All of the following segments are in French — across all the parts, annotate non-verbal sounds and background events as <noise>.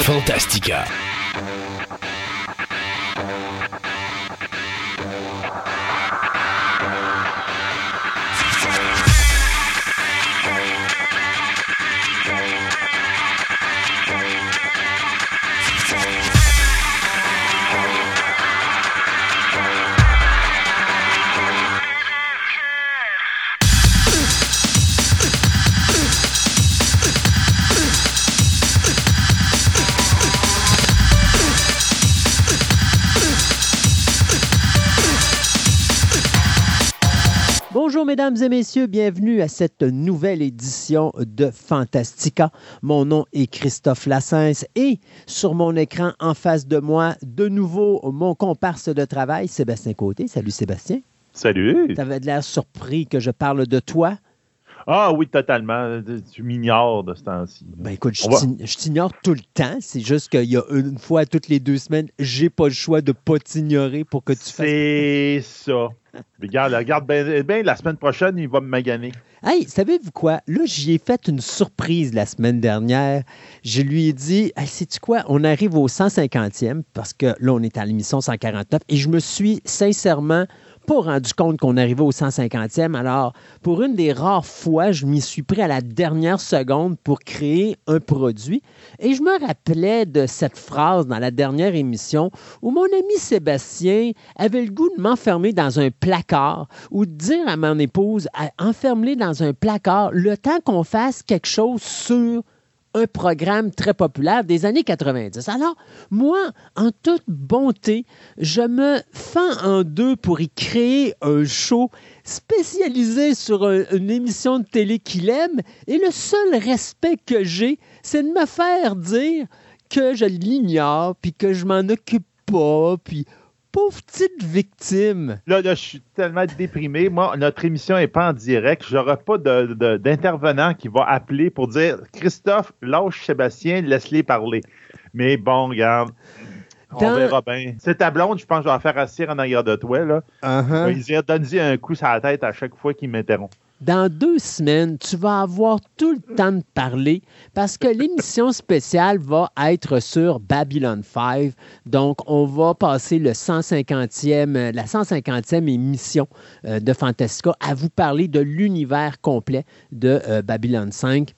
Fantastica. Bonjour mesdames et messieurs, bienvenue à cette nouvelle édition de Fantastica. Mon nom est Christophe Lassens et sur mon écran en face de moi, de nouveau mon comparse de travail, Sébastien Côté. Salut Sébastien. Salut. Tu avais de l'air surpris que je parle de toi. Ah oui, totalement. Tu m'ignores de ce temps-ci. Ben écoute, je t'ignore tout le temps. C'est juste qu'il y a une fois toutes les deux semaines, j'ai pas le choix de pas t'ignorer pour que tu fasses. C'est ça. Regarde, regarde bien, la semaine prochaine, il va me maganer. Hey, savez-vous quoi? Là, j'y ai fait une surprise la semaine dernière. Je lui ai dit, hey, sais-tu quoi? On arrive au 150e, parce que là, on est à l'émission 149, et je me suis sincèrement pas rendu compte qu'on arrivait au 150e. Alors, pour une des rares fois, je m'y suis pris à la dernière seconde pour créer un produit. Et je me rappelais de cette phrase dans la dernière émission où mon ami Sébastien avait le goût de m'enfermer dans un placard ou de dire à mon épouse, enfermer dans un placard le temps qu'on fasse quelque chose sur un programme très populaire des années 90. Alors, moi, en toute bonté, je me fends en deux pour y créer un show spécialisé sur une émission de télé qu'il aime, et le seul respect que j'ai, c'est de me faire dire que je l'ignore, puis que je m'en occupe pas, puis pauvre petite victime. Là, je suis tellement déprimé. Moi, notre émission n'est pas en direct. Je n'aurai pas d'intervenant qui va appeler pour dire Christophe, lâche Sébastien, laisse-les parler. Mais bon, regarde. On verra bien. C'est ta blonde, je pense que je vais la faire assis en arrière de toi. Là. Uh-huh. Donne-y un coup sur la tête à chaque fois qu'il m'interrompt dans deux semaines, tu vas avoir tout le temps de parler parce que l'émission spéciale va être sur Babylon 5. Donc, on va passer 150e, la 150e émission euh, de Fantastica à vous parler de l'univers complet de euh, Babylon 5.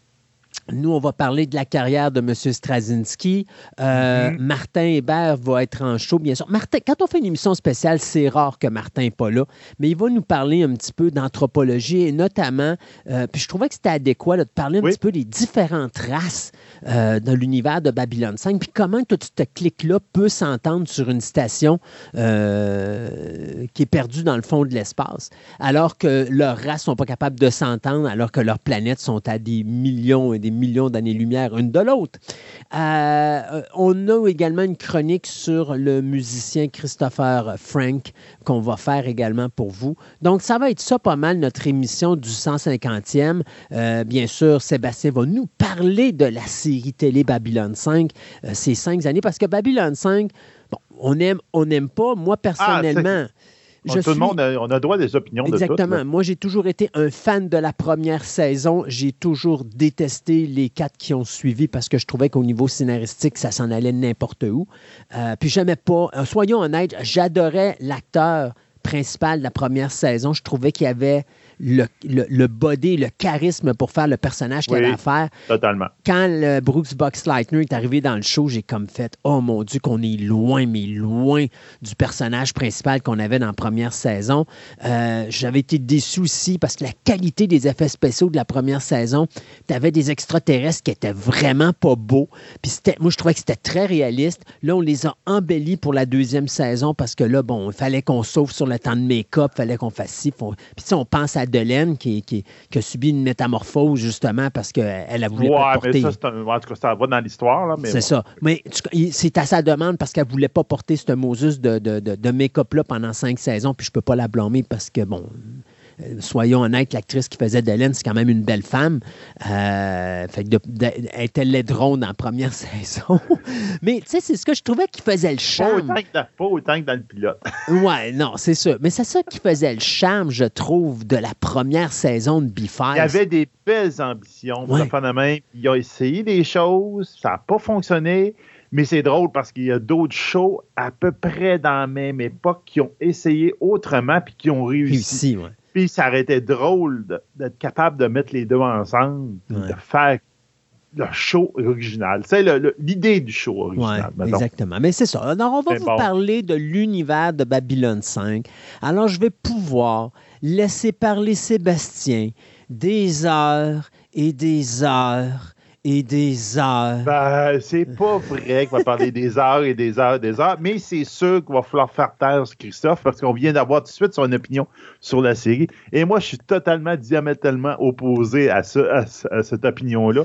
Nous, on va parler de la carrière de M. Straczynski. Euh, mm-hmm. Martin Hébert va être en show, bien sûr. Martin, quand on fait une émission spéciale, c'est rare que Martin n'est pas là, mais il va nous parler un petit peu d'anthropologie et notamment, euh, puis je trouvais que c'était adéquat de parler un petit peu des différentes races euh, dans l'univers de Babylone 5, puis comment tout ce clic-là peut s'entendre sur une station qui est perdue dans le fond de l'espace, alors que leurs races ne sont pas capables de s'entendre, alors que leurs planètes sont à des millions et des millions d'années-lumière une de l'autre. Euh, on a également une chronique sur le musicien Christopher Frank qu'on va faire également pour vous. Donc, ça va être ça pas mal, notre émission du 150e. Euh, bien sûr, Sébastien va nous parler de la série télé Babylone 5, euh, ces cinq années, parce que Babylone 5, bon, on aime, on n'aime pas. Moi, ah, tout le monde, a, on a droit des opinions Exactement. De Moi, j'ai toujours été un fan de la première saison. J'ai toujours détesté les quatre qui ont suivi parce que je trouvais qu'au niveau scénaristique, ça s'en allait n'importe où. Euh, puis, j'aimais pas. Euh, soyons honnêtes, j'adorais l'acteur principal de la première saison. Je trouvais qu'il y avait le, le, body, le charisme pour faire le personnage qu'il avait à faire. Totalement. Quand le Brooks Boxleitner est arrivé dans le show, j'ai comme fait Oh mon Dieu, qu'on est loin, mais loin du personnage principal qu'on avait dans la première saison. Euh, j'avais été déçu aussi parce que la qualité des effets spéciaux de la première saison, tu avais des extraterrestres qui étaient vraiment pas beaux. Puis moi, je trouvais que c'était très réaliste. Là, on les a embellis pour la deuxième saison parce que là, bon, il fallait qu'on sauve sur le temps de make-up, il fallait qu'on fasse ci. Puis on pense à Delaine qui, qui, a subi une métamorphose justement parce qu'elle a voulu ouais, pas porter. Mais ça, un, en tout cas, ça va dans l'histoire. C'est ça. Mais c'est à sa demande parce qu'elle ne voulait pas porter ce Moses de, de, de, make-up-là pendant cinq saisons, puis je ne peux pas la blâmer parce que, bon, euh, soyons honnêtes, l'actrice qui faisait Dellen, c'est quand même une belle femme. Euh, fait que de- de- elle était laidron dans la première <laughs> saison. Mais tu sais, c'est ce que je trouvais qui faisait le Pas charme. autant, que dans, pas autant que dans le pilote. <laughs> Ouais, non, c'est sûr. Mais c'est ça qui faisait le charme, je trouve, de la première saison de B-Files. Il y avait des belles ambitions. Ouais. De même. Il a essayé des choses, ça n'a pas fonctionné. Mais c'est drôle parce qu'il y a d'autres shows à peu près dans la même époque qui ont essayé autrement puis qui ont réussi. réussi, ouais. Puis ça aurait été drôle d'être capable de mettre les deux ensemble, Ouais. de faire le show original. C'est l'idée du show original. mettons. exactement. Mais c'est ça. Alors, on va vous bon. parler de l'univers de Babylone 5. Alors, je vais pouvoir laisser parler Sébastien des heures et des heures et des heures. Ben, c'est pas vrai qu'on va parler des heures et des heures et des heures, mais c'est sûr qu'il va falloir faire taire Christophe parce qu'on vient d'avoir tout de suite son opinion sur la série. Et moi, je suis totalement diamétralement opposé à, ce- à ce- à cette opinion-là.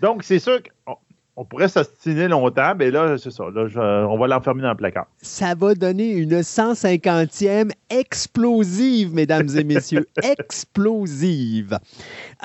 Donc, c'est sûr qu'on on pourrait s'ostiner longtemps, mais là, c'est ça. Là, je- on va l'enfermer dans le placard. Ça va donner une 150e explosive, mesdames et messieurs. <laughs> explosive.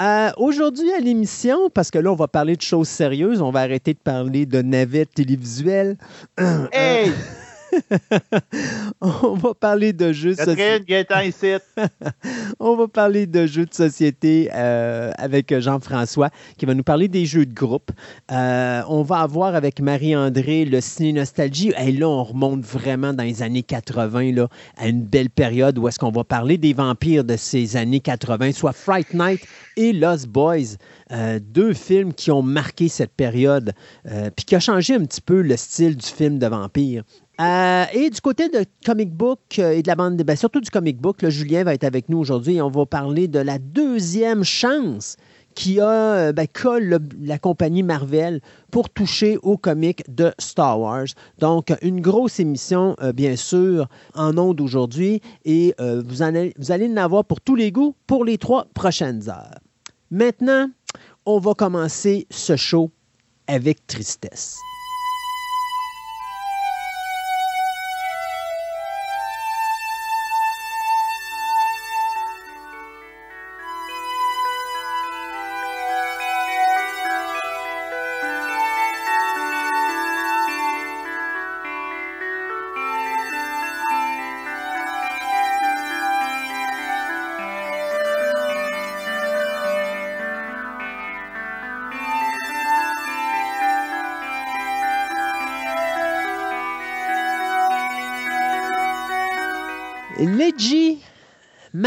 Euh, Aujourd'hui à l'émission, parce que là, on va parler de choses sérieuses, on va arrêter de parler de navettes télévisuelles. <clears throat> Hey! <laughs> <laughs> On va parler de jeux de société. Ici. <laughs> On va parler de jeux de société euh, avec Jean-François qui va nous parler des jeux de groupe. Euh, on va avoir avec Marie-André le ciné nostalgie. Et là, on remonte vraiment dans les années 80 là, à une belle période où est-ce qu'on va parler des vampires de ces années 80, soit Fright Night et Lost Boys, euh, deux films qui ont marqué cette période euh, puis qui a changé un petit peu le style du film de vampire. Euh, et du côté de comic book euh, et de la bande, ben, surtout du comic book, Julien va être avec nous aujourd'hui et on va parler de la deuxième chance qui a, euh, ben, la compagnie Marvel pour toucher aux comics de Star Wars. Donc, une grosse émission, bien sûr, en ondes aujourd'hui et vous, allez, vous allez en avoir pour tous les goûts pour les trois prochaines heures. Maintenant, on va commencer ce show avec tristesse.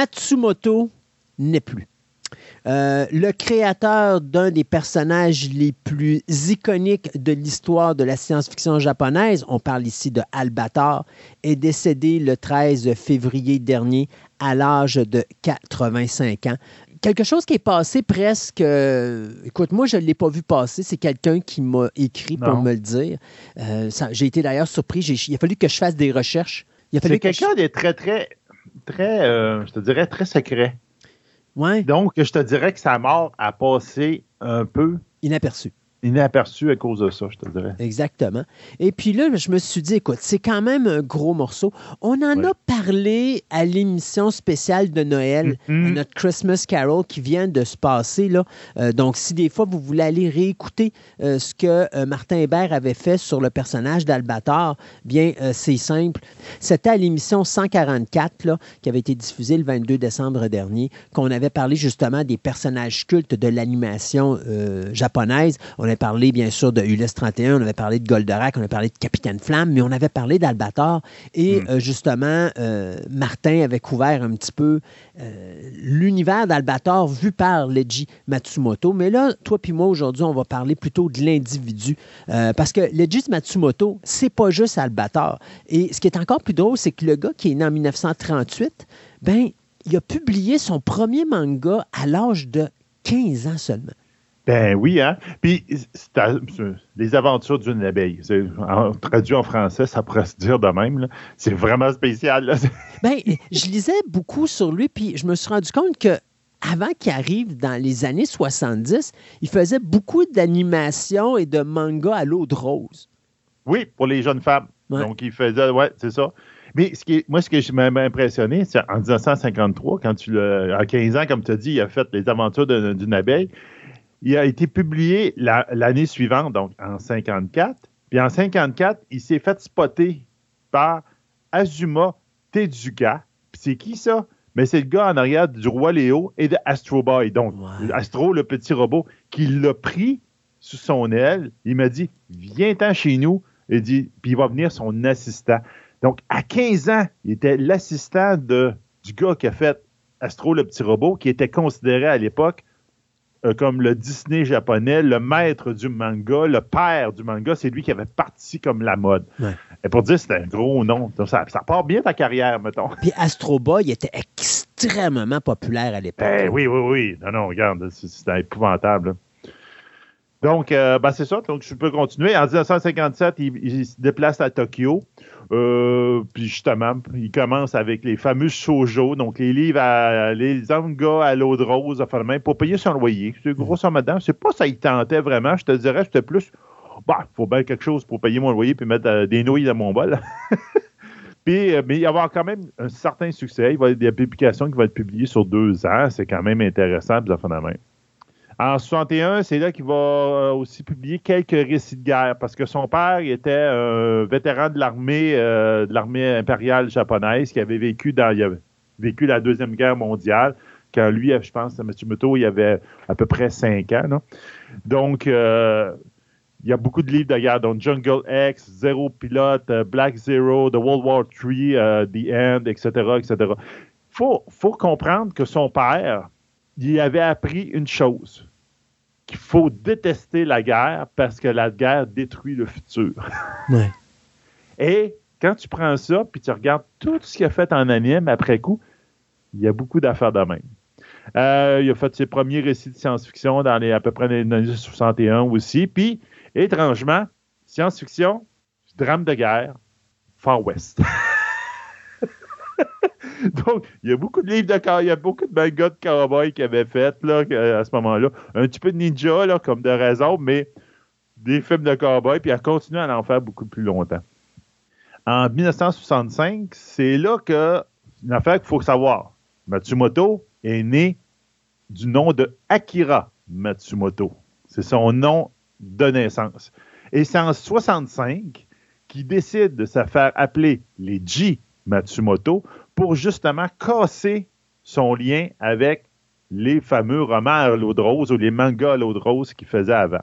Matsumoto n'est plus. Euh, le créateur d'un des personnages les plus iconiques de l'histoire de la science-fiction japonaise, on parle ici de Albator, est décédé le 13 février dernier à l'âge de 85 ans. Quelque chose qui est passé presque... euh, écoute, moi, je ne l'ai pas vu passer. C'est quelqu'un qui m'a écrit pour me le dire. Euh, ça- J'ai été d'ailleurs surpris. Il a fallu que je fasse des recherches. Il a fallu C'est que je- quelqu'un de très, très, très, euh, je te dirais, très secret. Ouais, Donc, je te dirais que sa mort a passé un peu inaperçu. Inaperçu à cause de ça, je te dirais. Exactement. Et puis là, je me suis dit, écoute, c'est quand même un gros morceau. On en a parlé à l'émission spéciale de Noël, Mhm. à notre Christmas Carol qui vient de se passer. Là. Euh, donc, si des fois vous voulez aller réécouter euh, ce que euh, Martin Hébert avait fait sur le personnage d'Albator, bien, c'est simple. C'était à l'émission 144, là, qui avait été diffusée le 22 décembre dernier, qu'on avait parlé justement des personnages cultes de l'animation japonaise. On avait parlé, bien sûr, de Ulysse 31, on avait parlé de Goldorak, on avait parlé de Capitaine Flamme, mais on avait parlé d'Albator. Et Mm. euh, justement, euh, Martin avait couvert un petit peu euh, l'univers d'Albator vu par Leiji Matsumoto. Mais là, toi puis moi, aujourd'hui, on va parler plutôt de l'individu. Parce que Leiji Matsumoto, c'est pas juste Albator. Et ce qui est encore plus drôle, c'est que le gars qui est né en 1938, ben, il a publié son premier manga à l'âge de 15 ans seulement. Ben oui, hein. Puis, les aventures d'une abeille. En- traduit en français, ça pourrait se dire de même. C'est vraiment spécial. là. <laughs> Ben, je lisais beaucoup sur lui, puis je me suis rendu compte que avant qu'il arrive dans les années 70, il faisait beaucoup d'animation et de manga à l'eau de rose. Oui, pour les jeunes femmes. Ouais. Donc, il faisait, ouais, c'est ça. Mais ce qui moi, ce que m'a impressionné, c'est en 1953, quand tu l'as, à 15 ans, comme tu as dit, il a fait les aventures d'une abeille. Il a été publié l'année suivante, donc en 54. Puis en 54, il s'est fait spotter par Azuma Tezuka. Puis c'est qui ça? Mais c'est le gars en arrière du Roi Léo et de Astro Boy. Donc, Astro, le petit robot, qui l'a pris sous son aile. Il m'a dit Viens-t'en chez nous. Il dit, puis il va venir son assistant. Donc, à 15 ans, il était l'assistant du gars qui a fait Astro, le petit robot, qui était considéré à l'époque euh, comme le Disney japonais, le maître du manga, le père du manga. C'est lui qui avait parti comme la mode. Et pour dire, c'était un gros nom. ça, part bien ta carrière, mettons. Puis Astro Boy était extrêmement populaire à l'époque. Ben oui, oui, oui. Non, non, regarde, c'était épouvantable. Donc, euh, ben, c'est ça. Donc, je peux continuer. En 1957, il, se déplace à Tokyo. Euh, puis justement, il commence avec les fameux shoujo, donc les livres, à, les mangas à l'eau de rose, enfin, pour payer son loyer. C'est grosso modo, c'est pas ça il tentait vraiment. Je te dirais, c'était plus, bah, il faut bien quelque chose pour payer mon loyer puis mettre euh, des nouilles dans mon bol. <laughs> Puis, mais il va y avoir quand même un certain succès. Il va y avoir des publications qui vont être publiées sur deux ans. C'est quand même intéressant, puis ça fait en 61, c'est là qu'il va euh, aussi publier quelques récits de guerre parce que son père était un vétéran de l'armée euh, de l'armée impériale japonaise qui avait vécu dans vécu la deuxième guerre mondiale. Quand lui, je pense, M. Muto, il avait à peu près cinq ans. Donc, euh, il y a beaucoup de livres de guerre, donc Jungle X, Zero Pilote, Black Zero, The World War III, The End, etc., etc. Il faut, faut comprendre que son père, il avait appris une chose qu'il faut détester la guerre parce que la guerre détruit le futur. <laughs> Et quand tu prends ça, puis tu regardes tout ce qu'il a fait en anime après coup, il y a beaucoup d'affaires de même. Euh, il a fait ses premiers récits de science-fiction dans les à peu près les années 61 aussi. Puis, étrangement, science-fiction, drame de guerre, Far West. <laughs> <laughs> Donc, il y a beaucoup de livres de il y a beaucoup de mangas de cowboy qui avaient fait là, à ce moment-là. Un petit peu de ninja, là, comme de raison, mais des films de cowboy, puis elle continue à en faire beaucoup plus longtemps. En 1965, c'est là que une affaire qu'il faut savoir. Matsumoto est né du nom de Akira Matsumoto. C'est son nom de naissance. Et c'est en 65 qu'il décide de se faire appeler les G Matsumoto pour justement casser son lien avec les fameux romans à l'eau rose ou les mangas à l'eau de rose qu'il faisait avant.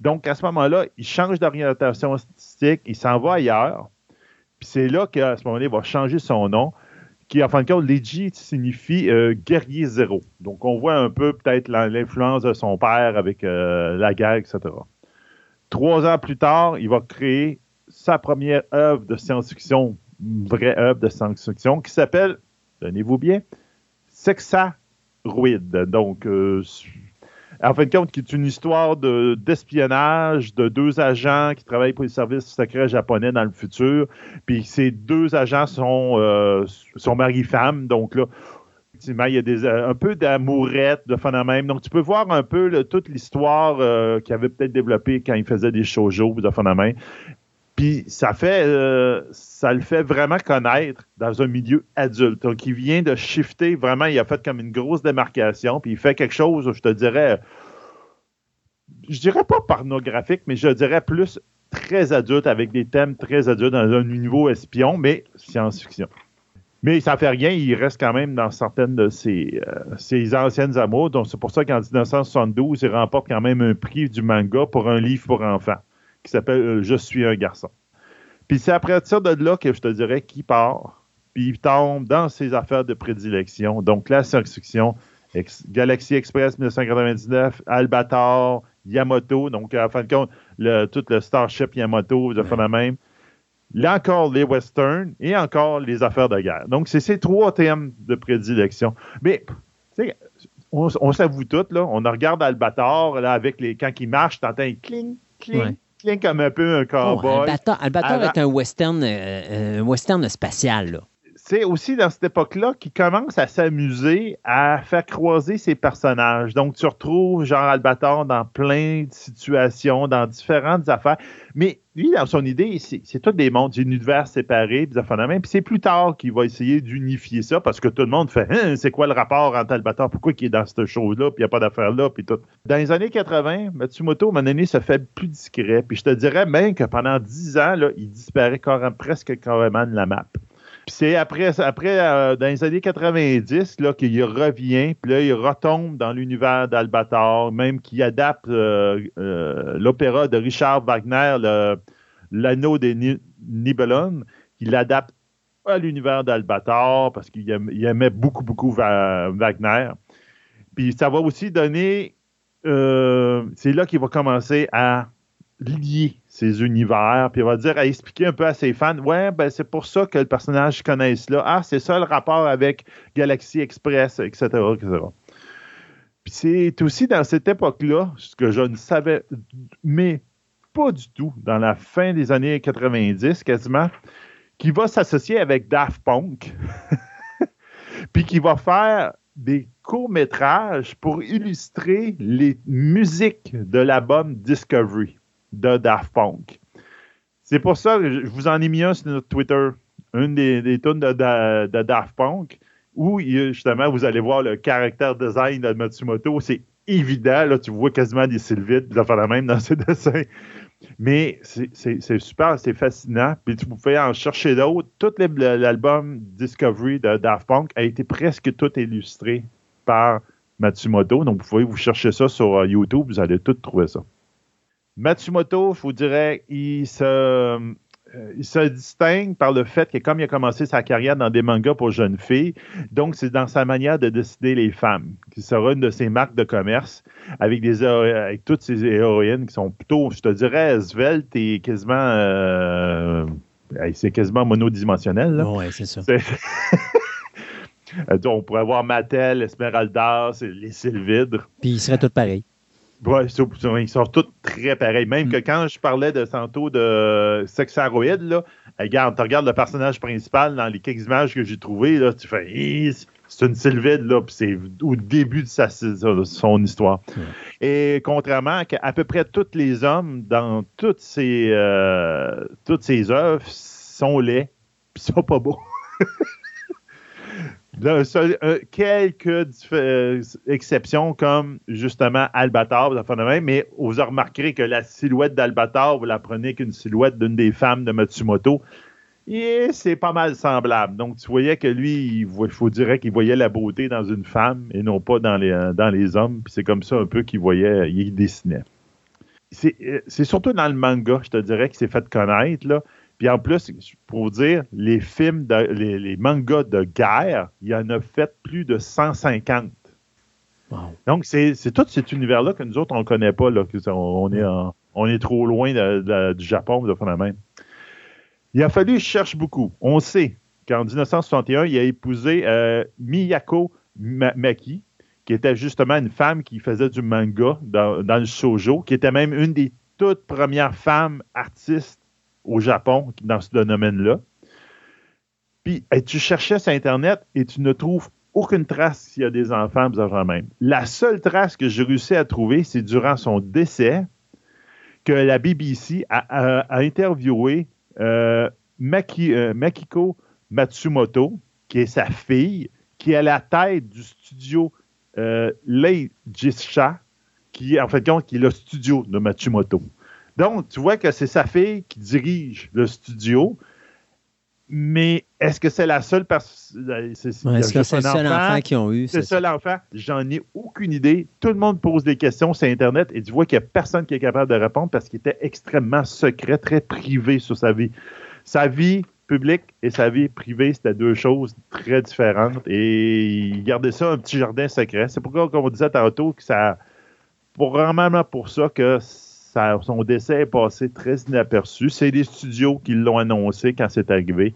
Donc, à ce moment-là, il change d'orientation artistique, il s'en va ailleurs. Puis c'est là qu'à ce moment-là, il va changer son nom, qui, en fin de compte, Leiji signifie euh, guerrier zéro. Donc, on voit un peu peut-être l'influence de son père avec euh, la guerre, etc. Trois ans plus tard, il va créer sa première œuvre de science-fiction vraie œuvre de science-fiction qui s'appelle, tenez-vous bien, Sexa Ruid. Donc, euh, en fin de compte, qui est une histoire d'espionnage de, deux agents qui travaillent pour les services secrets japonais dans le futur. Puis ces deux agents sont, euh, mari-femme. Donc là, effectivement, il y a des, euh, un peu d'amourette, de phénomène. Donc, tu peux voir un peu toute l'histoire qu'il avait peut-être développée quand il faisait des shoujo de phénomène. Puis ça fait, euh, ça le fait vraiment connaître dans un milieu adulte. Donc, il vient de shifter vraiment, il a fait comme une grosse démarcation, puis il fait quelque chose, je te dirais, je dirais pas pornographique, mais je dirais plus très adulte, avec des thèmes très adultes dans un niveau espion, mais science-fiction. Mais ça fait rien, il reste quand même dans certaines de ses, euh, ses anciennes amours. Donc, c'est pour ça qu'en 1972, il remporte quand même un prix du manga pour un livre pour enfants qui s'appelle euh, Je suis un garçon. Puis c'est après ça de là que je te dirais qu'il part, puis il tombe dans ses affaires de prédilection. Donc la science-fiction, Galaxy Express 1999, Albator, Yamato, donc en fin de compte, le, tout le Starship Yamato, de ouais. même. Là encore, les westerns et encore les affaires de guerre. Donc, c'est ces trois thèmes de prédilection. Mais, on, on s'avoue tout, là. On regarde Albator, là, avec les, quand il marche, t'entends un cling, comme un peu un cowboy. Oh, Albator, est un western, euh, western spatial. C'est aussi dans cette époque-là qu'il commence à s'amuser à faire croiser ses personnages. Donc, tu retrouves genre Albator dans plein de situations, dans différentes affaires. Mais lui, dans son idée, c'est tout des mondes, des univers séparés, puis Puis c'est plus tard qu'il va essayer d'unifier ça parce que tout le monde fait hein, c'est quoi le rapport entre Albator Pourquoi il est dans cette chose-là, puis il n'y a pas d'affaire là, puis tout. Dans les années 80, Matsumoto, à un donné, se fait plus discret. Puis je te dirais même que pendant 10 ans, il disparaît presque carrément de la map. Puis c'est après, après euh, dans les années 90, là, qu'il revient, puis là, il retombe dans l'univers d'Albator, même qu'il adapte euh, euh, l'opéra de Richard Wagner, L'anneau des Nibelungen, qu'il l'adapte à l'univers d'Albator parce qu'il aimait beaucoup, beaucoup Wagner. Puis ça va aussi donner, c'est là qu'il va commencer à lier ces univers, puis il va dire, à expliquer un peu à ses fans, ouais, ben c'est pour ça que le personnage connaisse là. Ah, c'est ça le rapport avec Galaxy Express, etc., etc. Puis c'est aussi dans cette époque-là, ce que je ne savais, mais pas du tout, dans la fin des années 90 quasiment, qui va s'associer avec Daft Punk, <laughs> puis qui va faire des courts-métrages pour illustrer les musiques de l'album Discovery de Daft Punk. C'est pour ça que je vous en ai mis un sur notre Twitter, une des, des de, Daft Punk, où justement vous allez voir le caractère design de Matsumoto. C'est évident, là, tu vois quasiment des sylvides, de faire la même dans ses dessins. Mais c'est super, c'est fascinant. Puis tu pouvez en chercher d'autres. Tout l'album Discovery de Daft Punk a été presque tout illustré par Matsumoto. Donc vous pouvez vous chercher ça sur euh, YouTube, vous allez tout trouver ça. Matsumoto, je vous dirais, il se, euh, il se distingue par le fait que comme il a commencé sa carrière dans des mangas pour jeunes filles, donc c'est dans sa manière de décider les femmes, qui sera une de ses marques de commerce, avec, des, avec toutes ces héroïnes qui sont plutôt, je te dirais, sveltes et quasiment... Euh, c'est quasiment monodimensionnel. Oui, c'est ça. <laughs> On pourrait voir Mattel, Esmeralda, les Sylvidres. Puis ils seraient tous pareils. Ouais, ils sont tous très pareils. Même que mm. quand je parlais de tantôt de sexaroïde, là, regarde, tu regardes le personnage principal dans les quelques images que j'ai trouvées, là, tu fais c'est une sylvide, là, puis c'est au début de sa, son histoire. Et contrairement à, à peu près tous les hommes dans toutes ces, euh, toutes ces œuvres sont laids, puis sont pas beaux. <laughs> quelques euh, exceptions comme justement Albator, mais vous remarquerez que la silhouette d'Albator, vous la prenez qu'une silhouette d'une des femmes de Matsumoto. Et c'est pas mal semblable. Donc, tu voyais que lui, il faut dire qu'il voyait la beauté dans une femme et non pas dans les, euh, dans les hommes. Puis c'est comme ça un peu qu'il voyait, il dessinait. Euh, c'est surtout dans le manga, je te dirais, qu'il s'est fait connaître. Là. Puis en plus, pour vous dire, les films, les, mangas de guerre, il y en a fait plus de 150. Donc, c'est tout cet univers-là que nous autres, on ne connaît pas. Là, on, est on est trop loin du Japon, de faire même. Il a fallu qu'il cherche beaucoup. On sait qu'en 1961, il a épousé euh, Miyako Maki, qui était justement une femme qui faisait du manga dans, dans le shoujo, qui était même une des toutes premières femmes artistes au Japon dans ce domaine-là. Puis tu cherchais sur Internet et tu ne trouves aucune trace s'il y a des enfants même. La seule trace que j'ai réussi à trouver, c'est durant son décès que la BBC a, interviewé euh, euh, Makiko Matsumoto, qui est sa fille, qui est à la tête du studio euh, Leijisha, qui, en fait, qui est le studio de Matsumoto. Donc, tu vois que c'est sa fille qui dirige le studio. Mais est-ce que c'est la seule personne. Euh, est-ce que c'est le seul enfant? qu'ils ont eu? C'est le seul enfant. J'en ai aucune idée. Tout le monde pose des questions sur Internet et tu vois qu'il n'y a personne qui est capable de répondre parce qu'il était extrêmement secret, très privé sur sa vie. Sa vie publique et sa vie privée, c'était deux choses très différentes et il gardait ça un petit jardin secret. C'est pourquoi, comme on disait tantôt, que ça. Probablement pour ça que son décès est passé très inaperçu. C'est les studios qui l'ont annoncé quand c'est arrivé.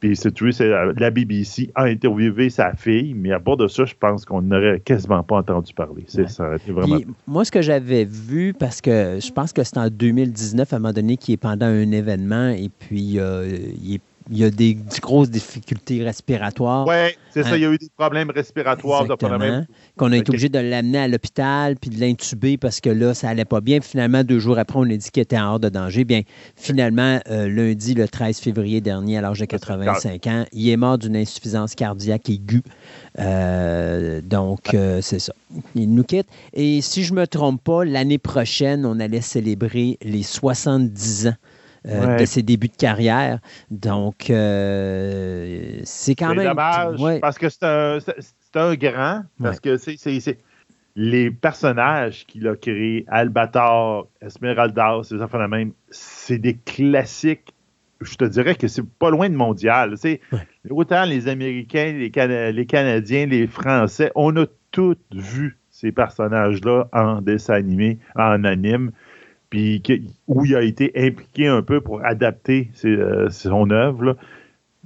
Puis c'est la BBC a interviewé sa fille, mais à part de ça, je pense qu'on n'aurait quasiment pas entendu parler. C'est ça. Vraiment... moi, ce que j'avais vu, parce que je pense que c'est en 2019, à un moment donné, qui est pendant un événement, et puis euh, il est il y a des, grosses difficultés respiratoires. Oui, c'est ça. Il y a eu des problèmes respiratoires. Qu'on a été obligé de l'amener à l'hôpital puis de l'intuber parce que là, ça allait pas bien. finalement, deux jours après, on a dit qu'il était hors de danger. Bien, finalement, euh, lundi, le 13 février dernier, à l'âge de 85 ans, il est mort d'une insuffisance cardiaque aiguë. Euh, donc, euh, c'est ça. Il nous quitte. Et si je ne me trompe pas, l'année prochaine, on allait célébrer les 70 ans euh, de ses débuts de carrière. Donc, euh, c'est quand même. dommage parce que c'est un, un, grand, parce que c'est les personnages qu'il a créés, Albator, Esmeralda, c'est ça, même, c'est des classiques. Je te dirais que c'est pas loin de mondial. Autant les Américains, les, les Canadiens, les Français, on a tous vu ces personnages-là en dessin animé, en anime puis où il a été impliqué un peu pour adapter euh, son œuvre.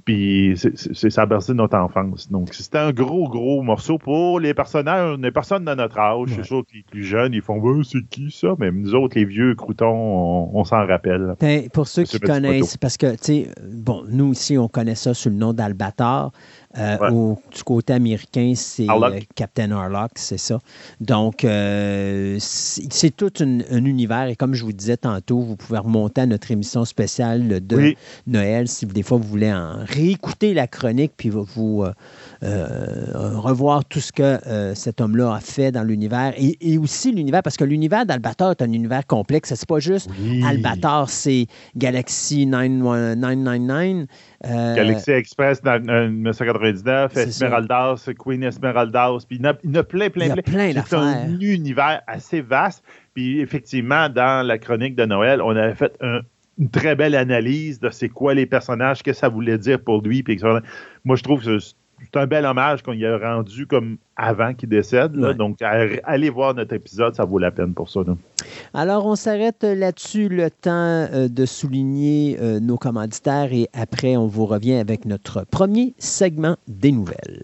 Puis c'est ça a bercé notre enfance. Donc c'était un gros, gros morceau pour les personnages, les personnes de notre âge. C'est sûr que les plus jeunes, ils font c'est qui ça? Mais nous autres, les vieux croutons, on, s'en rappelle. Ben, pour ceux qui connaissent, parce que, tu sais, bon, nous ici, on connaît ça sous le nom d'Albator. Euh, du côté américain, c'est euh, Captain Harlock, c'est ça. Donc, euh, c'est tout un, univers. Et comme je vous disais tantôt, vous pouvez remonter à notre émission spéciale de Noël si des fois vous voulez en réécouter la chronique puis vous, revoir tout ce que cet homme-là a fait dans l'univers. Et, aussi l'univers, parce que l'univers d'Albator est un univers complexe. C'est pas juste Albator, c'est Galaxy 999. Galaxy Express dans 1999, Esmeraldas, Queen Esmeraldas, puis il y en a, plein, plein, plein. C'est un univers assez vaste. Puis effectivement, dans la chronique de Noël, on avait fait une très belle analyse de c'est quoi les personnages, que ça voulait dire pour lui. Puis moi, je trouve que c'est un bel hommage qu'on y a rendu comme avant qu'il décède. Donc, allez voir notre épisode, ça vaut la peine pour ça. Alors, on s'arrête là-dessus le temps euh, de souligner euh, nos commanditaires et après, on vous revient avec notre premier segment des nouvelles.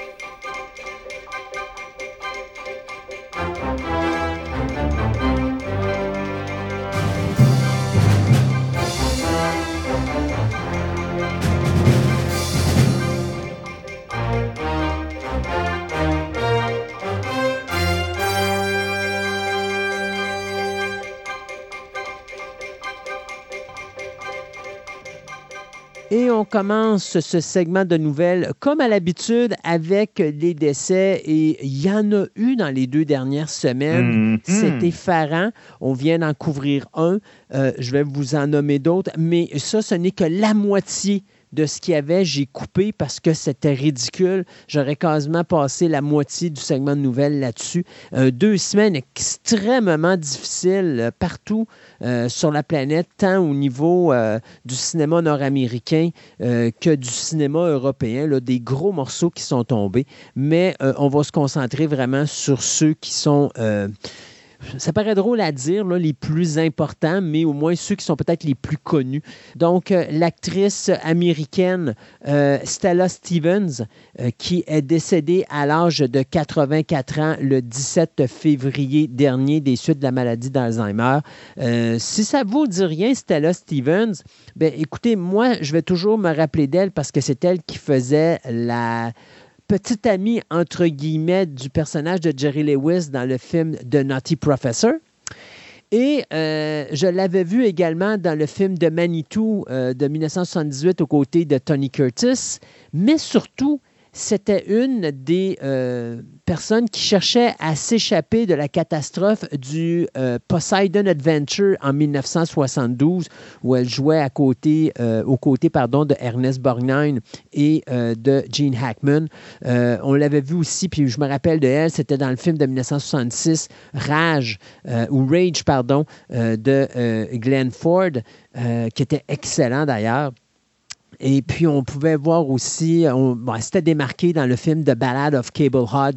Et on commence ce segment de nouvelles, comme à l'habitude, avec les décès. Et il y en a eu dans les deux dernières semaines. Mm-hmm. C'est effarant. On vient d'en couvrir un. Euh, je vais vous en nommer d'autres. Mais ça, ce n'est que la moitié de ce qu'il y avait, j'ai coupé parce que c'était ridicule. J'aurais quasiment passé la moitié du segment de nouvelles là-dessus. Euh, deux semaines extrêmement difficiles euh, partout euh, sur la planète, tant au niveau du cinéma nord-américain que du cinéma européen. Là, des gros morceaux qui sont tombés. Mais on va se concentrer vraiment sur ceux qui sont ça paraît drôle à dire, les plus importants, mais au moins ceux qui sont peut-être les plus connus. Donc, euh, l'actrice américaine euh, Stella Stevens, euh, qui est décédée à l'âge de 84 ans le 17 février dernier des suites de la maladie d'Alzheimer. si ça vous dit rien, Stella Stevens, ben, écoutez, moi, je vais toujours me rappeler d'elle parce que c'est elle qui faisait la petite amie, entre guillemets, du personnage de Jerry Lewis dans le film The Naughty Professor. Et euh, je l'avais vu également dans le film de Manitou euh, de 1978 aux côtés de Tony Curtis, mais surtout, c'était une des euh, personnes qui cherchait à s'échapper de la catastrophe du euh, Poseidon Adventure en 1972, où elle jouait à côté, euh, aux côtés pardon, de Ernest Borgnine et de Gene Hackman. on l'avait vu aussi, puis je me rappelle de elle, c'était dans le film de 1966, Rage, ou Rage, pardon, de Glenn Ford, qui était excellent d'ailleurs. Et puis, on pouvait voir aussi, c'était démarqué dans le film The Ballad of Cable Hog,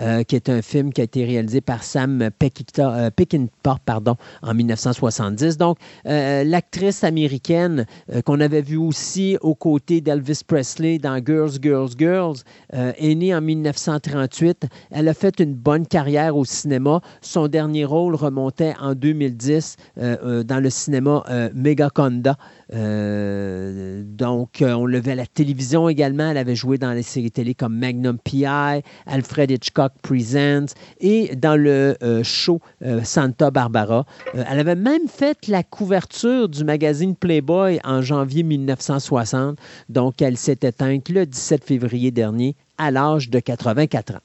euh, qui est un film qui a été réalisé par Sam euh, Peckinpah pardon, en 1970. Donc, euh, l'actrice américaine qu'on avait vue aussi aux côtés d'Elvis Presley dans Girls, Girls, Girls est née en 1938. Elle a fait une bonne carrière au cinéma. Son dernier rôle remontait en 2010 dans le cinéma Megaconda. Euh, donc, euh, on le à la télévision également. Elle avait joué dans les séries télé comme Magnum P.I., Alfred Hitchcock Presents et dans le euh, show Santa Barbara. elle avait même fait la couverture du magazine Playboy en janvier 1960. Donc, elle s'est éteinte le 17 février dernier à l'âge de 84 ans.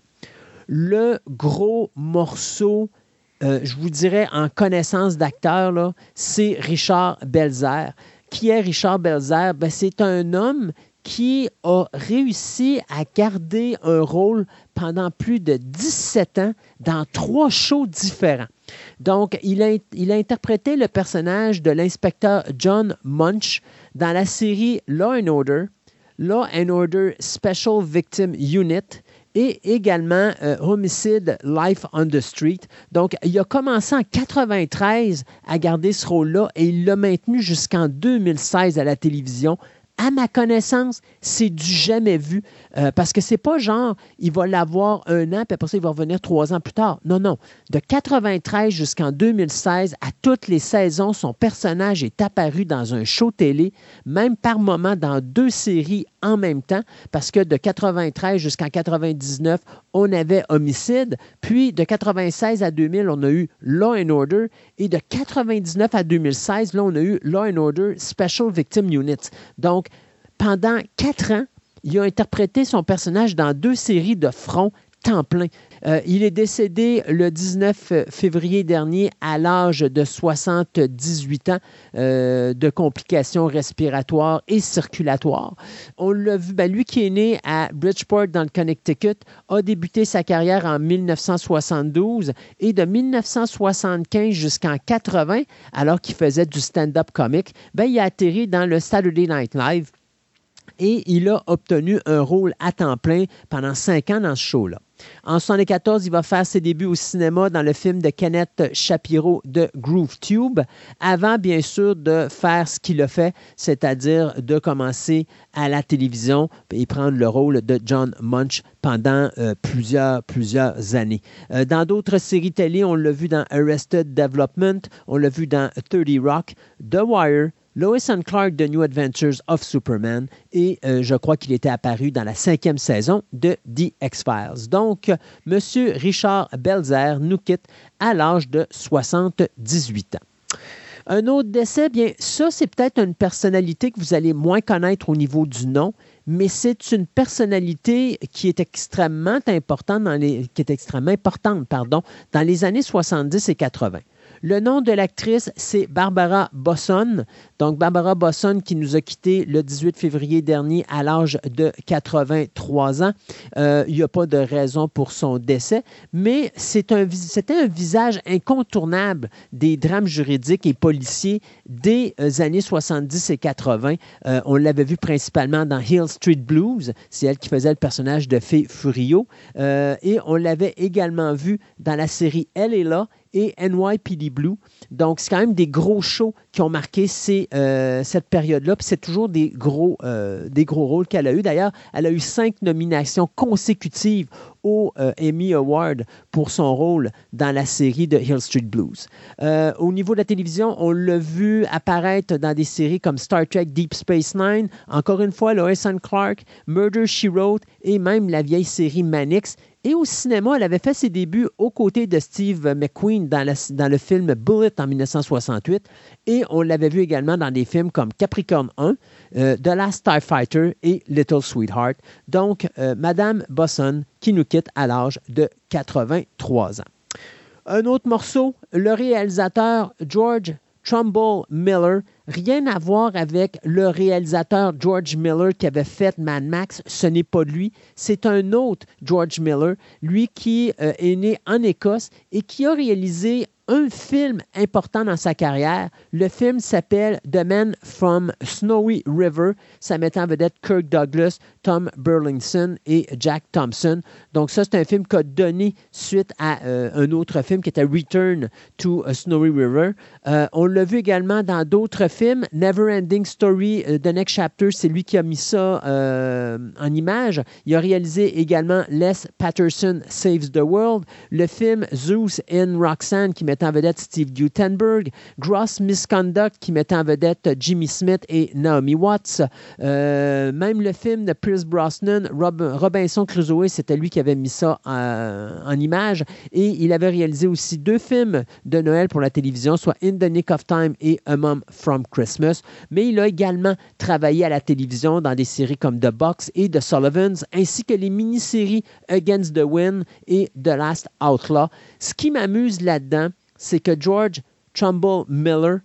Le gros morceau je vous dirais en connaissance d'acteur, c'est Richard Belzer. Qui est Richard Belzer? Ben, c'est un homme qui a réussi à garder un rôle pendant plus de 17 ans dans trois shows différents. Donc, il a, interprété le personnage de l'inspecteur John Munch dans la série Law and Order, Law and Order Special Victim Unit et également euh, Homicide Life on the Street. Donc, il a commencé en 93 à garder ce rôle-là et il l'a maintenu jusqu'en 2016 à la télévision à ma connaissance, c'est du jamais vu. Euh, parce que c'est pas genre, il va l'avoir un an, puis après ça, il va revenir trois ans plus tard. Non, non. De 93 jusqu'en 2016, à toutes les saisons, son personnage est apparu dans un show télé, même par moment dans deux séries en même temps, parce que de 93 jusqu'en 99, on avait Homicide, puis de 96 à 2000, on a eu Law and Order, et de 99 à 2016, là, on a eu Law and Order Special Victim Units. Donc, pendant quatre ans, il a interprété son personnage dans deux séries de front temps plein. Euh, il est décédé le 19 février dernier à l'âge de 78 ans euh, de complications respiratoires et circulatoires. On l'a vu, ben, lui qui est né à Bridgeport dans le Connecticut a débuté sa carrière en 1972 et de 1975 jusqu'en 80, alors qu'il faisait du stand-up comique, ben, il a atterri dans le Saturday Night Live et il a obtenu un rôle à temps plein pendant cinq ans dans ce show-là. En 1974, il va faire ses débuts au cinéma dans le film de Kenneth Shapiro de Groove Tube, avant bien sûr de faire ce qu'il a fait, c'est-à-dire de commencer à la télévision et prendre le rôle de John Munch pendant euh, plusieurs, plusieurs années. Euh, dans d'autres séries télé, on l'a vu dans Arrested Development, on l'a vu dans 30 Rock, The Wire, Lois and Clark de New Adventures of Superman et euh, je crois qu'il était apparu dans la cinquième saison de The X-Files. Donc, M. Richard Belzer nous quitte à l'âge de 78 ans. Un autre décès, bien, ça, c'est peut-être une personnalité que vous allez moins connaître au niveau du nom, mais c'est une personnalité qui est extrêmement importante dans les, qui est extrêmement importante, pardon, dans les années 70 et 80. Le nom de l'actrice, c'est Barbara Bosson. Donc, Barbara Bosson qui nous a quittés le 18 février dernier à l'âge de 83 ans. Euh, il n'y a pas de raison pour son décès, mais c'était un, visage incontournable des drames juridiques et policiers des euh, années 70 et 80. Euh, on l'avait vu principalement dans Hill Street Blues. C'est elle qui faisait le personnage de Fée Furio. et on l'avait également vu dans la série Elle est là et NYPD Blue. Donc, c'est quand même des gros shows qui ont marqué cette période-là. C'est toujours des gros, des gros rôles qu'elle a eu. D'ailleurs, elle a eu cinq nominations consécutives au Emmy Award pour son rôle dans la série de Hill Street Blues. au niveau de la télévision, on l'a vu apparaître dans des séries comme Star Trek Deep Space Nine, encore une fois Lois and Clark, Murder She Wrote et même la vieille série Manix. Et au cinéma, elle avait fait ses débuts aux côtés de Steve McQueen dans, le film Bullet en 1968. Et on l'avait vu également dans des films comme Capricorn 1, euh, The Last Starfighter et Little Sweetheart. Donc, euh, Madame Bosson qui nous quitte à l'âge de 83 ans. Un autre morceau, le réalisateur George Trumbull Miller Rien à voir avec le réalisateur George Miller qui avait fait Mad Max. Ce n'est pas lui. C'est un autre George Miller, lui qui euh, est né en Écosse et qui a réalisé un film important dans sa carrière. Le film s'appelle The Man from Snowy River. Ça met en vedette Kirk Douglas, Tom Burlington et Jack Thompson. Donc ça, c'est un film qui a donné suite à euh, un autre film qui était Return to Snowy River. Euh, on l'a vu également dans d'autres films. Never Ending Story, euh, The Next Chapter, c'est lui qui a mis ça en image. Il a réalisé également Les Patterson Saves the World. Le film Zeus and Roxanne qui met en vedette Steve Gutenberg, Gross Misconduct qui met en vedette Jimmy Smith et Naomi Watts. Euh, même le film de Pierce Brosnan, Robinson Crusoe, c'était lui qui avait mis ça en, image. Et il avait réalisé aussi deux films de Noël pour la télévision, soit In the Nick of Time et A Mom from Christmas. Mais il a également travaillé à la télévision dans des séries comme The Box et The Sullivans, ainsi que les mini-séries Against the Wind et The Last Outlaw. Ce qui m'amuse là-dedans, c'est que George Trumbull Miller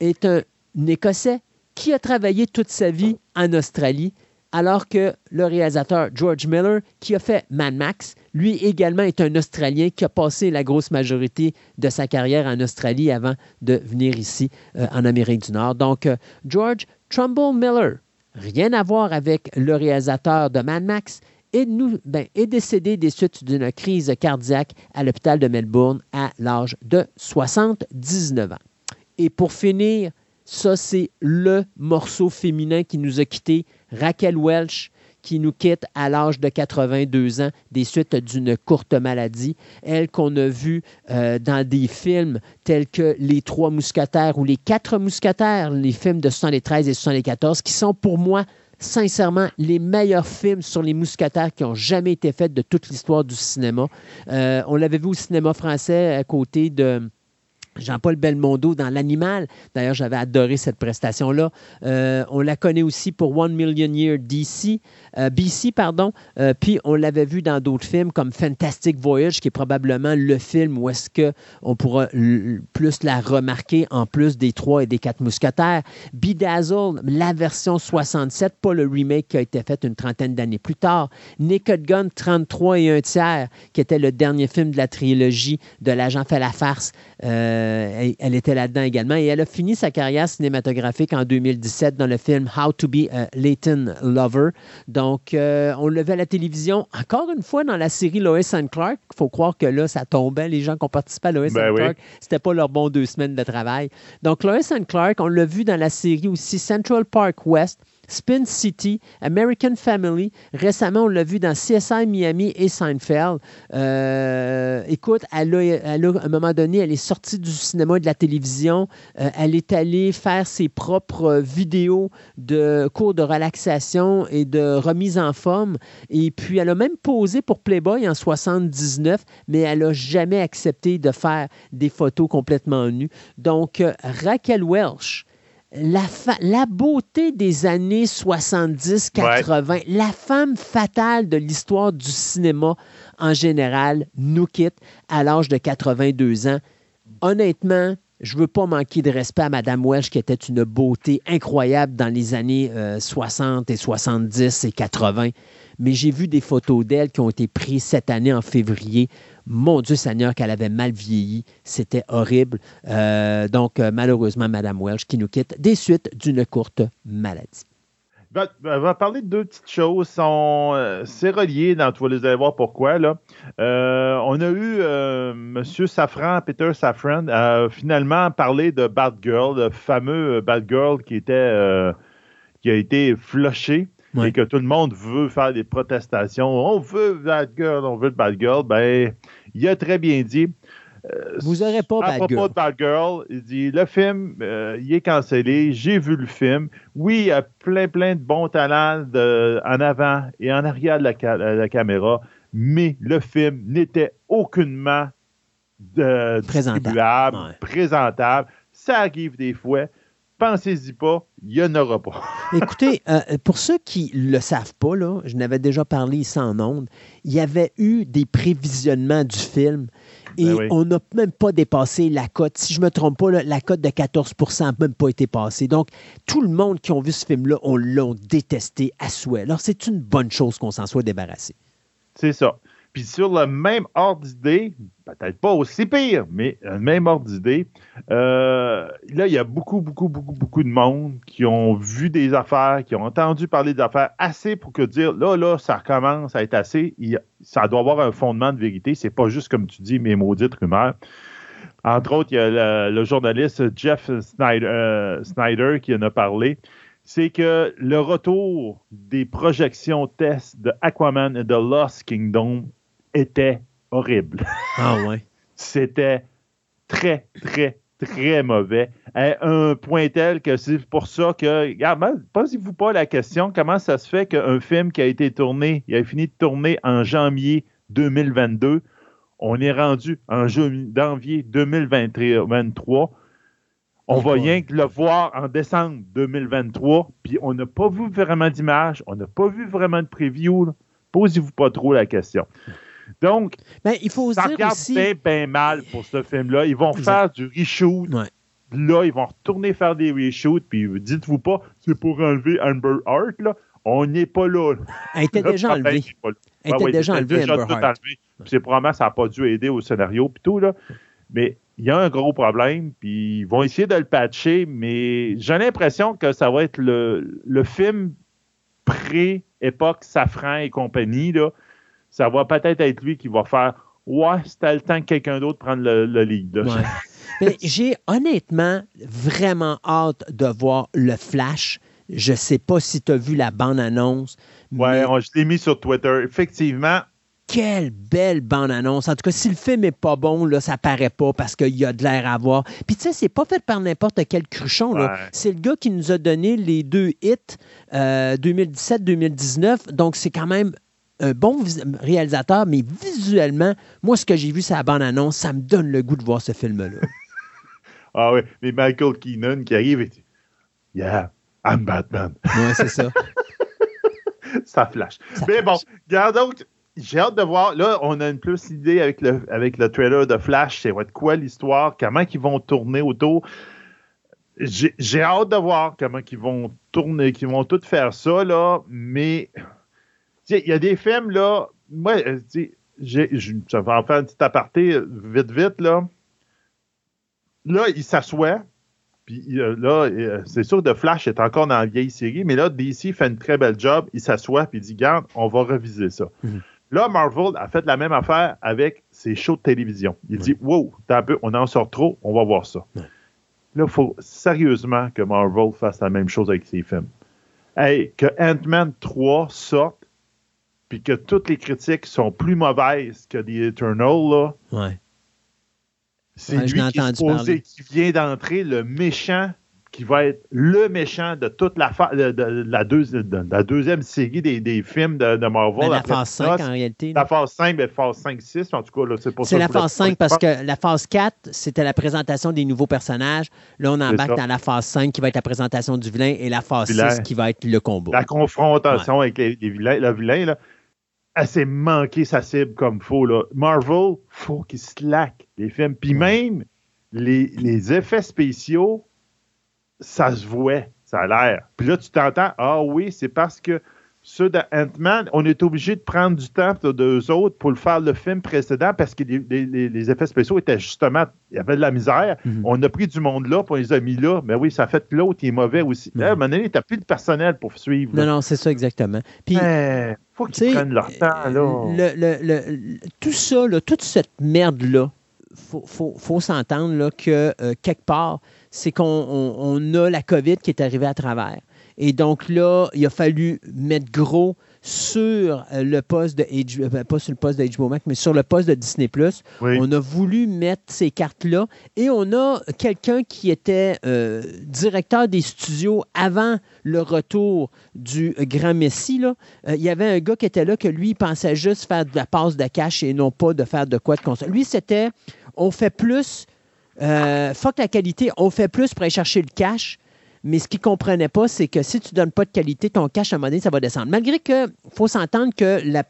est un Écossais qui a travaillé toute sa vie en Australie, alors que le réalisateur George Miller, qui a fait Mad Max, lui également est un Australien qui a passé la grosse majorité de sa carrière en Australie avant de venir ici euh, en Amérique du Nord. Donc, euh, George Trumbull Miller, rien à voir avec le réalisateur de Mad Max, est, nous, ben, est décédé des suites d'une crise cardiaque à l'hôpital de Melbourne à l'âge de 79 ans. Et pour finir, ça, c'est le morceau féminin qui nous a quittés, Raquel Welch, qui nous quitte à l'âge de 82 ans des suites d'une courte maladie. Elle qu'on a vue euh, dans des films tels que Les Trois Mousquetaires ou Les Quatre Mousquetaires, les films de 73 et 74, qui sont pour moi sincèrement, les meilleurs films sur les mousquetaires qui ont jamais été faits de toute l'histoire du cinéma. Euh, on l'avait vu au cinéma français à côté de Jean-Paul Belmondo dans L'Animal. D'ailleurs, j'avais adoré cette prestation-là. Euh, on la connaît aussi pour One Million Year DC, euh, BC, pardon. Euh, puis on l'avait vu dans d'autres films comme Fantastic Voyage, qui est probablement le film où est-ce qu'on pourra plus la remarquer en plus des trois et des quatre mousquetaires. Bedazzle, la version 67, pas le remake qui a été fait une trentaine d'années plus tard. Naked Gun 33 et un tiers, qui était le dernier film de la trilogie de l'agent fait la farce. Elle, était là-dedans également. Et elle a fini sa carrière cinématographique en 2017 dans le film How to be a Leighton Lover. Donc, euh, on le à la télévision, encore une fois, dans la série Lois and Clark. Il faut croire que là, ça tombait. Les gens qui ont participé à Lois ben and Clark, c'était pas leur bon deux semaines de travail. Donc, Lois and Clark, on l'a vu dans la série aussi Central Park West. Spin City, American Family. Récemment, on l'a vu dans CSI Miami et Seinfeld. Euh, écoute, elle à un moment donné, elle est sortie du cinéma et de la télévision. Euh, elle est allée faire ses propres vidéos de cours de relaxation et de remise en forme. Et puis, elle a même posé pour Playboy en 79, mais elle n'a jamais accepté de faire des photos complètement nues. Donc, euh, Raquel Welch, la, beauté des années 70-80, la femme fatale de l'histoire du cinéma en général, nous quitte à l'âge de 82 ans. Honnêtement, je ne veux pas manquer de respect à Mme Welsh, qui était une beauté incroyable dans les années 60 euh, et 70 et 80. Mais j'ai vu des photos d'elle qui ont été prises cette année en février mon Dieu Seigneur, qu'elle avait mal vieilli. C'était horrible. Euh, donc, euh, malheureusement, Madame Welch qui nous quitte des suites d'une courte maladie. On va parler de deux petites choses. Sont, euh, c'est relié, dans, vas les aller voir pourquoi. Là. Euh, on a eu euh, M. Safran, Peter Safran, finalement parlé de Bad Girl, le fameux Bad Girl qui, était, qui a été flushé Ouais. et que tout le monde veut faire des protestations. On veut Bad Girl, on veut Bad Girl. Ben, il a très bien dit. Euh, Vous n'aurez pas à Bad propos Girl. de Bad Girl, il dit le film, euh, il est cancellé. J'ai vu le film. Oui, il y a plein, plein de bons talents de- en avant et en arrière de la, ca- la caméra, mais le film n'était aucunement de, Présentable. distribuable, Ouais. présentable. Ça arrive des fois. Pensez-y pas, il n'y en aura pas. <laughs> Écoutez, euh, pour ceux qui ne le savent pas, là, je n'avais déjà parlé ici en ondes, il y avait eu des prévisionnements du film et Ben oui. on n'a même pas dépassé la cote. Si je ne me trompe pas, là, la cote de 14% n'a même pas été passée. Donc, tout le monde qui a vu ce film-là, on l'a détesté à souhait. Alors, c'est une bonne chose qu'on s'en soit débarrassé. C'est ça. Puis sur le même ordre d'idée, peut-être pas aussi pire, mais le même ordre d'idée, euh, là, il y a beaucoup, beaucoup, beaucoup, beaucoup de monde qui ont vu des affaires, qui ont entendu parler des affaires assez pour que dire, là, là, ça recommence à être assez. Ça doit avoir un fondement de vérité. C'est pas juste, comme tu dis, mes maudites rumeurs. Entre autres, il y a le, le journaliste Jeff Snyder, euh, Snyder qui en a parlé c'est que le retour des projections tests de Aquaman et de Lost Kingdom était horrible. <laughs> Ah ouais. C'était très, très, très mauvais. À un point tel que c'est pour ça que, regarde, posez-vous pas la question comment ça se fait qu'un film qui a été tourné, il a fini de tourner en janvier 2022, on est rendu en janvier 2023. On va rien que le voir en décembre 2023, puis on n'a pas vu vraiment d'image, on n'a pas vu vraiment de preview. Posez-vous pas trop la question. Donc, Ben, il faut ça dire regarde aussi... bien, bien mal pour ce film-là. Ils vont faire du reshoot. Ouais. Là, ils vont retourner faire des reshoots, puis dites-vous pas, c'est pour enlever Amber Heart, là. On n'est pas là. Elle était déjà enlevée. Elle était ouais, déjà enlevée, Amber Heart. C'est probablement que ça n'a pas dû aider au scénario, puis tout, là. Mais il y a un gros problème, puis ils vont essayer de le patcher, mais j'ai l'impression que ça va être le, le film pré-époque Safran et compagnie, là. Ça va peut-être être lui qui va faire Ouais, c'était le temps que quelqu'un d'autre prenne le, le lead. là. Ouais. <laughs> Mais j'ai honnêtement vraiment hâte de voir le Flash. Je sais pas si tu as vu la bande-annonce. Ouais, mais je l'ai mis sur Twitter. Effectivement, quelle belle bande-annonce. En tout cas, si le film est pas bon, là, ça paraît pas parce qu'il y a de l'air à voir. Puis tu sais, c'est pas fait par n'importe quel cruchon. Ouais. C'est le gars qui nous a donné les deux hits euh, 2017-2019. Donc, c'est quand même un bon réalisateur, mais visuellement, moi, ce que j'ai vu, c'est la bande-annonce. Ça me donne le goût de voir ce film-là. <laughs> ah ouais, mais Michael Keenan qui arrive et dit Yeah, I'm Batman. ouais, c'est ça. <laughs> ça flash. Ça Mais bon, regarde donc, j'ai hâte de voir. Là, on a une plus idée avec le, avec le trailer de Flash. C'est quoi l'histoire? Comment ils vont tourner autour? J'ai hâte de voir comment ils vont tourner, qu'ils vont tout faire ça, là. Mais, il y a des films, là. Moi, euh, j'ai- je- ça va en faire un petit aparté euh, vite, vite, là. Là, il s'assoit. Puis euh, là, c'est sûr que Flash est encore dans la vieille série, mais là, DC fait une très belle job. Il s'assoit puis il dit Garde, on va reviser ça. Mhm. Là, Marvel a fait la même affaire avec ses shows de télévision. Il dit Wow, t'as un peu, on en sort trop, on va voir ça. Là, il faut sérieusement que Marvel fasse la même chose avec ses films. Hey, que Ant-Man 3 sorte, puis que toutes les critiques sont plus mauvaises que The Eternal, là. Ouais. C'est Ouais, lui qui, est supposé- qui vient d'entrer, le méchant, qui va être le méchant de toute la, fa- de, de- de la, deuxi- de la deuxième série des, des films de, Marvel. Ben, la phase 5, Thanos. en réalité. La phase 5, mais phase 5, 6, en tout cas, là, c'est pour C'est la phase pas 5 parce que la phase 4, c'était la présentation des nouveaux personnages. Là, on embarque dans la phase 5 qui va être la présentation du vilain et la phase Vilain. 6 qui va être le combat. La confrontation avec les, les vilains, le vilain, là, elle s'est manqué sa cible comme faux. Là. Marvel, faut qu'il slack les films. Puis même les, les effets spéciaux, ça se voit, ça a l'air. Puis là, tu t'entends, ah oui, c'est parce que ceux d'Ant-Man, on est obligé de prendre du temps de deux autres pour le faire le film précédent parce que les, effets spéciaux étaient justement, il y avait de la misère. Mhm. On a pris du monde là, puis on les a mis là. Mais oui, ça fait que l'autre, il est mauvais aussi. à un moment donné, tu n'as plus de personnel pour suivre. Non, non, c'est ça exactement. Puis, il faut qu'ils prennent leur temps. Là. Le, tout ça, toute cette merde-là, il faut, s'entendre que euh, quelque part, c'est qu'on a la COVID qui est arrivée à travers. Et donc là, il a fallu mettre gros sur euh, le poste de HBO, euh, pas sur le poste de HBO Max, mais sur le poste de Disney+. On a voulu mettre ces cartes-là et on a quelqu'un qui était euh, directeur des studios avant le retour du grand Messi. Là. il y avait un gars qui était là que lui, il pensait juste faire de la passe de cash et non pas de faire de quoi de console. Lui, c'était on fait plus, fuck la qualité, on fait plus pour aller chercher le cash mais ce qu'il ne comprenait pas, c'est que si tu ne donnes pas de qualité, ton cash à un moment donné, ça va descendre. Malgré que faut s'entendre que la,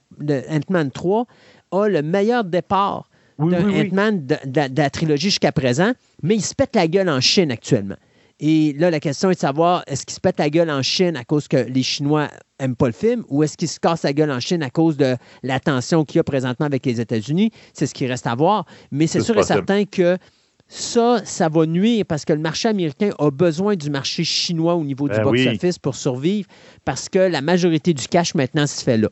Ant-Man 3 a le meilleur départ d'un Ant-Man de, la trilogie jusqu'à présent, mais il se pète la gueule en Chine actuellement. Et là, la question est de savoir, est-ce qu'il se pète la gueule en Chine à cause que les Chinois n'aiment pas le film ou est-ce qu'il se casse la gueule en Chine à cause de la tension qu'il y a présentement avec les États-Unis? C'est ce qui reste à voir. Mais c'est sûr et certain que ça, ça va nuire parce que le marché américain a besoin du marché chinois au niveau du ben box-office pour survivre parce que la majorité du cash maintenant se fait là.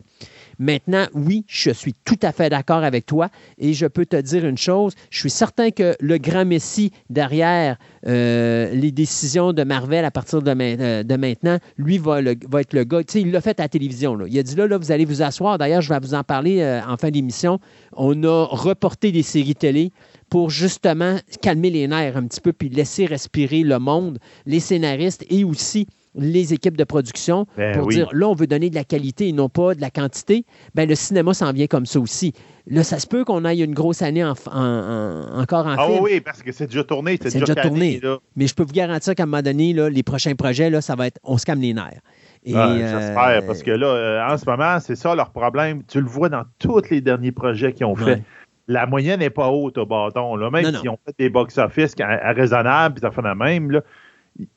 Maintenant, oui, je suis tout à fait d'accord avec toi et je peux te dire une chose, je suis certain que le grand Messi derrière euh, les décisions de Marvel à partir de, euh, maintenant, lui va, être le gars. Tu sais, il l'a fait à la télévision. Il a dit là, là, vous allez vous asseoir. D'ailleurs, je vais vous en parler euh, en fin d'émission. On a reporté des séries télé pour justement calmer les nerfs un petit peu puis laisser respirer le monde, les scénaristes et aussi les équipes de production ben pour dire là, on veut donner de la qualité et non pas de la quantité. Ben, le cinéma s'en vient comme ça aussi. Là, ça se peut qu'on aille une grosse année en, encore en ah, oui, parce que c'est déjà tourné. C'est déjà, tourné. Mais je peux vous garantir qu'à un moment donné, là, les prochains projets, là, ça va être on se calme les nerfs. J'espère, euh, parce que là, euh, en ce moment, c'est ça leur problème. Tu le vois dans tous les derniers projets qu'ils ont fait la moyenne n'est pas haute au bâton. Là. Même s'ils ont fait des box-office raisonnables, puis ça fait la même, là,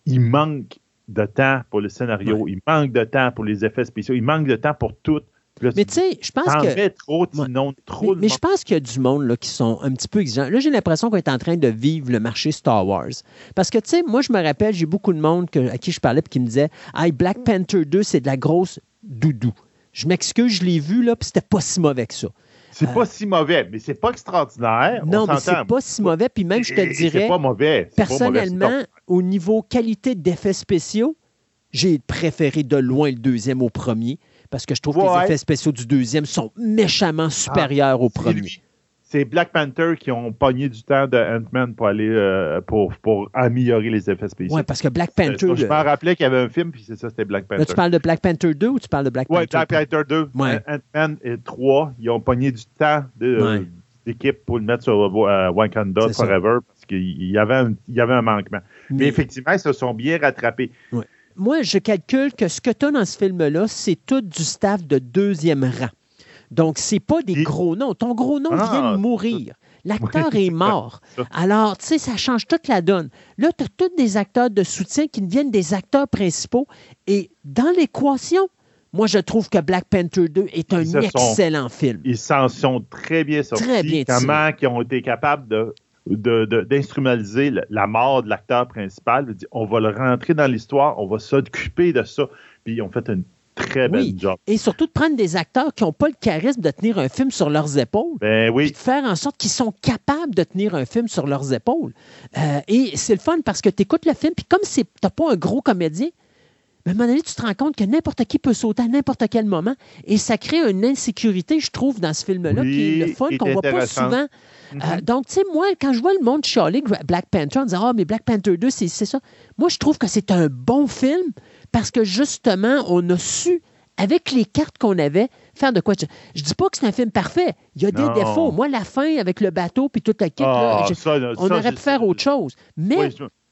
il manque de temps pour le scénario, il manque de temps pour les effets spéciaux, il manque de temps pour tout. mais tu sais, je pense que. trop, trop mais, je pense qu'il y a du monde là, qui sont un petit peu exigeants. Là, j'ai l'impression qu'on est en train de vivre le marché Star Wars. Parce que, tu sais, moi, je me rappelle, j'ai beaucoup de monde à qui je parlais et qui me disait Hey, Black Panther 2, c'est de la grosse doudou. Je m'excuse, je l'ai vu, là, puis c'était pas si mauvais que ça. C'est pas si mauvais, mais c'est pas extraordinaire. Non, mais c'est pas si mauvais. Puis même, je te dirais. C'est pas mauvais. Personnellement, au niveau qualité d'effets spéciaux, j'ai préféré de loin le deuxième au premier parce que je trouve que les effets spéciaux du deuxième sont méchamment supérieurs au premier c'est Black Panther qui ont pogné du temps de Ant-Man pour aller euh, pour, pour améliorer les effets spéciaux. Oui, parce que Black euh, Panther. je me rappelais qu'il y avait un film, puis c'est ça, c'était Black Panther. Là, tu parles de Black Panther 2 ou tu parles de Black Panther 3? Oui, Black Panther 2. Ant-Man et 3, ils ont pogné du temps d'équipe pour le mettre sur euh, Wakanda Forever parce qu'il y, avait un, y avait un manquement. Mais, effectivement, ils se sont bien rattrapés. Moi, je calcule que ce que tu as dans ce film-là, c'est tout du staff de deuxième rang. Donc, c'est pas des gros noms. Ton gros nom ah, vient de mourir. L'acteur est mort. <laughs> Alors, tu sais, ça change toute la donne. Là, tu as tous des acteurs de soutien qui deviennent des acteurs principaux. Et dans l'équation, moi, je trouve que Black Panther 2 est un excellent film. Ils s'en sont très bien sortis. Très bien Comment ils ont été capables de d'instrumentaliser la mort de l'acteur principal? On va le rentrer dans l'histoire, on va s'occuper de ça. Puis ils ont fait une très belle job. Et surtout de prendre des acteurs qui n'ont pas le charisme de tenir un film sur leurs épaules. Ben oui. de faire en sorte qu'ils sont capables de tenir un film sur leurs épaules. Euh, et c'est le fun parce que tu écoutes le film, puis comme tu n'as pas un gros comédien, à un moment donné, tu te rends compte que n'importe qui peut sauter à n'importe quel moment. Et ça crée une insécurité, je trouve, dans ce film-là, qui est le fun, qu'on ne voit pas souvent. Euh, mm-hmm. donc, tu sais, moi, quand je vois le monde chialer Black Panther, on dit Ah, mais Black Panther 2, c'est ça. Moi, je trouve que c'est un bon film parce que justement, on a su, avec les cartes qu'on avait, faire de quoi. Je, ne dis pas que c'est un film parfait. Il y a des défauts. Moi, la fin avec le bateau puis toute la kit, ah, on aurait pu faire autre chose. Mais.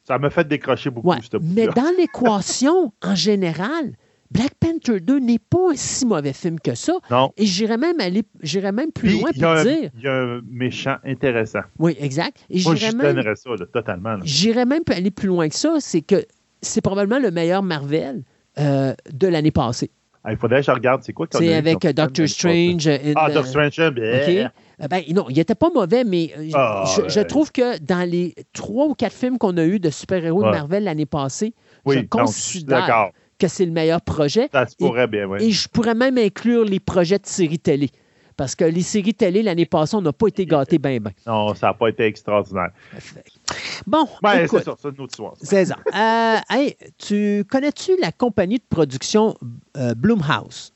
ça m'a fait décrocher beaucoup, Mais dans <laughs> l'équation, en général, Black Panther 2 n'est pas un si mauvais film que ça. Non. Et j'irais même aller, j'irais même plus loin pour dire. Il y a un méchant intéressant. Oui, exact. Et Moi, je même, ça, totalement. J'irais même aller plus loin que ça, c'est que c'est probablement le meilleur Marvel euh, de l'année passée. Ah, il faudrait que je regarde, c'est quoi qu'on C'est avec euh, Doctor Strange. in Ah, Doctor Strange, bien. Euh, Ben, non, il n'était pas mauvais, mais euh, Ah, je, je ouais. trouve que dans les trois ou quatre films qu'on a eu de super-héros de Ouais. Marvel l'année passée, Oui, je considère que c'est le meilleur projet. Ça se Et- pourrait bien, oui. Et je pourrais même inclure les projets de séries télé. Parce que les séries télé, l'année passée, on n'a pas été gâtés bien, bien. Non, ça n'a pas été extraordinaire. Bon, Ben, c'est ça, c'est une autre histoire. c'est ça. Euh, hey, tu connais-tu la compagnie de production euh, Blumhouse?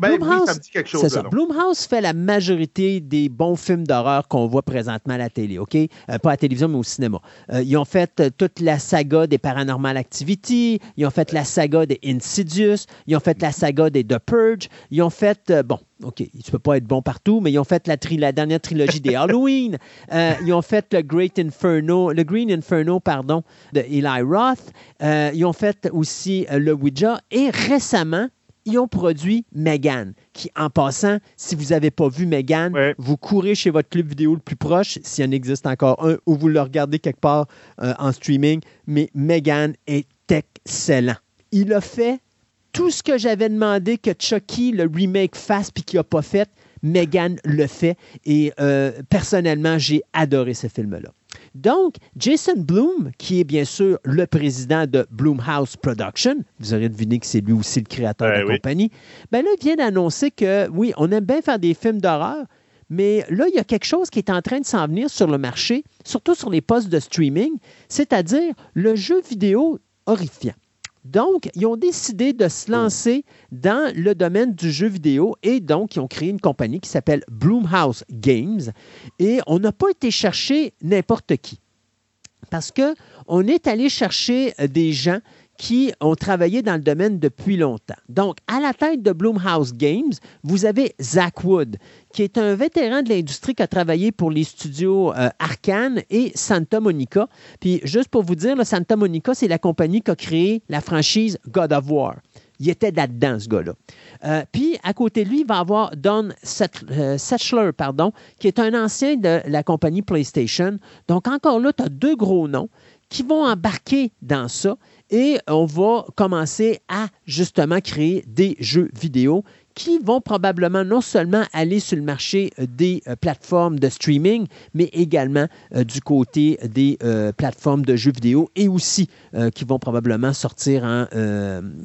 Ben oui, Blumhouse, ça me dit quelque chose. C'est ça. Blumhouse fait la majorité des bons films d'horreur qu'on voit présentement à la télé, OK? Euh, pas à la télévision, mais au cinéma. Euh, ils ont fait euh, toute la saga des Paranormal Activity, ils ont fait la saga des Insidious, ils ont fait la saga des The Purge, ils ont fait, euh, bon, OK, tu peux pas être bon partout, mais ils ont fait la, tri- la dernière trilogie des <laughs> Halloween, Euh, ils ont fait le Great Inferno, le Green Inferno, pardon, de Eli Roth, Euh, ils ont fait aussi euh, le Ouija, et récemment, ils ont produit Megan, qui, en passant, si vous n'avez pas vu Megan, Ouais. vous courez chez votre club vidéo le plus proche, s'il en existe encore un, ou vous le regardez quelque part euh, en streaming. Mais Megan est excellent. Il a fait tout ce que j'avais demandé que Chucky, le remake, fasse puis qu'il n'a pas fait. Megan le fait. Et euh, personnellement, j'ai adoré ce film-là. Donc, Jason Bloom, qui est bien sûr le président de Bloomhouse Production, vous aurez deviné que c'est lui aussi le créateur de Ben la oui. compagnie, ben là, il vient d'annoncer que oui, on aime bien faire des films d'horreur, mais là, il y a quelque chose qui est en train de s'en venir sur le marché, surtout sur les postes de streaming, c'est-à-dire le jeu vidéo horrifiant. Donc, ils ont décidé de se lancer dans le domaine du jeu vidéo et donc, ils ont créé une compagnie qui s'appelle Bloomhouse Games. Et on n'a pas été chercher n'importe qui. Parce qu'on est allé chercher euh, des gens qui ont travaillé dans le domaine depuis longtemps. Donc, à la tête de Bloomhouse Games, vous avez Zach Wood, qui est un vétéran de l'industrie qui a travaillé pour les studios euh, Arkane et Santa Monica. Puis, juste pour vous dire, Santa Monica, c'est la compagnie qui a créé la franchise God of War. Il était là-dedans, ce gars-là. Euh, puis, à côté de lui, il va avoir Don euh, Setchler, pardon, qui est un ancien de la compagnie PlayStation. Donc, encore là, tu as deux gros noms qui vont embarquer dans ça et on va commencer à justement créer des jeux vidéo qui vont probablement non seulement aller sur le marché euh, des euh, plateformes de streaming, mais également euh, du côté des euh, plateformes de jeux vidéo et aussi qui vont probablement sortir en,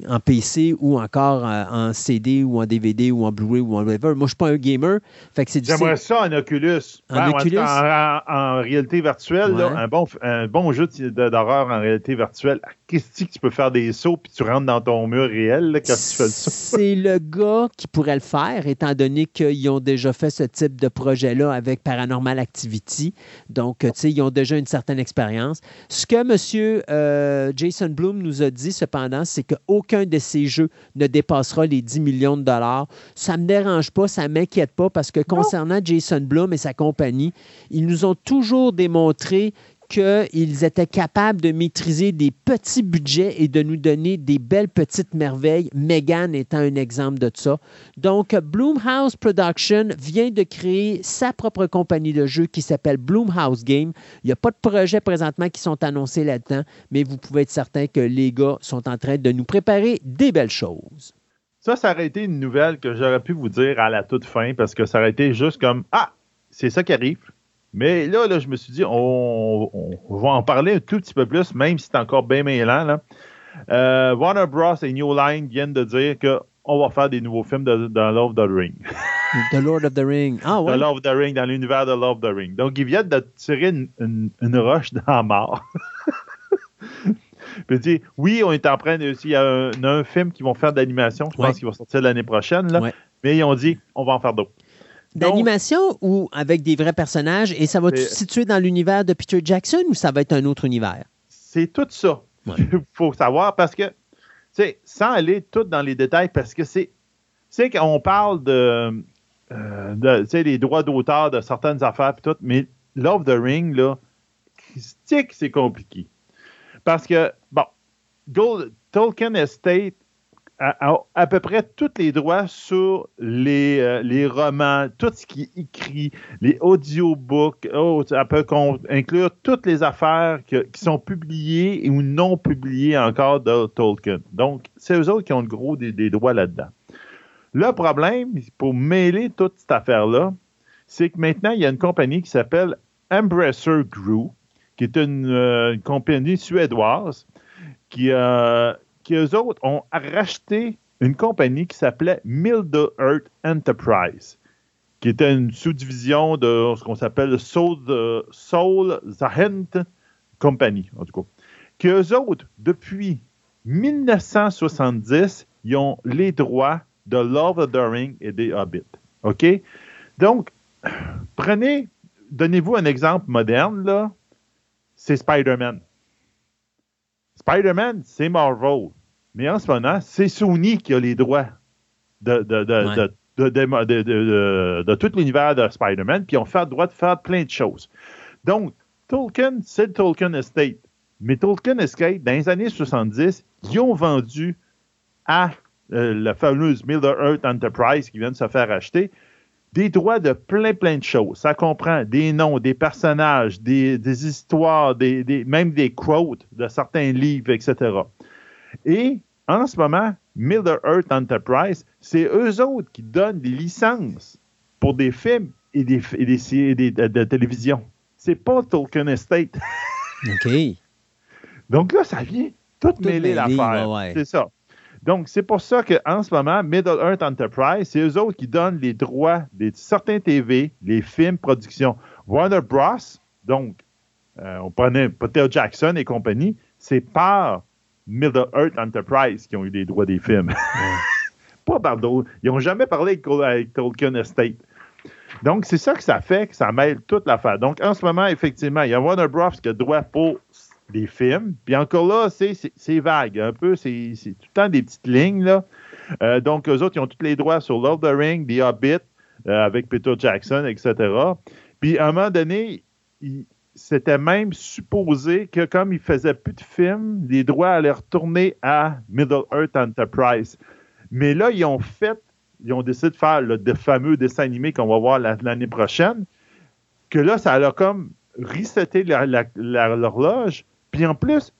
en PC ou encore en CD ou en DVD ou en Blu-ray ou en whatever. Moi, je ne suis pas un gamer, fait que c'est. J'aimerais ça en Oculus. En Ben, Oculus? En, réalité virtuelle, là, un, bon, un bon jeu d'horreur en réalité virtuelle. Qu'est-ce que tu peux faire des sauts puis tu rentres dans ton mur réel là, quand tu fais ça? C'est le gars qui pourrait le faire, étant donné qu'ils ont déjà fait ce type de projet-là avec Paranormal Activity. Donc, tu sais, ils ont déjà une certaine expérience. Ce que M. Jason Bloom nous a dit, cependant, c'est qu'aucun de ces jeux ne dépassera les 10 millions de dollars. Ça ne me dérange pas, ça ne m'inquiète pas, parce que concernant Jason Bloom et sa compagnie, ils nous ont toujours démontré qu'ils étaient capables de maîtriser des petits budgets et de nous donner des belles petites merveilles, Megan étant un exemple de ça. Donc, Bloomhouse Production vient de créer sa propre compagnie de jeux qui s'appelle Bloomhouse Game. Il n'y a pas de projet présentement qui sont annoncés là-dedans, mais vous pouvez être certain que les gars sont en train de nous préparer des belles choses. Ça, ça aurait été une nouvelle que j'aurais pu vous dire à la toute fin parce que ça aurait été juste comme Ah, c'est ça qui arrive. Mais là, là, je me suis dit, on, on va en parler un tout petit peu plus, même si c'est encore bien mêlant. Là. Euh, Warner Bros. et New Line viennent de dire qu'on va faire des nouveaux films de, dans Love of the Ring. <laughs> The Lord of the Ring. Ah ouais? Love of the Ring, dans l'univers de Love of the Ring. Donc, ils viennent de tirer une, une- une roche dans la mort. <laughs> Puis dire, oui, on est en train de. Il y a un, film qui vont faire d'animation, je Ouais. pense qu'il va sortir l'année prochaine. Là. Ouais. Mais ils ont dit, on va en faire d'autres. D'animation ou avec des vrais personnages? Et ça va C'est- situé dans l'univers de Peter Jackson ou ça va être un autre univers? C'est tout ça Ouais. qu'il <laughs> faut savoir parce que, tu sais, sans aller tout dans les détails, parce que c'est. Tu sais, qu'on parle de. euh, de tu sais, les droits d'auteur de certaines affaires, puis tout, mais Love the Ring, là, c'est c'est compliqué. Parce que, bon, Gold- Tolkien Estate à, peu près tous les droits sur les, euh, les romans, tout ce qui est écrit, les audiobooks, oh, ça peut inclure toutes les affaires qui sont publiées ou non publiées encore de Tolkien. Donc, c'est eux autres qui ont le gros des, droits là-dedans. Le problème, pour mêler toute cette affaire-là, c'est que maintenant, il y a une compagnie qui s'appelle Embracer Group, qui est une, euh, une compagnie suédoise qui, euh, qui eux autres ont racheté une compagnie qui s'appelait Middle Earth Enterprise, qui était une sous-division de ce qu'on s'appelle Soul, Soul Zahent Company, en tout cas. Que eux autres, depuis 1970, ils ont les droits de Love of the Ring et des Hobbits. OK? Donc, prenez, donnez-vous un exemple moderne, là. C'est Spider-Man. Spider-Man, c'est Marvel. Mais en ce moment, c'est Sony qui a les droits de, de, tout l'univers de Spider-Man, puis ils ont fait le droit de faire plein de choses. Donc, Tolkien, c'est le Tolkien Estate. Mais Tolkien Estate, dans les années 70, ils ont vendu à euh, la fameuse Middle Earth Enterprise qui vient de se faire acheter des droits de plein, plein de choses. Ça comprend des noms, des personnages, des, histoires, des, même des quotes de certains livres, etc. Et en ce moment, Middle Earth Enterprise, c'est eux autres qui donnent des licences pour des films et des, séries de, télévision. C'est pas Tolkien Estate. <laughs> OK. Donc là, ça vient tout, mêler l'affaire. C'est ça. Donc, c'est pour ça qu'en ce moment, Middle Earth Enterprise, c'est eux autres qui donnent les droits de certains TV, les films, productions. Warner Bros., donc, euh, on prenait Peter Jackson et compagnie, c'est par Middle Earth Enterprise qui ont eu les droits des films. <laughs> Pas par d'autres. Ils n'ont jamais parlé avec, Tolkien Estate. Donc, c'est ça que ça fait, que ça mêle toute l'affaire. Donc, en ce moment, effectivement, il y a Warner Bros. qui a droit pour des films. Puis encore là, c'est vague un peu. C'est tout le temps des petites lignes. Euh, donc, eux autres, ils ont tous les droits sur Lord of the Ring, The Hobbit, euh, avec Peter Jackson, etc. Puis, à un moment donné, c'était même supposé que comme ils faisaient plus de films, les droits allaient retourner à Middle Earth Enterprise. Mais là, ils ont fait, ils ont décidé de faire le, fameux dessin animé qu'on va voir l'année prochaine, que là, ça a comme reseté l'horloge. Puis en plus,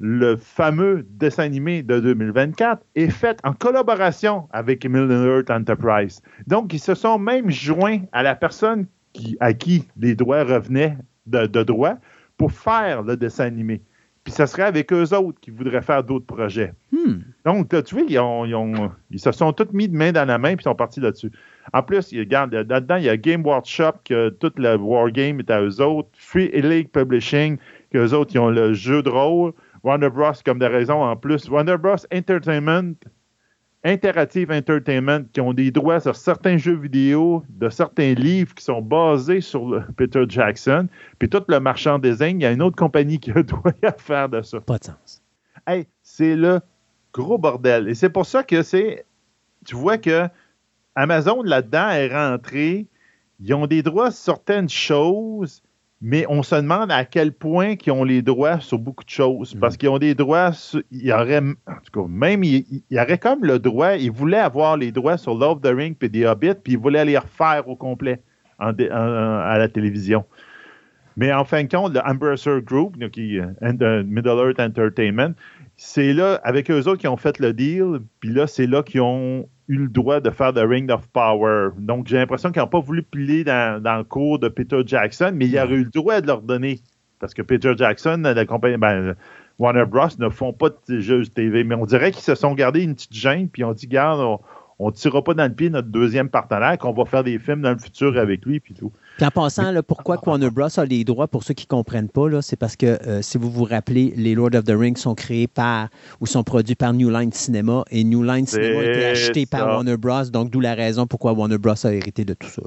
le fameux dessin animé de 2024 est fait en collaboration avec Middle Earth Enterprise. Donc, ils se sont même joints à la personne qui, à qui les droits revenaient de, droit pour faire le dessin animé. Puis ce serait avec eux autres qui voudraient faire d'autres projets. Hmm. Donc, tu vois, ils, se sont tous mis de main dans la main puis sont partis là-dessus. En plus, regarde, là-dedans, il y a Game Workshop, que toute la Wargame est à eux autres. Free League Publishing, qu'eux autres, ils ont le jeu de rôle. Warner Bros. comme des raisons en plus. Warner Bros. Entertainment, Interactive Entertainment, qui ont des droits sur certains jeux vidéo, de certains livres qui sont basés sur Peter Jackson. Puis tout le marchand design, il y a une autre compagnie qui a droit à faire de ça. Pas de sens. Hey, c'est le gros bordel. Et c'est pour ça que c'est. Tu vois que Amazon là-dedans est rentré. Ils ont des droits sur certaines choses mais on se demande à quel point ils ont les droits sur beaucoup de choses. Parce mm. qu'ils ont des droits, il y aurait, en tout cas, même, il, y aurait comme le droit, ils voulaient avoir les droits sur Love the Ring puis The Hobbit, puis ils voulaient les refaire au complet à la télévision. Mais en fin de compte, le Embracer Group, qui, euh, Middle Earth Entertainment, c'est là, avec eux autres, qui ont fait le deal, puis là, c'est là qu'ils ont eu le droit de faire The Ring of Power. Donc, j'ai l'impression qu'ils n'ont pas voulu piler dans, le cours de Peter Jackson, mais il aurait eu le droit de leur donner. Parce que Peter Jackson, la compagnie, ben, Warner Bros. ne font pas de jeux TV. Mais on dirait qu'ils se sont gardés une petite gêne, puis on dit, garde, on ne tirera pas dans le pied notre deuxième partenaire, qu'on va faire des films dans le futur avec lui, puis tout. Puis en passant, pourquoi Warner Bros. a les droits, pour ceux qui ne comprennent pas, c'est parce que, euh, si vous vous rappelez, les Lord of the Rings sont créés par ou sont produits par New Line Cinema, et New Line Cinema a été acheté par Warner Bros., donc d'où la raison pourquoi Warner Bros. a hérité de tout ça.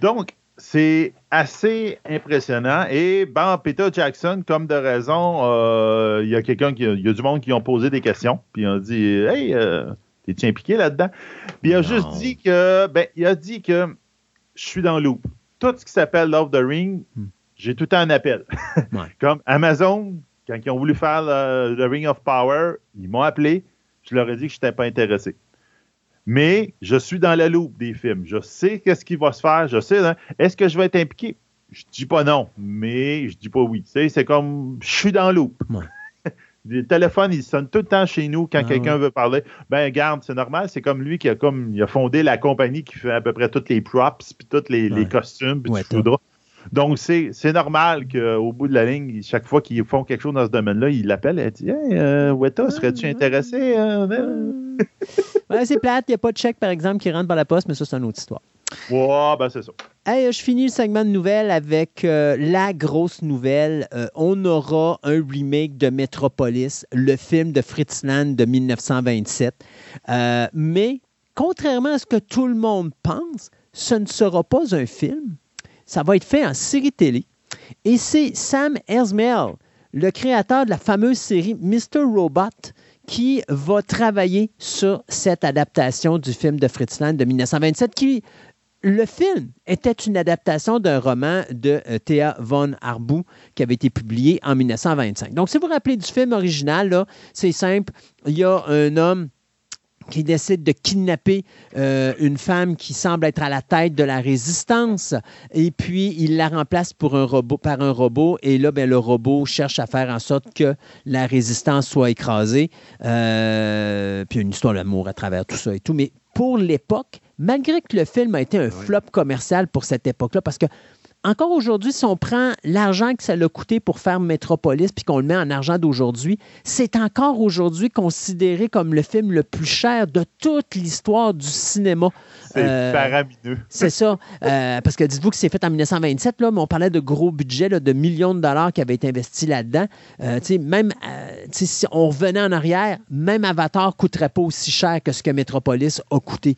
Donc, c'est assez impressionnant. Et bon, Peter Jackson, comme de raison, euh, il y a quelqu'un qui, il y a du monde qui ont posé des questions, puis on dit Hey, euh, T'es-tu impliqué là-dedans? Puis il a juste dit que, ben, il a dit que je suis dans loop. Tout ce qui s'appelle Love the Ring, hmm. j'ai tout le temps un appel. <laughs> Comme Amazon, quand ils ont voulu faire le, Ring of Power, ils m'ont appelé. je leur ai dit que je n'étais pas intéressé. Mais je suis dans la loupe des films. Je sais qu'est-ce qui va se faire. Je sais, hein. est-ce que je vais être impliqué? Je dis pas non, mais je dis pas oui. c'est comme, je suis dans la loupe. Le téléphone, il sonne tout le temps chez nous quand ah quelqu'un veut parler. Ben, garde, c'est normal. C'est comme lui qui a comme il a fondé la compagnie qui fait à peu près toutes les props, puis tous les, costumes, puis tout Donc, c'est normal qu'au bout de la ligne, chaque fois qu'ils font quelque chose dans ce domaine-là, il l'appelle et dit Hey, euh, Weta, serais-tu intéressé euh, ouais, C'est plate. Il n'y a pas de chèque, par exemple, qui rentre par la poste, mais ça, c'est une autre histoire. Ouais, ben c'est ça. Je finis le segment de nouvelles avec euh, la grosse nouvelle. Euh, on aura un remake de Metropolis, le film de Fritz Lang de 1927. Euh, mais contrairement à ce que tout le monde pense, ce ne sera pas un film. Ça va être fait en série télé. Et c'est Sam Esmail, le créateur de la fameuse série Mr. Robot, qui va travailler sur cette adaptation du film de Fritz Lang de 1927 qui le film était une adaptation d'un roman de euh, Thea von Arbou qui avait été publié en 1925. Donc, si vous vous rappelez du film original, c'est simple. Il y a un homme qui décide de kidnapper euh, une femme qui semble être à la tête de la résistance et puis il la remplace pour un robot, par un robot et là, ben, le robot cherche à faire en sorte que la résistance soit écrasée. Euh, puis une histoire d'amour à travers tout ça et tout. Mais pour l'époque, malgré que le film a été un flop commercial pour cette époque-là, parce que encore aujourd'hui, si on prend l'argent que ça l'a coûté pour faire Metropolis puis qu'on le met en argent d'aujourd'hui, c'est encore aujourd'hui considéré comme le film le plus cher de toute l'histoire du cinéma. C'est euh, faramineux. C'est ça. Euh, parce que dites-vous que c'est fait en 1927, là, mais on parlait de gros budgets, de millions de dollars qui avaient été investis là-dedans. Euh, même si on revenait en arrière, même Avatar ne coûterait pas aussi cher que ce que Metropolis a coûté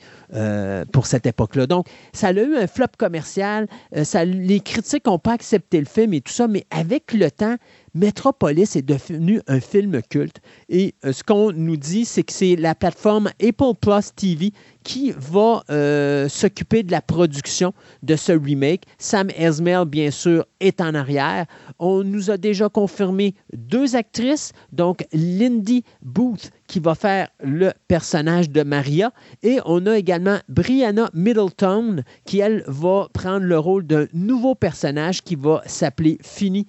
pour cette époque-là. Donc, ça a eu un flop commercial. ça, les critiques n'ont pas accepté le film et tout ça, mais avec le temps, Metropolis est devenu un film culte. Et euh, ce qu'on nous dit, c'est que c'est la plateforme Apple Plus TV qui va euh, s'occuper de la production de ce remake. Sam Esmail, bien sûr, est en arrière. On nous a déjà confirmé deux actrices, donc Lindy Booth qui va faire le personnage de Maria et on a également Brianna Middleton qui, elle, va prendre le rôle d'un nouveau personnage qui va s'appeler Finny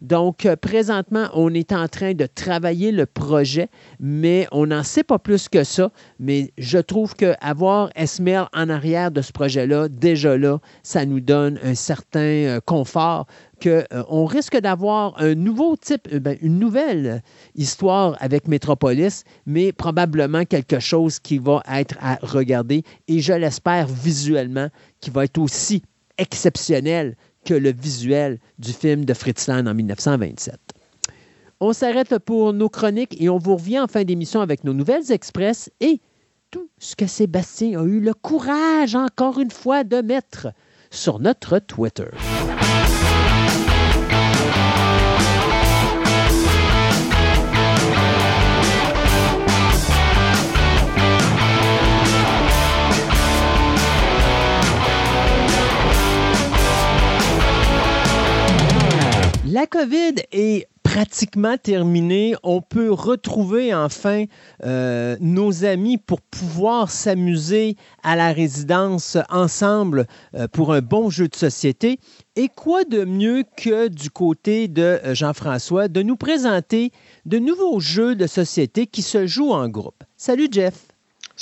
Donc, euh, présentement, on est en train de travailler le projet, mais on n'en sait pas plus que ça. Mais je trouve qu'avoir Esmel en arrière de ce projet-là, déjà là, ça nous donne un certain euh, confort qu'on euh, risque d'avoir un nouveau type, ben, une nouvelle histoire avec Metropolis, mais probablement quelque chose qui va être à regarder et je l'espère visuellement, qui va être aussi exceptionnel que le visuel du film de Fritz Lang en 1927. On s'arrête pour nos chroniques et on vous revient en fin d'émission avec nos nouvelles express et tout ce que Sébastien a eu le courage encore une fois de mettre sur notre Twitter. La COVID est pratiquement terminée. On peut retrouver enfin euh, nos amis pour pouvoir s'amuser à la résidence ensemble euh, pour un bon jeu de société. Et quoi de mieux que du côté de euh, Jean-François de nous présenter de nouveaux jeux de société qui se jouent en groupe. Salut Jeff.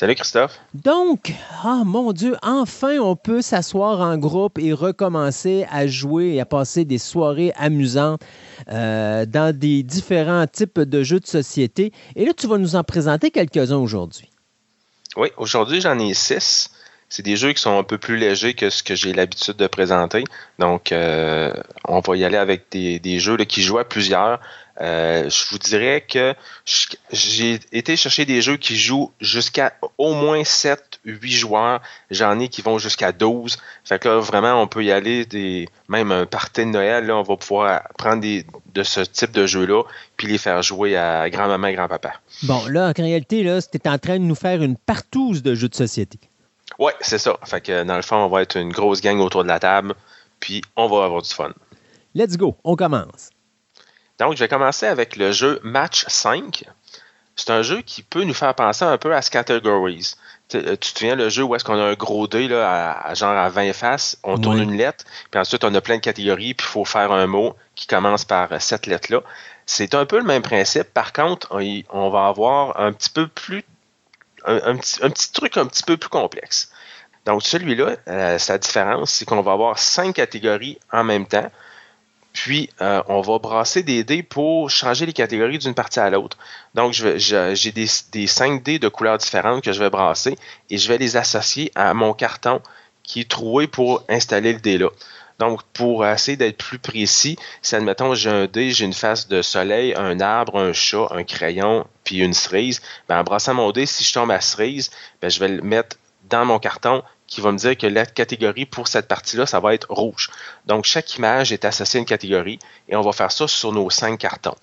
Salut Christophe. Donc, ah mon Dieu, enfin on peut s'asseoir en groupe et recommencer à jouer et à passer des soirées amusantes euh, dans des différents types de jeux de société. Et là, tu vas nous en présenter quelques-uns aujourd'hui. Oui, aujourd'hui j'en ai six. C'est des jeux qui sont un peu plus légers que ce que j'ai l'habitude de présenter. Donc, euh, on va y aller avec des, jeux qui jouent à plusieurs. Euh, je vous dirais que j'ai été chercher des jeux qui jouent jusqu'à au moins 7, 8 joueurs. J'en ai qui vont jusqu'à 12. Fait que là, vraiment, on peut y aller des. Même un party de Noël, là, on va pouvoir prendre des, de ce type de jeux-là, puis les faire jouer à grand-maman et grand-papa. Bon, là, en réalité, là, c'était en train de nous faire une partouze de jeux de société. Oui, c'est ça. Fait que dans le fond, on va être une grosse gang autour de la table, puis on va avoir du fun. Let's go, on commence. Donc, je vais commencer avec le jeu Match 5. c'est un jeu qui peut nous faire penser un peu à Scattergories. Euh, tu te souviens le jeu où est-ce qu'on a un gros dé là, à, genre à 20 faces, on tourne une lettre, puis ensuite on a plein de catégories, puis il faut faire un mot qui commence par euh, cette lettre-là. C'est un peu le même principe. Par contre, on, va avoir un petit peu plus un, petit, truc un petit peu plus complexe. Donc celui-là, euh, sa différence, c'est qu'on va avoir cinq catégories en même temps. Puis, euh, on va brasser des dés pour changer les catégories d'une partie à l'autre. Donc, j'ai des, des 5 dés de couleurs différentes que je vais brasser et je vais les associer à mon carton qui est troué pour installer le dé là. Donc, pour essayer d'être plus précis, si admettons j'ai un dé, j'ai une face de soleil, un arbre, un chat, un crayon, puis une cerise, ben, en brassant mon dé, si je tombe à cerise, ben, je vais le mettre dans mon carton qui va me dire que la catégorie pour cette partie-là, ça va être rouge. Donc, chaque image est associée à une catégorie et on va faire ça sur nos cinq cartons.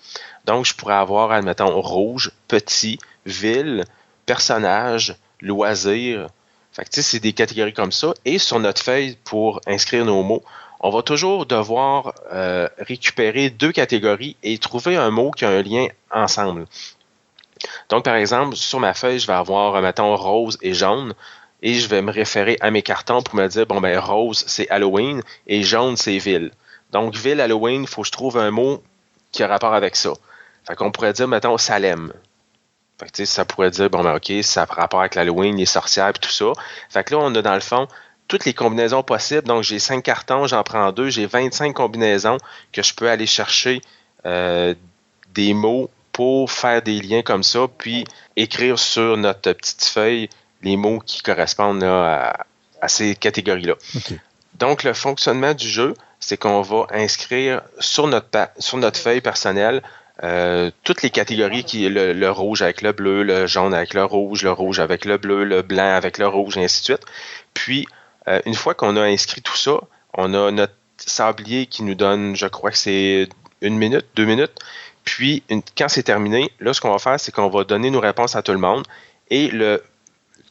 Donc, je pourrais avoir, admettons, rouge, petit, ville, personnage, loisir. Fait que, c'est des catégories comme ça. Et sur notre feuille, pour inscrire nos mots, on va toujours devoir euh, récupérer deux catégories et trouver un mot qui a un lien ensemble. Donc, par exemple, sur ma feuille, je vais avoir, mettons, rose et jaune et je vais me référer à mes cartons pour me dire, bon, ben, rose, c'est Halloween et jaune, c'est ville. Donc, ville, Halloween, il faut que je trouve un mot qui a rapport avec ça. Fait qu'on pourrait dire, mettons, Salem. Fait que, ça pourrait dire, bon, ben, OK, ça a rapport avec l'Halloween, les sorcières et tout ça. Fait que là, on a dans le fond toutes les combinaisons possibles. Donc, j'ai cinq cartons, j'en prends deux, j'ai 25 combinaisons que je peux aller chercher euh, des mots pour faire des liens comme ça, puis écrire sur notre petite feuille les mots qui correspondent à, ces catégories-là. Donc, le fonctionnement du jeu, c'est qu'on va inscrire sur notre, sur notre feuille personnelle euh, toutes les catégories qui le, le rouge avec le bleu, le jaune avec le rouge, le rouge avec le bleu, le blanc avec le rouge, et ainsi de suite. Puis, euh, une fois qu'on a inscrit tout ça, on a notre sablier qui nous donne, je crois que c'est une minute, deux minutes. Puis, quand c'est terminé, là, ce qu'on va faire, c'est qu'on va donner nos réponses à tout le monde. Et le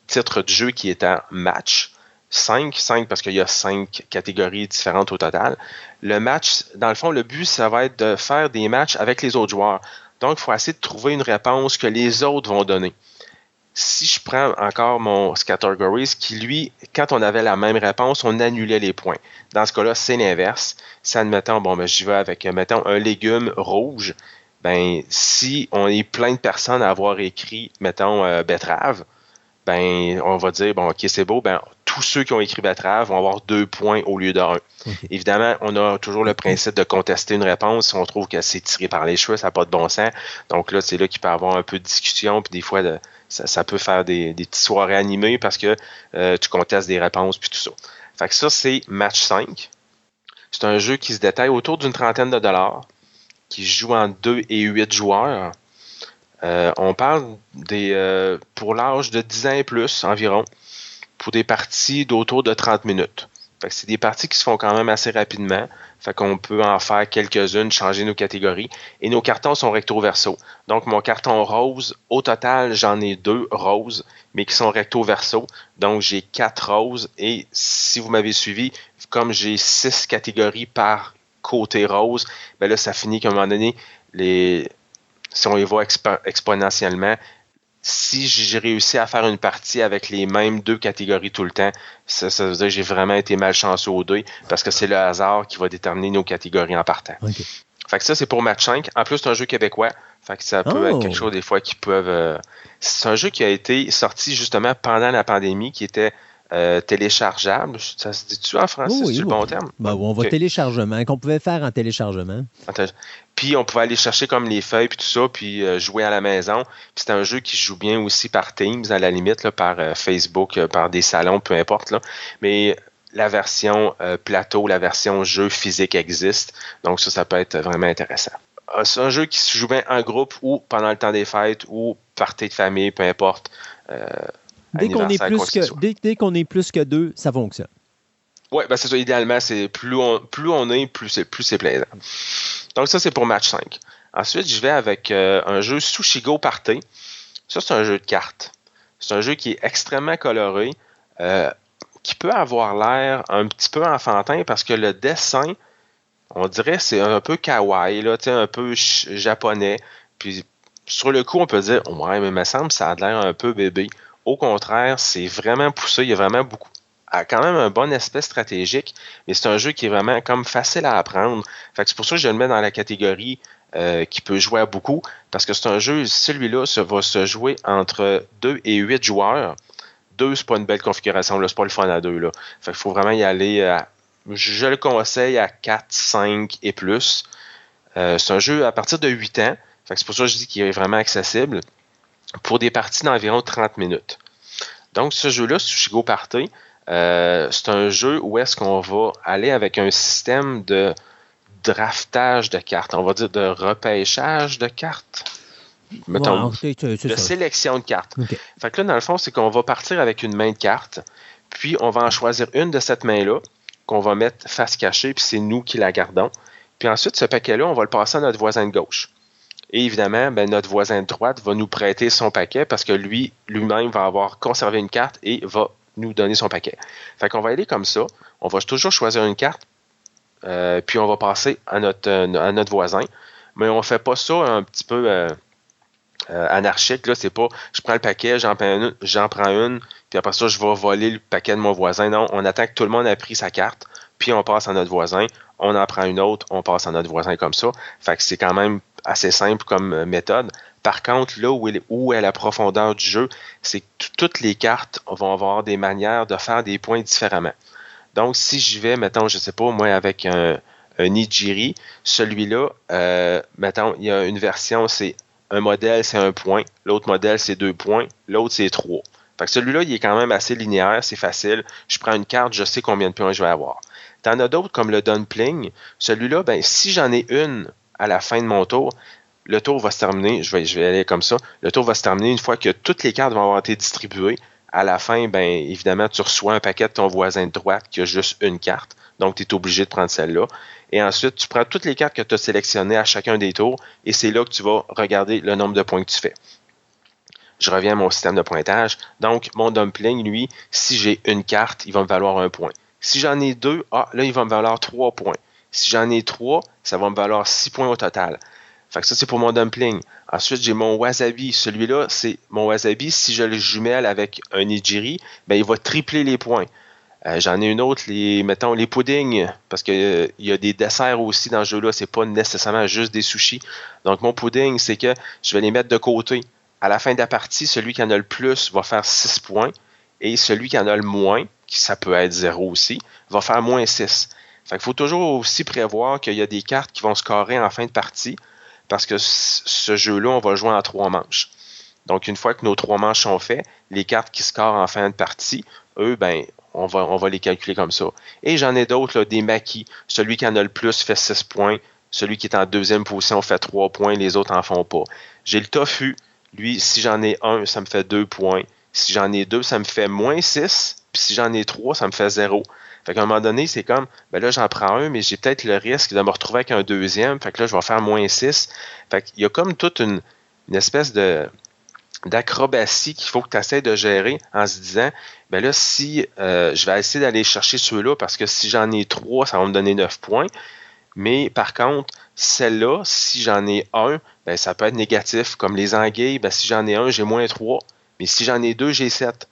titre de jeu qui est en match. 5, 5 parce qu'il y a 5 catégories différentes au total. Le match, dans le fond, le but, ça va être de faire des matchs avec les autres joueurs. Donc, il faut essayer de trouver une réponse que les autres vont donner. Si je prends encore mon Scattergories, qui lui, quand on avait la même réponse, on annulait les points. Dans ce cas-là, c'est l'inverse. Si, admettons, bon, ben, j'y vais avec, mettons, un légume rouge, ben, si on est plein de personnes à avoir écrit, mettons, euh, betterave, ben, on va dire, bon, OK, c'est beau, ben, tous ceux qui ont écrit betterave vont avoir deux points au lieu d'un. Évidemment, on a toujours le principe de contester une réponse si on trouve que c'est tiré par les cheveux, ça n'a pas de bon sens. Donc là, c'est là qu'il peut y avoir un peu de discussion, puis des fois, ça, peut faire des, petites soirées animées parce que euh, tu contestes des réponses, puis tout ça. Fait que ça, c'est match 5. C'est un jeu qui se détaille autour d'une trentaine de dollars, qui joue en 2 et 8 joueurs. Euh, on parle des euh, pour l'âge de 10 ans et plus environ, pour des parties d'autour de 30 minutes. c'est des parties qui se font quand même assez rapidement. Fait qu'on peut en faire quelques-unes, changer nos catégories. Et nos cartons sont recto-verso. Donc, mon carton rose, au total, j'en ai deux roses, mais qui sont recto-verso. Donc, j'ai quatre roses. Et si vous m'avez suivi, comme j'ai six catégories par côté rose, ben là, ça finit qu'à un moment donné, les, si on les voit exponentiellement, si j'ai réussi à faire une partie avec les mêmes deux catégories tout le temps, ça, veut dire que j'ai vraiment été malchanceux au deux parce que c'est le hasard qui va déterminer nos catégories en partant. Fait que ça, c'est pour match 5. En plus, c'est un jeu québécois. Fait que ça peut être quelque oh! chose des fois qui peuvent. Euh, c'est un jeu qui a été sorti justement pendant la pandémie, qui était euh, téléchargeable. Ça se dit-tu en français? c'est le bon terme? Ben, on va téléchargement, qu'on pouvait faire en téléchargement. Puis on pouvait aller chercher comme les feuilles puis tout ça, puis euh, jouer à la maison. Puis c'est un jeu qui se joue bien aussi par Teams, à la limite, là, par euh, Facebook, par des salons, peu importe. Là. Mais la version plateau, la version jeu physique existe. Donc ça, ça peut être vraiment intéressant. C'est un jeu qui se joue bien en groupe ou pendant le temps des fêtes ou partie de famille, peu importe. Dès qu'on est, plus que, dès, qu'on est plus que deux, ça fonctionne. Oui, ben c'est ça. Idéalement, c'est plus on, plus on est, plus c'est, plus c'est plaisant. Donc ça, c'est pour match 5. Ensuite, je vais avec euh, un jeu Sushigo Party. Ça, c'est un jeu de cartes. C'est un jeu qui est extrêmement coloré, euh, qui peut avoir l'air un petit peu enfantin parce que le dessin, on dirait c'est un peu kawaii, là, un peu japonais. Puis sur le coup, on peut dire, ouais, mais il me semble ça a l'air un peu bébé. Au contraire, c'est vraiment poussé. Il y a vraiment beaucoup, a quand même un bon aspect stratégique, mais c'est un jeu qui est vraiment comme facile à apprendre. C'est pour ça que je le mets dans la catégorie euh, qui peut jouer à beaucoup, parce que c'est un jeu, celui-là, ça va se jouer entre 2 et 8 joueurs. 2, c'est pas une belle configuration, là, c'est pas le fun à 2. Là. Fait qu'il faut vraiment y aller à, je le conseille à 4, 5 et plus. Euh, c'est un jeu à partir de 8 ans. C'est pour ça que je dis qu'il est vraiment accessible pour des parties d'environ 30 minutes. Donc, ce jeu-là, Sushigo Party, euh, c'est un jeu où est-ce qu'on va aller avec un système de draftage de cartes, on va dire de repêchage de cartes. Mettons, de sélection de cartes. Fait que là, dans le fond, c'est qu'on va partir avec une main de cartes, puis on va en choisir une de cette main-là qu'on va mettre face cachée, puis c'est nous qui la gardons. Puis ensuite, ce paquet-là, on va le passer à notre voisin de gauche. Et évidemment, ben, notre voisin de droite va nous prêter son paquet parce que lui, lui-même va avoir conservé une carte et va nous donner son paquet. Fait qu'on va aller comme ça. On va toujours choisir une carte, euh, puis on va passer à notre, euh, voisin. Mais on ne fait pas ça un petit peu euh, anarchique. Là, c'est pas je prends le paquet, j'en prends une, j'en prends une, puis après ça, je vais voler le paquet de mon voisin. Non, on attend que tout le monde ait pris sa carte, puis on passe à notre voisin. On en prend une autre, on passe à notre voisin comme ça. Fait que c'est quand même assez simple comme méthode. Par contre, là où est, la profondeur du jeu, c'est que toutes les cartes vont avoir des manières de faire des points différemment. Donc, si j'y vais, mettons, je sais pas, moi, avec un, un celui-là, euh, mettons, il y a une version, c'est un modèle, c'est un point, l'autre modèle, c'est deux points, l'autre, c'est trois. Fait celui-là, il est quand même assez linéaire, c'est facile. Je prends une carte, je sais combien de points je vais avoir. T'en as d'autres comme le Dumpling. Celui-là, ben, si j'en ai une à la fin de mon tour, le tour va se terminer, je vais, je aller comme ça, le tour va se terminer une fois que toutes les cartes vont avoir été distribuées. À la fin, ben évidemment, tu reçois un paquet de ton voisin de droite qui a juste une carte. Donc, tu es obligé de prendre celle-là. Et ensuite, tu prends toutes les cartes que tu as sélectionnées à chacun des tours et c'est là que tu vas regarder le nombre de points que tu fais. Je reviens à mon système de pointage. Donc, mon dumpling, lui, si j'ai une carte, il va me valoir un point. Si j'en ai deux, ah, là, il va me valoir trois points. Si j'en ai trois, ça va me valoir six points au total. Fait que ça, c'est pour mon dumpling. Ensuite, j'ai mon wasabi. Celui-là, c'est mon wasabi. Si je le jumelle avec un nigiri, ben, il va tripler les points. Euh, j'en ai une autre, les, mettons, les puddings, parce qu'il euh, y a des desserts aussi dans ce jeu-là. C'est pas nécessairement juste des sushis. Donc, mon pudding, c'est que je vais les mettre de côté. À la fin de la partie, celui qui en a le plus va faire 6 points. Et celui qui en a le moins, qui ça peut être 0 aussi, va faire moins 6. Fait faut toujours aussi prévoir qu'il y a des cartes qui vont scorer en fin de partie parce que ce jeu-là, on va jouer en trois manches. Donc, une fois que nos trois manches sont faites, les cartes qui scorent en fin de partie, eux, ben, on va, on va les calculer comme ça. Et j'en ai d'autres, des maquis. Celui qui en a le plus fait 6 points. Celui qui est en deuxième position fait 3 points. Les autres en font pas. J'ai le tofu. Lui, si j'en ai un, ça me fait 2 points. Si j'en ai deux, ça me fait moins 6. Puis si j'en ai trois, ça me fait 0. Fait qu'à un moment donné, c'est comme, ben là, j'en prends un, mais j'ai peut-être le risque de me retrouver avec un deuxième. Fait que là, je vais faire moins 6. Fait qu'il y a comme toute une, espèce de d'acrobatie qu'il faut que tu essaies de gérer en se disant, ben là, si euh, je vais essayer d'aller chercher ceux-là parce que si j'en ai trois, ça va me donner 9 points. Mais par contre, celle-là, si j'en ai un, ben, ça peut être négatif. Comme les anguilles, ben, si j'en ai un, j'ai moins 3. Mais si j'en ai deux, j'ai 7.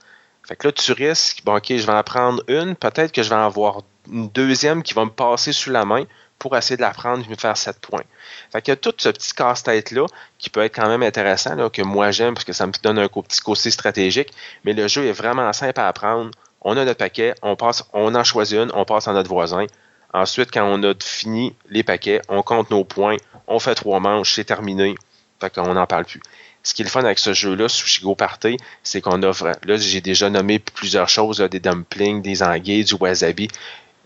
Fait que là, tu risques, bon, OK, je vais en prendre une, peut-être que je vais en avoir une deuxième qui va me passer sous la main pour essayer de la prendre et me faire 7 points. Fait qu'il y a tout ce petit casse-tête-là qui peut être quand même intéressant, là, que moi j'aime parce que ça me donne un petit côté stratégique, mais le jeu est vraiment simple à apprendre. On a notre paquet, on passe, on en choisit une, on passe à notre voisin. Ensuite, quand on a fini les paquets, on compte nos points, on fait trois manches, c'est terminé. Fait qu'on n'en parle plus ce qui est le fun avec ce jeu-là, Sushigo Party, c'est qu'on offre, là, j'ai déjà nommé plusieurs choses, des dumplings, des anguilles, du wasabi.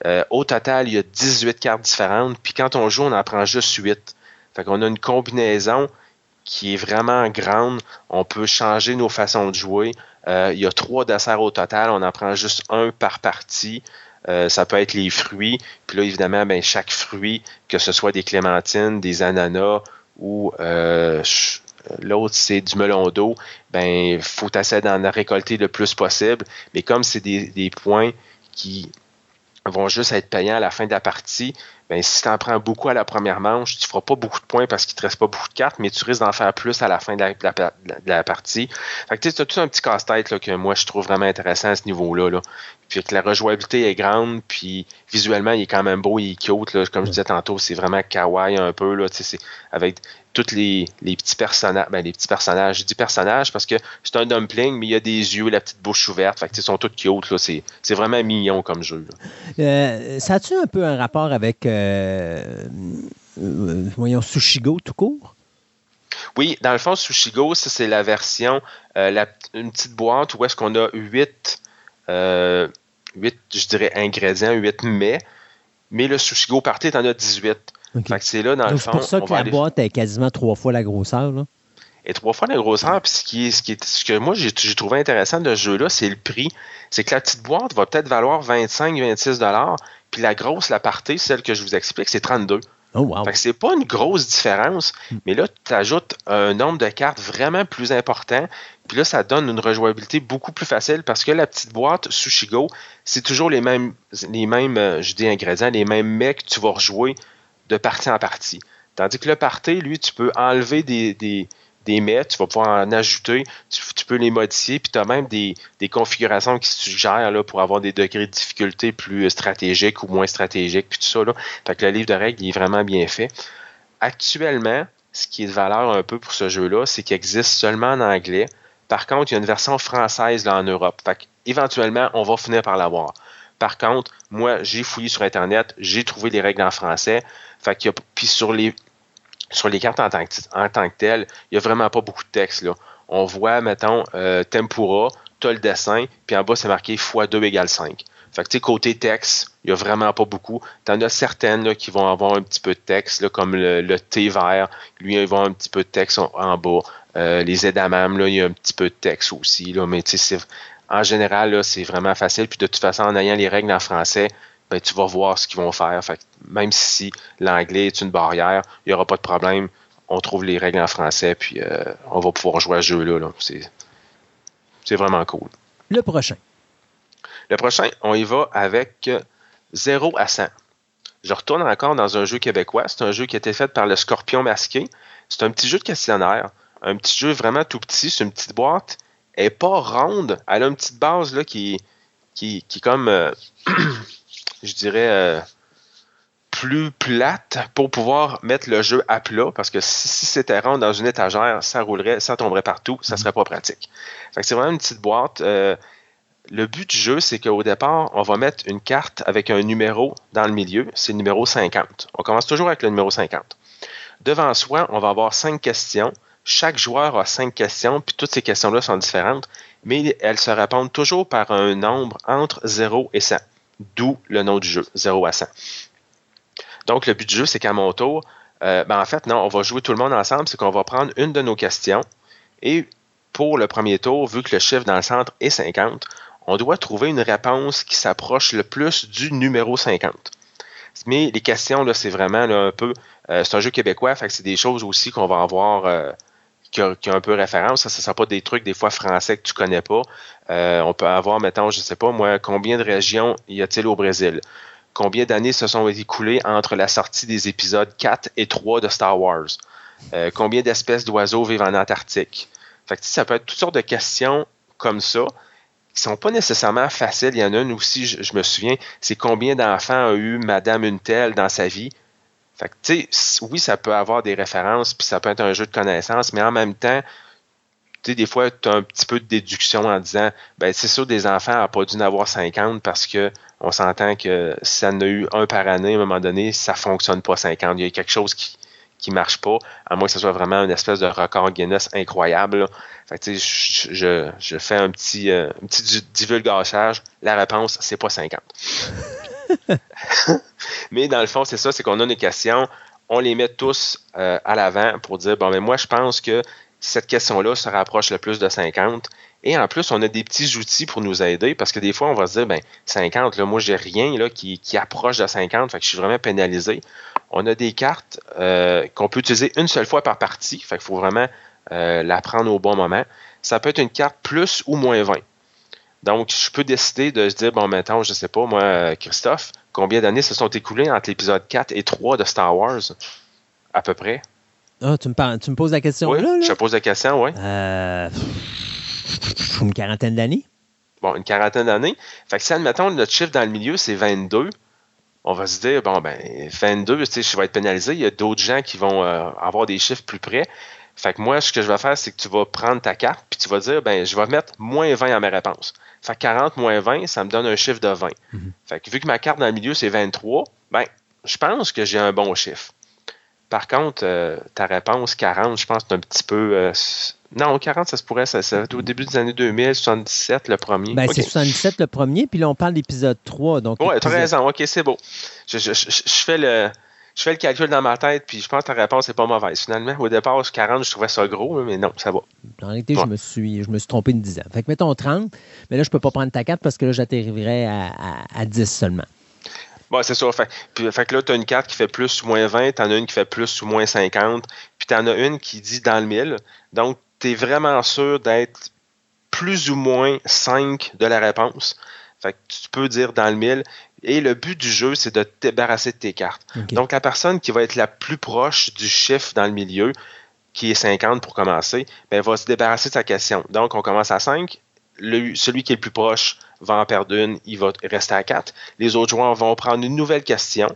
Euh, au total, il y a 18 cartes différentes, puis quand on joue, on en prend juste 8. Fait qu'on a une combinaison qui est vraiment grande. On peut changer nos façons de jouer. Euh, il y a trois desserts au total. On en prend juste un par partie. Euh, ça peut être les fruits. Puis là, évidemment, ben, chaque fruit, que ce soit des clémentines, des ananas ou l'autre c'est du melon d'eau, ben faut essayer d'en récolter le plus possible. Mais comme c'est des, points qui vont juste être payants à la fin de la partie, ben, si tu en prends beaucoup à la première manche, tu ne feras pas beaucoup de points parce qu'il ne te reste pas beaucoup de cartes, mais tu risques d'en faire plus à la fin de la, partie. Fait que tu as tout un petit casse-tête que moi je trouve vraiment intéressant à ce niveau-là. Là. Puis que la rejouabilité est grande, puis visuellement il est quand même beau, il est cute. Comme je disais tantôt, c'est vraiment kawaii un peu. Là, avec tous les, petits personnages. Ben, les petits personnages. Je dis personnages parce que c'est un dumpling, mais il y a des yeux, la petite bouche ouverte. Fait que, ils sont tous cute. C'est, c'est vraiment mignon comme jeu. Euh, ça a-tu un peu un rapport avec euh, euh, voyons, Sushigo tout court? Oui, dans le fond, Sushigo, ça c'est la version, la, une petite boîte où est-ce qu'on a 8, 8, je dirais, ingrédients, 8 mets, mais le Sushigo Party, en as 18 c'est là, dans le fond. C'est pour ça que la boîte est quasiment trois fois la grosseur. Là. Et trois fois la grosseur. Puis ce, qui est, ce, qui est, ce que moi j'ai trouvé intéressant de ce jeu-là, c'est le prix. C'est que la petite boîte va peut-être valoir 25-26 puis la grosse, la partie, celle que je vous explique, c'est 32 Oh, wow. Fait que c'est pas une grosse différence, hmm. mais là, tu ajoutes un nombre de cartes vraiment plus important. Puis là, ça donne une rejouabilité beaucoup plus facile parce que la petite boîte Sushigo, c'est toujours les mêmes, les mêmes, euh, je dis ingrédients, les mêmes mecs que tu vas rejouer de partie en partie. Tandis que le party, lui, tu peux enlever des, des, des mets, tu vas pouvoir en ajouter, tu, peux les modifier, puis tu as même des, configurations qui suggèrent là, pour avoir des degrés de difficulté plus stratégiques ou moins stratégiques, puis tout ça. Là. Le livre de règles il est vraiment bien fait. Actuellement, ce qui est de valeur un peu pour ce jeu-là, c'est qu'il existe seulement en anglais. Par contre, il y a une version française là, en Europe. Fait éventuellement, on va finir par l'avoir. Par contre, moi, j'ai fouillé sur Internet, j'ai trouvé les règles en français. Fait que, puis sur les, sur les cartes en tant, que, telles, il n'y a vraiment pas beaucoup de texte. Là. On voit, mettons, euh, tempura, tu as le dessin, puis en bas, c'est marqué x2 égale 5. Fait que, côté texte, il n'y a vraiment pas beaucoup. Tu en as certaines là, qui vont avoir un petit peu de texte, là, comme le, thé vert. Lui, il va avoir un petit peu de texte en, bas. Euh, les edamame, là, il y a un petit peu de texte aussi. Là, mais en général, c'est vraiment facile. Puis de toute façon, en ayant les règles en français, ben, tu vas voir ce qu'ils vont faire. Fait même si l'anglais est une barrière, il n'y aura pas de problème. On trouve les règles en français, puis euh, on va pouvoir jouer à ce jeu-là. C'est vraiment cool. Le prochain. Le prochain, on y va avec 0 à 100. Je retourne encore dans un jeu québécois. C'est un jeu qui a été fait par le Scorpion Masqué. C'est un petit jeu de questionnaire. Un petit jeu vraiment tout petit. C'est une petite boîte. Elle n'est pas ronde. Elle a une petite base là, qui, qui, qui est comme. Euh, <clears throat> je dirais, euh, plus plate pour pouvoir mettre le jeu à plat, parce que si, c'était rond dans une étagère, ça roulerait, ça tomberait partout, ça serait pas pratique. c'est vraiment une petite boîte. Euh, le but du jeu, c'est qu'au départ, on va mettre une carte avec un numéro dans le milieu, c'est le numéro 50. On commence toujours avec le numéro 50. Devant soi, on va avoir cinq questions. Chaque joueur a cinq questions, puis toutes ces questions-là sont différentes, mais elles se répondent toujours par un nombre entre 0 et 100 d'où le nom du jeu, 0 à 100. Donc, le but du jeu, c'est qu'à mon tour, euh, ben, en fait, non, on va jouer tout le monde ensemble, c'est qu'on va prendre une de nos questions et pour le premier tour, vu que le chiffre dans le centre est 50, on doit trouver une réponse qui s'approche le plus du numéro 50. Mais les questions, là, c'est vraiment un peu. Euh, c'est un jeu québécois, fait c'est des choses aussi qu'on va avoir euh, qui a, un peu référence. Ça ne sera pas des trucs des fois français que tu connais pas. Euh, on peut avoir, mettons, je sais pas moi, combien de régions y a-t-il au Brésil? Combien d'années se sont écoulées entre la sortie des épisodes 4 et 3 de Star Wars? Euh, combien d'espèces d'oiseaux vivent en Antarctique? Fait ça peut être toutes sortes de questions comme ça qui sont pas nécessairement faciles. Il y en a une aussi, je, me souviens, c'est combien d'enfants a eu Madame Untel dans sa vie? Fait que, oui, ça peut avoir des références, puis ça peut être un jeu de connaissances, mais en même temps, tu sais, des fois, tu as un petit peu de déduction en disant, ben, c'est sûr, des enfants n'ont pas dû en avoir 50 parce que on s'entend que si ça en a eu un par année, à un moment donné, ça fonctionne pas 50. Il y a quelque chose qui, qui marche pas, à moins que ce soit vraiment une espèce de record Guinness incroyable. Fait que, je, je, je, fais un petit, euh, un petit divulgachage. La réponse, c'est pas 50. <laughs> <laughs> mais dans le fond, c'est ça, c'est qu'on a une questions, on les met tous euh, à l'avant pour dire, bon, mais moi, je pense que cette question-là se rapproche le plus de 50. Et en plus, on a des petits outils pour nous aider parce que des fois, on va se dire, ben 50, là, moi, j'ai rien là, qui, approche de 50, fait que je suis vraiment pénalisé. On a des cartes euh, qu'on peut utiliser une seule fois par partie, fait qu'il faut vraiment euh, la prendre au bon moment. Ça peut être une carte plus ou moins 20. Donc, je peux décider de se dire, bon, maintenant, je sais pas, moi, Christophe, combien d'années se sont écoulées entre l'épisode 4 et 3 de Star Wars? À peu près? Ah, tu, me tu me poses la question oui, là, Je te pose la question, oui. Euh, une quarantaine d'années. Bon, une quarantaine d'années. Fait que si, admettons, notre chiffre dans le milieu, c'est 22, on va se dire, bon, ben, 22, tu sais, je vais être pénalisé. Il y a d'autres gens qui vont euh, avoir des chiffres plus près. Fait que moi, ce que je vais faire, c'est que tu vas prendre ta carte, puis tu vas dire, ben, je vais mettre moins 20 à ma réponse. Fait que 40 moins 20, ça me donne un chiffre de 20. Mm-hmm. Fait que vu que ma carte dans le milieu, c'est 23, ben, je pense que j'ai un bon chiffre. Par contre, euh, ta réponse 40, je pense que c'est un petit peu. Euh, non, 40, ça se pourrait, ça, ça au début des années 2000, 77 le premier. Ben, c'est 77 le premier, puis là, on parle d'épisode 3. Donc ouais, tu as raison, ok, c'est beau. Je, je, je, fais le, je fais le calcul dans ma tête, puis je pense que ta réponse n'est pas mauvaise. Finalement, au départ, 40, je trouvais ça gros, mais non, ça va. En réalité, je, me suis, je me suis trompé une dizaine. Fait que mettons 30, mais là, je ne peux pas prendre ta carte parce que là, j'atterrirais à, à, à 10 seulement. Bon, c'est ça. Fait, puis, fait que là, tu as une carte qui fait plus ou moins 20, tu en as une qui fait plus ou moins 50, puis tu en as une qui dit dans le mille. Donc, tu es vraiment sûr d'être plus ou moins 5 de la réponse. Fait que tu peux dire dans le mille. Et le but du jeu, c'est de te débarrasser de tes cartes. Donc, la personne qui va être la plus proche du chiffre dans le milieu, qui est 50 pour commencer, ben, va se débarrasser de sa question. Donc, on commence à 5. celui qui est le plus proche va en perdre une, il va rester à 4. Les autres joueurs vont prendre une nouvelle question.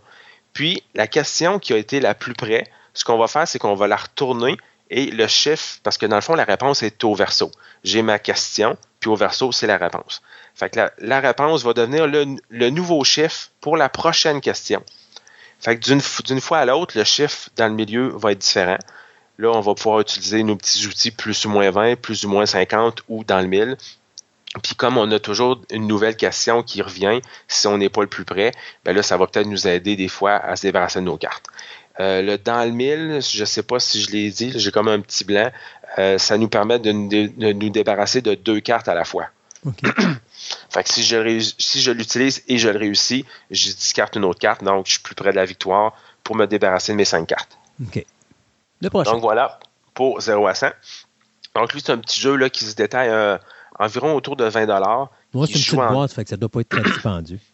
Puis, la question qui a été la plus près, ce qu'on va faire, c'est qu'on va la retourner et le chiffre, parce que dans le fond, la réponse est au verso. J'ai ma question, puis au verso, c'est la réponse. Fait que la, réponse va devenir le, nouveau chiffre pour la prochaine question. Fait que d'une fois à l'autre, le chiffre dans le milieu va être différent. Là, on va pouvoir utiliser nos petits outils plus ou moins 20, plus ou moins 50 ou dans le 1000. Puis comme on a toujours une nouvelle question qui revient, si on n'est pas le plus près, ben là, ça va peut-être nous aider des fois à se débarrasser de nos cartes. Euh, le dans le mille, je ne sais pas si je l'ai dit, j'ai comme un petit blanc. Euh, ça nous permet de, nous débarrasser de deux cartes à la fois. <clears throat> fait que si je, si je l'utilise et je le réussis, je discarte une autre carte, donc je suis plus près de la victoire pour me débarrasser de mes cinq cartes. OK. Le prochain. Donc voilà, pour 0 à 100. Donc lui, c'est un petit jeu là, qui se détaille euh, environ autour de 20 Moi, c'est une petite boîte, fait que ça ne doit pas être très dispendieux. <clears throat>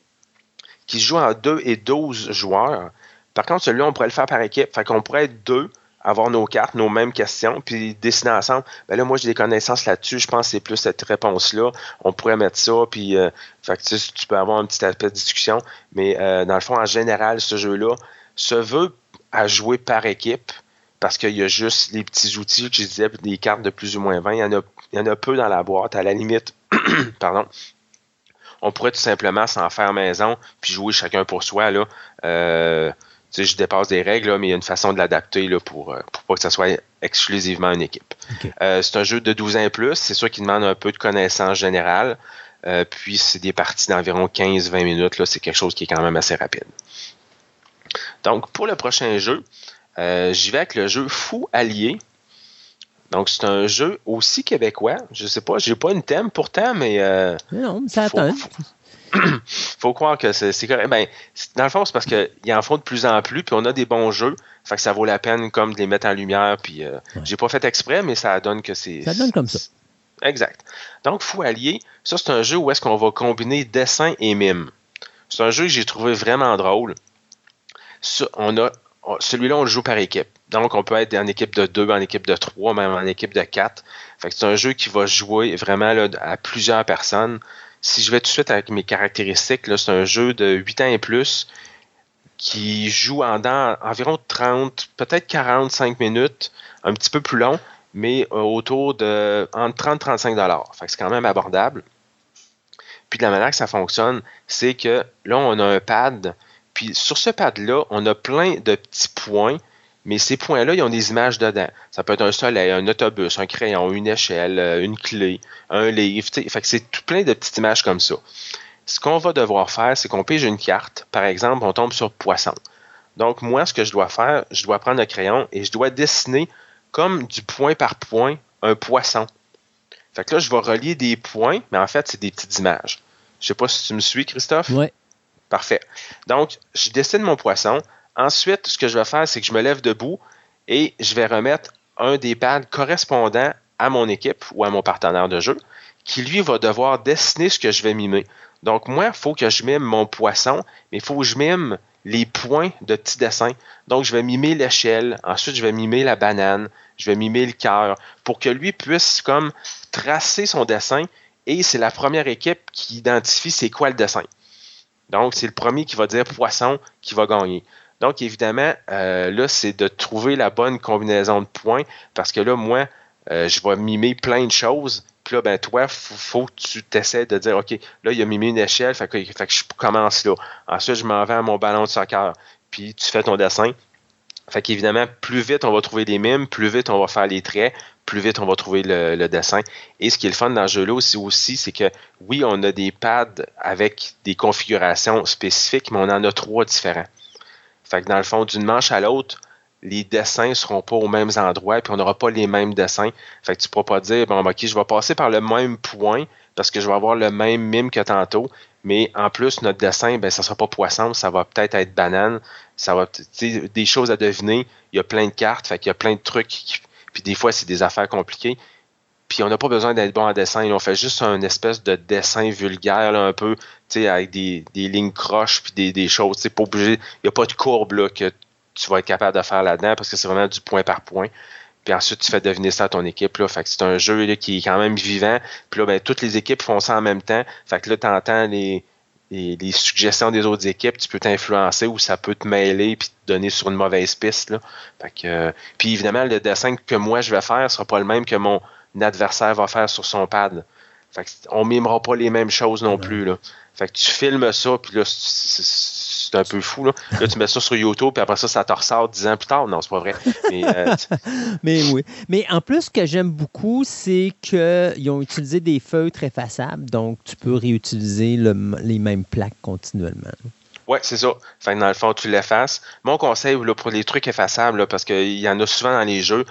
Qui se joue en 2 et 12 joueurs. Par contre, celui-là, on pourrait le faire par équipe. Fait qu'on pourrait être deux, avoir nos cartes, nos mêmes questions, puis dessiner ensemble. Ben là, moi, j'ai des connaissances là-dessus. Je pense que c'est plus cette réponse-là. On pourrait mettre ça, puis euh, fait que, tu, peux avoir un petit aspect de discussion. Mais euh, dans le fond, en général, ce jeu-là se veut à jouer par équipe parce qu'il y a juste les petits outils que je disais, des cartes de plus ou moins 20. Il y en a, il y en a peu dans la boîte. À la limite, <clears throat> pardon, on pourrait tout simplement s'en faire maison puis jouer chacun pour soi. Là. Euh, sais, je dépasse des règles, mais il y a une façon de l'adapter pour, euh, pour pas que ça soit exclusivement une équipe. Euh, c'est un jeu de 12 ans et plus. C'est sûr qu'il demande un peu de connaissance générale. puis c'est des parties d'environ 15-20 minutes. Là, c'est quelque chose qui est quand même assez rapide. Donc, pour le prochain jeu, j'y vais avec le jeu Fou Allié. Donc, c'est un jeu aussi québécois. Je sais pas, j'ai pas une thème pourtant, mais. non, ça attend faut <coughs> croire que c'est correct. Ben, dans le fond, c'est parce qu'ils en font de plus en plus, puis on a des bons jeux. Fait que ça vaut la peine comme de les mettre en lumière. Puis euh, j'ai pas fait exprès, mais ça donne que c'est. Ça donne comme ça. Exact. Donc, Fou Allier, ça c'est un jeu où est-ce qu'on va combiner dessin et mime. C'est un jeu que j'ai trouvé vraiment drôle. on a celui-là, on le joue par équipe. Donc, on peut être en équipe de deux, en équipe de trois, même en équipe de quatre. Fait que c'est un jeu qui va jouer vraiment à plusieurs personnes si je vais tout de suite avec mes caractéristiques, c'est un jeu de 8 ans et plus qui joue en environ 30, peut-être 45 minutes, un petit peu plus long, mais euh, autour de entre 30 et 35 dollars. c'est quand même abordable. Puis de la manière que ça fonctionne, c'est que là, on a un pad, puis sur ce pad-là, on a plein de petits points mais ces points-là, ils ont des images dedans. Ça peut être un soleil, un autobus, un crayon, une échelle, euh, une clé, un livre. Fait que c'est tout plein de petites images comme ça. Ce qu'on va devoir faire, c'est qu'on pige une carte. Par exemple, on tombe sur poisson. Donc, moi, ce que je dois faire, je dois prendre un crayon et je dois dessiner comme du point par point un poisson. Fait que là, je vais relier des points, mais en fait, c'est des petites images. Je sais pas si tu me suis, Christophe? Oui. Parfait. Donc, je dessine mon poisson. Ensuite, ce que je vais faire, c'est que je me lève debout et je vais remettre un des pads correspondant à mon équipe ou à mon partenaire de jeu qui, lui, va devoir dessiner ce que je vais mimer. Donc, moi, il faut que je mime mon poisson, mais il faut que je mime les points de petits dessins. Donc, je vais mimer l'échelle, ensuite, je vais mimer la banane, je vais mimer le cœur, pour que lui puisse comme tracer son dessin, et c'est la première équipe qui identifie c'est quoi le dessin. Donc, c'est le premier qui va dire poisson qui va gagner. Donc, évidemment, euh, là, c'est de trouver la bonne combinaison de points, parce que là, moi, euh, je vais mimer plein de choses, puis là, ben, toi, faut, faut que tu t'essaies de dire, OK, là, il a mimé une échelle, fait que, fait que je commence là. Ensuite, je m'en vais à mon ballon de soccer, puis tu fais ton dessin. Fait qu'évidemment, plus vite on va trouver les mimes, plus vite on va faire les traits, plus vite on va trouver le, dessin. Et ce qui est le fun dans ce jeu-là aussi, aussi c'est que oui, on a des pads avec des configurations spécifiques, mais on en a trois différents. Fait que dans le fond, d'une manche à l'autre, les dessins seront pas aux mêmes endroits, puis on n'aura pas les mêmes dessins. Fait que tu pourras pas dire, bon, ok, je vais passer par le même point parce que je vais avoir le même mime que tantôt, mais en plus, notre dessin, ben, ça sera pas poisson, ça va peut-être être banane, ça va des choses à deviner. Il y a plein de cartes, fait qu'il y a plein de trucs, puis des fois, c'est des affaires compliquées. Puis on n'a pas besoin d'être bon en dessin. On fait juste un espèce de dessin vulgaire, un peu, avec des, lignes croches puis des, des choses. Pas obligé. Il n'y a pas de courbe là, que tu vas être capable de faire là-dedans parce que c'est vraiment du point par point. Puis ensuite, tu fais deviner ça à ton équipe. Là. Fait que c'est un jeu qui est quand même vivant. Puis là, ben, toutes les équipes font ça en même temps. Fait que là, tu entends les, les, suggestions des autres équipes. Tu peux t'influencer ou ça peut te mêler puis te donner sur une mauvaise piste. Là. Que, euh, puis évidemment, le dessin que moi je vais faire sera pas le même que mon adversaire va faire sur son pad. Fait que on mimera pas les mêmes choses non plus. Là. Fait que tu filmes ça, puis là, c'est un peu fou. Là. là, tu mets ça sur YouTube, puis après ça, ça te ressort dix ans plus tard. Non, c'est pas vrai. Mais, euh, <laughs> Mais oui. Mais en plus, ce que j'aime beaucoup, c'est qu'ils ont utilisé des feutres effaçables, donc tu peux réutiliser les mêmes plaques continuellement. Oui, c'est ça. Fait que dans le fond, tu l'effaces. Mon conseil là, pour les trucs effaçables, parce qu'il y en a souvent dans les jeux,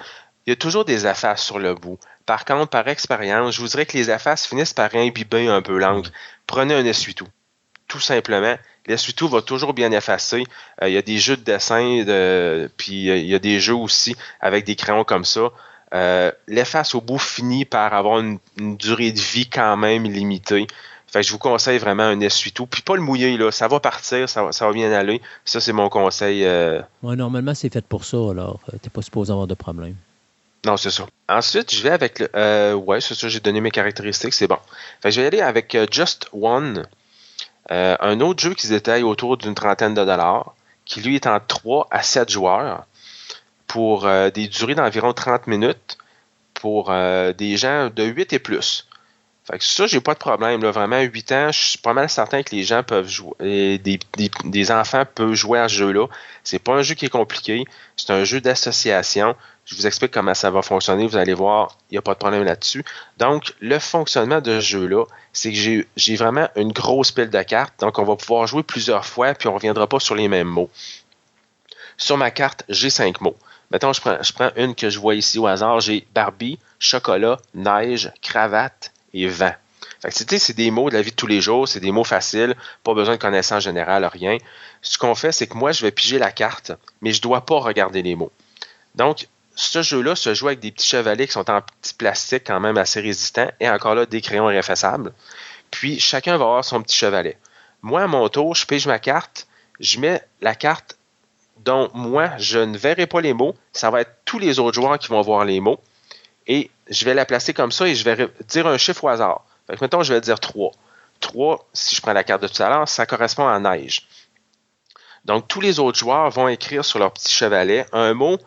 il y a toujours des effaces sur le bout. Par contre, par expérience, je vous dirais que les effaces finissent par imbiber un peu l'encre. Prenez un essuie-tout. Tout simplement. L'essuie-tout va toujours bien effacer. Euh, il y a des jeux de dessin, de, puis euh, il y a des jeux aussi avec des crayons comme ça. Euh, l'efface au bout finit par avoir une, durée de vie quand même limitée. Fait que je vous conseille vraiment un essuie-tout. Puis pas le mouiller, là. Ça va partir, ça, va bien aller. Ça, c'est mon conseil. normalement, c'est fait pour ça, alors. T'es pas supposé avoir de problème. C'est ça. Ensuite, je vais avec le. Euh, ouais, c'est ça, j'ai donné mes caractéristiques, c'est bon. Je vais aller avec euh, Just One, euh, un autre jeu qui se détaille autour d'une trentaine de dollars, qui lui est en 3 à 7 joueurs, pour des durées d'environ 30 minutes, pour des gens de 8 et plus. Fait que ça, j'ai pas de problème. Là. Vraiment, 8 ans, je suis pas mal certain que les gens peuvent jouer, des, des, enfants peuvent jouer à ce jeu-là. C'est pas un jeu qui est compliqué. C'est un jeu d'association. Je vous explique comment ça va fonctionner. Vous allez voir, il n'y a pas de problème là-dessus. Donc, le fonctionnement de ce jeu-là, c'est que j'ai vraiment une grosse pile de cartes. Donc, on va pouvoir jouer plusieurs fois, puis on ne reviendra pas sur les mêmes mots. Sur ma carte, j'ai cinq mots. Mettons, je prends, une que je vois ici au hasard. J'ai Barbie, chocolat, neige, cravate, et vent. c'est des mots de la vie de tous les jours, c'est des mots faciles, pas besoin de connaissance générale, rien. Ce qu'on fait, c'est que moi, je vais piger la carte, mais je ne dois pas regarder les mots. Donc, ce jeu-là se joue avec des petits chevalets qui sont en petit plastique quand même assez résistants et encore là, des crayons irréfassables. Puis, chacun va avoir son petit chevalet. Moi, à mon tour, je pige ma carte, je mets la carte dont moi, je ne verrai pas les mots. Ça va être tous les autres joueurs qui vont voir les mots et je vais la placer comme ça et je vais dire un chiffre au hasard. Fait que, mettons, je vais dire 3. 3, si je prends la carte de tout à l'heure, ça correspond à neige. Donc, tous les autres joueurs vont écrire sur leur petit chevalet un mot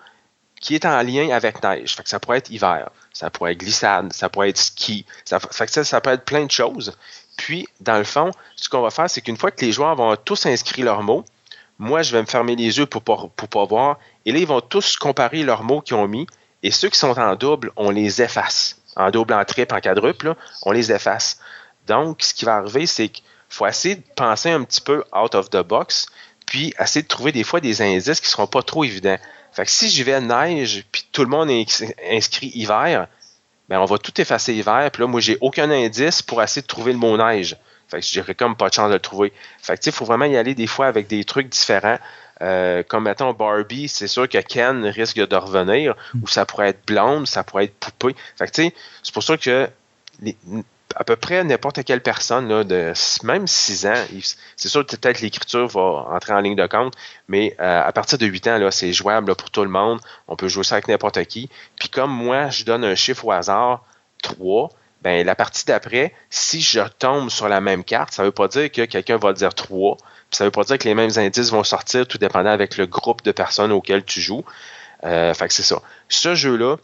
qui est en lien avec neige. Fait que ça pourrait être hiver, ça pourrait être glissade, ça pourrait être ski, ça, fait que ça, peut être plein de choses. Puis, dans le fond, ce qu'on va faire, c'est qu'une fois que les joueurs vont tous inscrire leurs mots, moi, je vais me fermer les yeux pour pour pas voir. Et là, ils vont tous comparer leurs mots qu'ils ont mis. Et ceux qui sont en double, on les efface. En double, en triple, en quadruple, on les efface. Donc, ce qui va arriver, c'est qu'il faut essayer de penser un petit peu out of the box, puis essayer de trouver des fois des indices qui ne seront pas trop évidents. Fait que si j'y vais neige, puis tout le monde est inscrit hiver, ben on va tout effacer hiver, puis là, moi, j'ai aucun indice pour essayer de trouver le mot neige. Fait que je dirais comme pas de chance de le trouver. Fait que, il faut vraiment y aller des fois avec des trucs différents. Euh, comme mettons Barbie, c'est sûr que Ken risque de revenir, ou ça pourrait être blonde, ça pourrait être poupée. Fait que tu sais, c'est pour ça que à peu près n'importe quelle personne, de même 6 ans, c'est sûr que peut-être l'écriture va entrer en ligne de compte, mais euh, à partir de 8 ans, c'est jouable pour tout le monde. On peut jouer ça avec n'importe qui. Puis comme moi, je donne un chiffre au hasard, 3, ben la partie d'après, si je tombe sur la même carte, ça ne veut pas dire que quelqu'un va dire 3, puis ça ne veut pas dire que les mêmes indices vont sortir, tout dépendant avec le groupe de personnes auxquelles tu joues. Euh, fait que c'est ça. Ce jeu-là,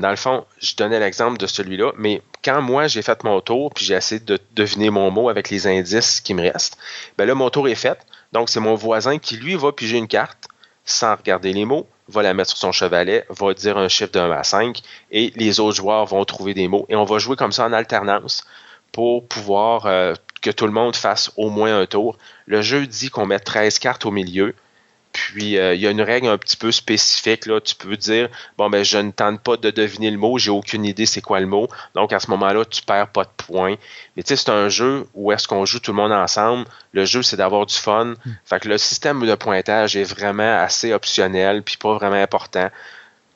dans le fond, je donnais l'exemple de celui-là, mais quand moi j'ai fait mon tour, puis j'ai essayé de deviner mon mot avec les indices qui me restent, ben là, mon tour est fait. Donc, c'est mon voisin qui, lui, va piger une carte sans regarder les mots, va la mettre sur son chevalet, va dire un chiffre de 1 à 5, et les autres joueurs vont trouver des mots. Et on va jouer comme ça en alternance pour pouvoir euh, que tout le monde fasse au moins un tour. Le jeu dit qu'on met 13 cartes au milieu. Puis euh, il y a une règle un petit peu spécifique. Là. Tu peux dire bon ben je ne tente pas de deviner le mot, j'ai aucune idée c'est quoi le mot. Donc à ce moment-là, tu perds pas de points. Mais tu sais, c'est un jeu où est-ce qu'on joue tout le monde ensemble. Le jeu, c'est d'avoir du fun. Hmm. Fait que le système de pointage est vraiment assez optionnel, puis pas vraiment important.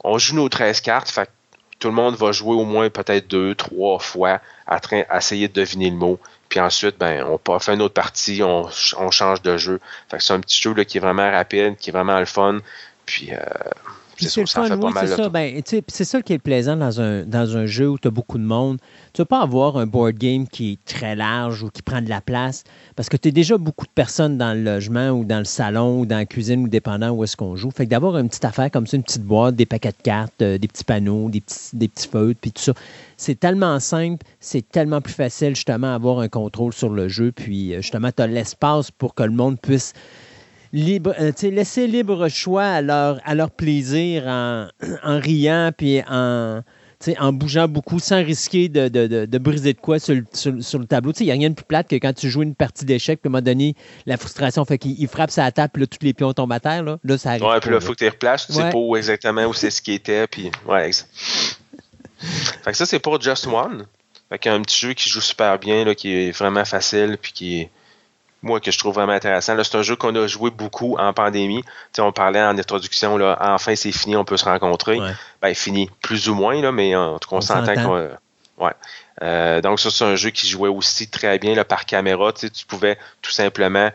On joue nos 13 cartes, fait que tout le monde va jouer au moins peut-être deux, trois fois à, train, à essayer de deviner le mot. Puis ensuite, ben, on fait une autre partie, on, change de jeu. Fait que c'est un petit jeu qui est vraiment rapide, qui est vraiment le fun. Puis, euh, c'est le fun, oui, c'est ça. Ben, c'est ça qui est plaisant dans un, dans un jeu où tu as beaucoup de monde. Tu ne vas pas avoir un board game qui est très large ou qui prend de la place parce que tu es déjà beaucoup de personnes dans le logement ou dans le salon ou dans la cuisine ou dépendant où est-ce qu'on joue. Fait que d'avoir une petite affaire comme ça, une petite boîte, des paquets de cartes, euh, des petits panneaux, des petits, des petits feutres, puis tout ça, c'est tellement simple, c'est tellement plus facile justement d'avoir un contrôle sur le jeu. Puis euh, justement, tu as l'espace pour que le monde puisse libre, euh, laisser libre choix à leur, à leur plaisir en, <clears throat> en riant puis en, en bougeant beaucoup sans risquer de, de, de, briser de quoi sur le, sur, le tableau. Il n'y a rien de plus plate que quand tu joues une partie d'échecs, puis à un moment donné, la frustration fait qu'il frappe sa table, puis là, tous les pions tombent à terre. Là, là ça arrive. Ouais, puis là, il faut que tu replaces, tu sais pas où exactement où c'est ce qui était, puis ouais. fait que ça, c'est pour Just One. Fait qu'il y a un petit jeu qui joue super bien, là, qui est vraiment facile, puis qui est moi, que je trouve vraiment intéressant. C'est un jeu qu'on a joué beaucoup en pandémie. on parlait en introduction, là, enfin c'est fini, on peut se rencontrer. Ben, fini, plus ou moins, là, mais en tout cas, on, s'entend qu'on. Ouais. Euh, donc, ça, c'est un jeu qui jouait aussi très bien là, par caméra. Tu pouvais tout simplement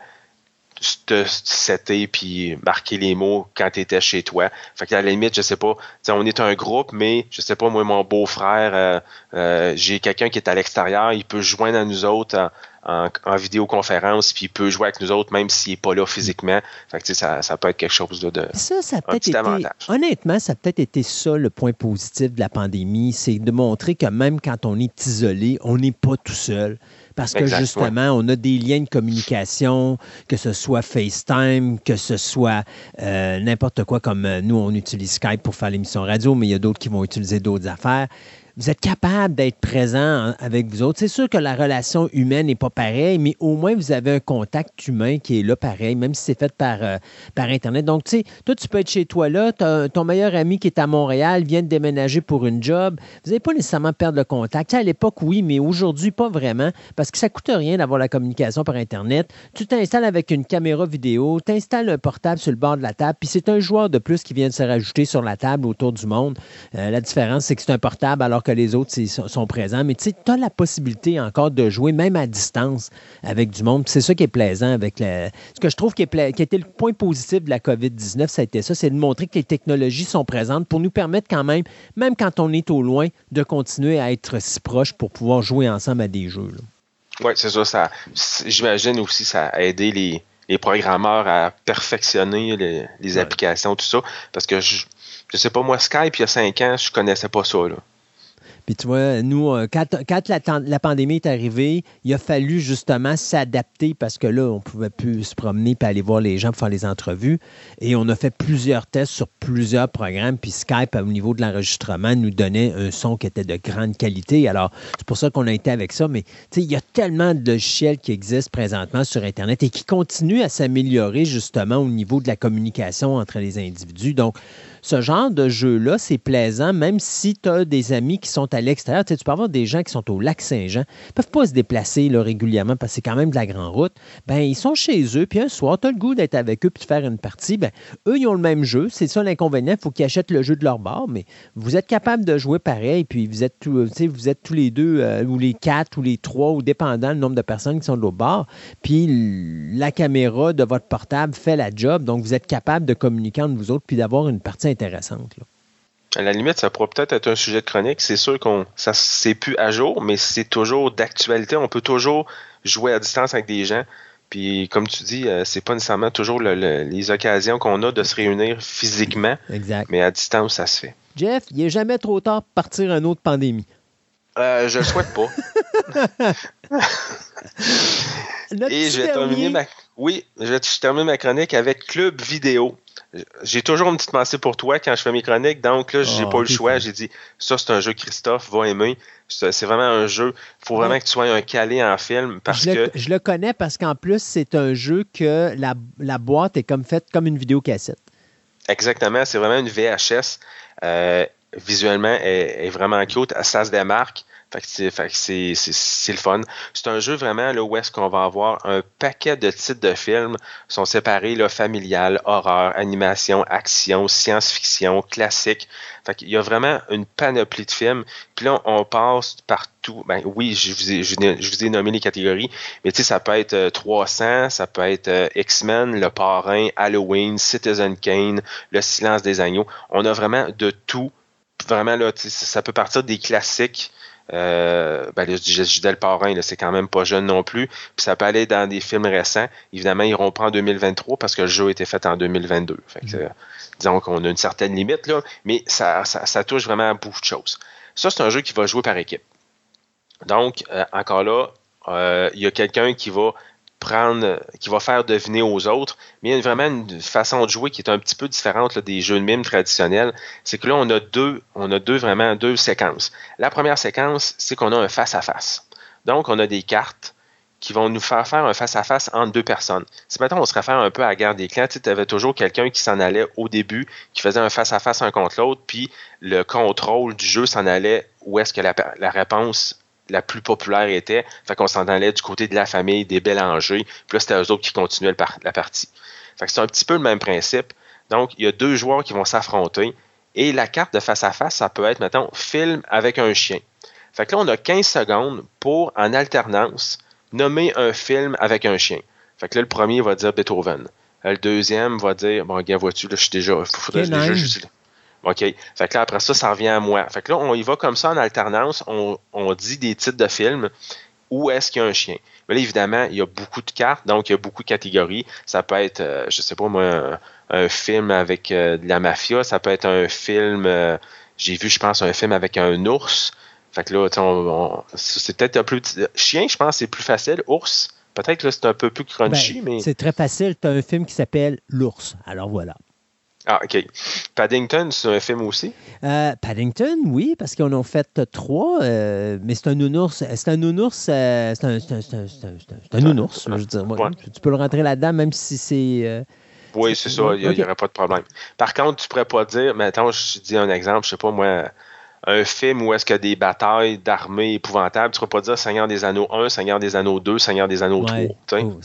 te setter puis marquer les mots quand tu étais chez toi. Fait qu'à la limite, je sais pas, on est un groupe, mais je sais pas, moi, mon beau-frère, euh, euh, j'ai quelqu'un qui est à l'extérieur, il peut joindre à nous autres en, vidéoconférence, puis il peut jouer avec nous autres, même s'il n'est pas là physiquement. Fait que, ça, ça peut être quelque chose de. Ça, ça peut-être été. Honnêtement, ça a peut-être été ça le point positif de la pandémie, c'est de montrer que même quand on est isolé, on n'est pas tout seul parce que justement, on a des liens de communication, que ce soit FaceTime, que ce soit euh, n'importe quoi, comme euh, nous, on utilise Skype pour faire l'émission radio, mais il y a d'autres qui vont utiliser d'autres affaires vous êtes capable d'être présent avec vous autres. C'est sûr que la relation humaine n'est pas pareille, mais au moins vous avez un contact humain qui est là pareil, même si c'est fait par, euh, par Internet. Donc, tu sais, toi, tu peux être chez toi là, ton meilleur ami qui est à Montréal vient de déménager pour une job. Vous n'allez pas nécessairement perdre le contact. à l'époque, oui, mais aujourd'hui, pas vraiment, parce que ça ne coûte rien d'avoir la communication par Internet. Tu t'installes avec une caméra vidéo, tu installes un portable sur le bord de la table, puis c'est un joueur de plus qui vient de se rajouter sur la table autour du monde. Euh, la différence, c'est que c'est un portable alors que les autres sont présents. Mais tu as la possibilité encore de jouer, même à distance, avec du monde. C'est ça qui est plaisant avec Ce que je trouve qui, est qui a été le point positif de la COVID-19, ça a été ça, c'est de montrer que les technologies sont présentes pour nous permettre quand même, même quand on est au loin, de continuer à être si proches pour pouvoir jouer ensemble à des jeux. Oui, c'est ça. ça J'imagine aussi ça a aidé les, programmeurs à perfectionner les, applications, tout ça. Parce que je, je sais pas, moi, Skype, il y a cinq ans, je connaissais pas ça. Là. Puis tu vois, nous, euh, quand, la, pandémie est arrivée, il a fallu justement s'adapter parce que là, on ne pouvait plus se promener et aller voir les gens pour faire les entrevues. Et on a fait plusieurs tests sur plusieurs programmes. Puis Skype, au niveau de l'enregistrement, nous donnait un son qui était de grande qualité. Alors, c'est pour ça qu'on a été avec ça. Mais il y a tellement de logiciels qui existent présentement sur Internet et qui continuent à s'améliorer justement au niveau de la communication entre les individus. Donc, ce genre de jeu-là, c'est plaisant, même si tu as des amis qui sont à l'extérieur. Tu, peux avoir des gens qui sont au lac Saint-Jean, ne peuvent pas se déplacer régulièrement parce que c'est quand même de la grande route. Ben, ils sont chez eux, puis un soir, tu as le goût d'être avec eux puis de faire une partie. Ben, eux, ils ont le même jeu. C'est ça l'inconvénient. Il faut qu'ils achètent le jeu de leur bord, mais vous êtes capable de jouer pareil, puis vous êtes, tous, vous êtes tous les deux, euh, ou les quatre, ou les trois, ou dépendant le nombre de personnes qui sont de l'autre bord. Puis la caméra de votre portable fait la job, donc vous êtes capable de communiquer entre vous autres puis d'avoir une partie intéressante. À la limite, ça pourrait peut-être être un sujet de chronique. C'est sûr qu'on ça c'est plus à jour, mais c'est toujours d'actualité. On peut toujours jouer à distance avec des gens. Puis comme tu dis, euh, c'est pas nécessairement toujours les occasions qu'on a de se réunir physiquement. Exact. Mais à distance, ça se fait. Jeff, il n'est jamais trop tard pour partir une autre pandémie. Euh, je le souhaite pas. <laughs> Et je vais terminer ma... Oui, je vais terminer ma chronique avec Club Vidéo. J'ai toujours une petite pensée pour toi quand je fais mes chroniques, donc là, j'ai ah, pas eu le choix. J'ai dit, ça, c'est un jeu Christophe va aimer. C'est vraiment un jeu. Il faut vraiment que tu sois un calé en film parce je que. Le, je le connais parce qu'en plus, c'est un jeu que la, la, boîte est comme faite comme une vidéo cassette. Exactement, c'est vraiment une VHS. Euh, visuellement, elle, est vraiment cute. Ça se démarque. Fait que c'est le fun. C'est un jeu vraiment là, où est-ce qu'on va avoir un paquet de titres de films sont séparés là, familial, horreur, animation, action, science-fiction, classique. Fait qu'il y a vraiment une panoplie de films. Puis là, on passe partout. Ben oui, je vous ai, je, vous ai nommé les catégories, mais tu sais, ça peut être 300, euh, ça peut être euh, X-Men, Le Parrain, Halloween, Citizen Kane, Le Silence des Agneaux. On a vraiment de tout. Vraiment, là, ça peut partir des classiques euh, ben, le Parrain, c'est quand même pas jeune non plus. Puis ça peut aller dans des films récents. Évidemment, ils pas en 2023 parce que le jeu a été fait en 2022. Fait que, mm. disons qu'on a une certaine limite, là, mais ça, ça, touche vraiment à beaucoup de choses. Ça, c'est un jeu qui va jouer par équipe. Donc, euh, encore là, euh, il y a quelqu'un qui va prendre, qui va faire deviner aux autres, mais il y a vraiment une façon de jouer qui est un petit peu différente des jeux de mime traditionnels. C'est que là, on a deux, on a deux vraiment deux séquences. La première séquence, c'est qu'on a un face-à-face. Donc, on a des cartes qui vont nous faire faire un face-à-face entre deux personnes. Si maintenant on se réfère un peu à la guerre des clans, tu avais toujours quelqu'un qui s'en allait au début, qui faisait un face-à-face un contre l'autre, puis le contrôle du jeu s'en allait où est-ce que la, la réponse la plus populaire était. Fait qu'on s'en allait du côté de la famille, des Bélangers. Puis là, c'était eux autres qui continuaient la partie. Fait que c'est un petit peu le même principe. Donc, il y a deux joueurs qui vont s'affronter. Et la carte de face à face, ça peut être, mettons, film avec un chien. Fait que là, on a 15 secondes pour, en alternance, nommer un film avec un chien. Fait que là, le premier va dire Beethoven. Le deuxième va dire, bon, regarde, vois-tu, là, je suis déjà, faudrait déjà juste OK? Fait que là, après ça, ça revient à moi. Fait que là, on y va comme ça en alternance. On, dit des titres de films. Où est-ce qu'il y a un chien? Mais là, évidemment, il y a beaucoup de cartes, donc il y a beaucoup de catégories. Ça peut être, euh, je sais pas moi, un, film avec euh, de la mafia. Ça peut être un film, euh, j'ai vu, je pense, un film avec un ours. Fait que là, c'est peut-être un peu... Chien, je pense, c'est plus facile. Ours, peut-être que c'est un peu plus crunchy, ben, mais... C'est très facile. Tu as un film qui s'appelle L'ours. Alors voilà. Ah, OK. Paddington, c'est un film aussi? Euh, Paddington, oui, parce qu'on en fait trois, euh, mais c'est un nounours. C'est un nounours. Euh, c'est un, un, nounours, je veux dire. Tu peux le rentrer là-dedans, même si c'est. oui, c'est ça, il n'y aurait pas de problème. Par contre, tu pourrais pas dire, maintenant, je dis un exemple, je sais pas moi, un film où est-ce qu'il y a des batailles d'armées épouvantables, tu ne pourrais pas dire Seigneur des Anneaux 1, Seigneur des Anneaux 2, Seigneur des Anneaux 3. Oh, on.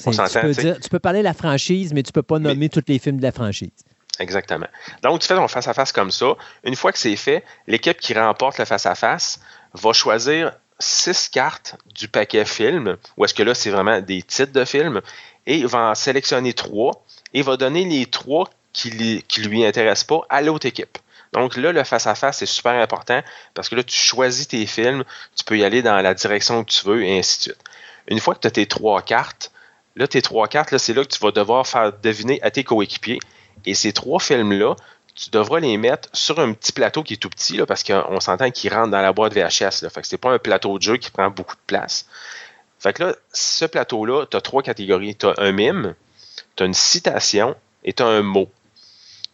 Tu, tu, peux parler de la franchise, mais tu ne peux pas nommer tous les films de la franchise. Exactement. Donc, tu fais ton face-à-face comme ça. Une fois que c'est fait, l'équipe qui remporte le face-à-face va choisir six cartes du paquet film, ou est-ce que là, c'est vraiment des titres de films, et va en sélectionner trois, et va donner les trois qui, lui, lui intéressent pas à l'autre équipe. Donc là, le face-à-face, c'est super important parce que là, tu choisis tes films, tu peux y aller dans la direction que tu veux, et ainsi de suite. Une fois que tu as tes trois cartes, là, tes trois cartes, c'est là que tu vas devoir faire deviner à tes coéquipiers et ces trois films-là, tu devras les mettre sur un petit plateau qui est tout petit, parce qu'on s'entend qu'ils rentrent dans la boîte VHS. Là, fait que c'est pas un plateau de jeu qui prend beaucoup de place. Fait que là, ce plateau-là, tu as trois catégories. Tu as un mime, tu as une citation et tu as un mot.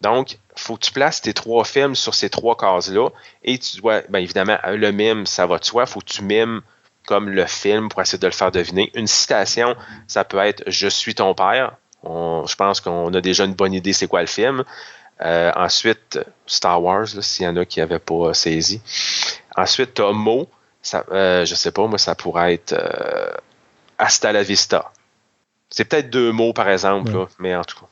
Donc, faut que tu places tes trois films sur ces trois cases-là. Et tu dois, bien évidemment, le mime, ça va de soi. Faut que tu mimes comme le film pour essayer de le faire deviner. Une citation, ça peut être Je suis ton père je pense qu'on a déjà une bonne idée c'est quoi le film. Euh, ensuite, Star Wars, s'il y en a qui n'avaient pas saisi. Ensuite, tu as Mo. Ça, euh, je sais pas, moi, ça pourrait être Hasta la Vista. C'est peut-être deux mots, par exemple, mais en tout cas.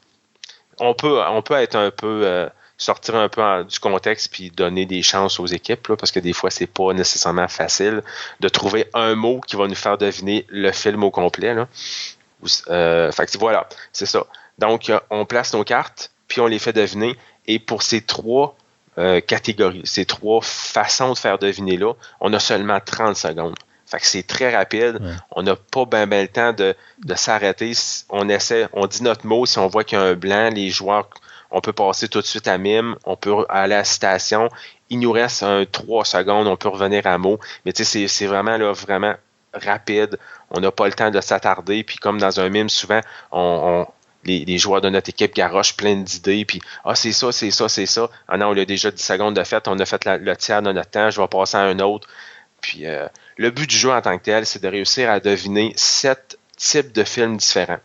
On peut, on peut être un peu sortir un peu du contexte puis donner des chances aux équipes, parce que des fois, c'est pas nécessairement facile de trouver un mot qui va nous faire deviner le film au complet. Là. Euh, fait que voilà, c'est ça. Donc, euh, on place nos cartes, puis on les fait deviner. Et pour ces trois euh, catégories, ces trois façons de faire deviner là, on a seulement 30 secondes. Fait que c'est très rapide. On n'a pas bien ben le temps de, de s'arrêter. On essaie, on dit notre mot. Si on voit qu'il y a un blanc, les joueurs on peut passer tout de suite à mime, on peut aller à la citation. Il nous reste un 3 secondes, on peut revenir à mot. Mais tu sais, c'est vraiment là, vraiment rapide. On n'a pas le temps de s'attarder. Puis comme dans un mime, souvent, les, joueurs de notre équipe garochent plein d'idées. Puis ah, c'est ça, c'est ça, c'est ça. Ah non, on a déjà 10 secondes de fait, on a fait le tiers de notre temps, je vais passer à un autre. Puis euh, le but du jeu en tant que tel, c'est de réussir à deviner sept types de films différents.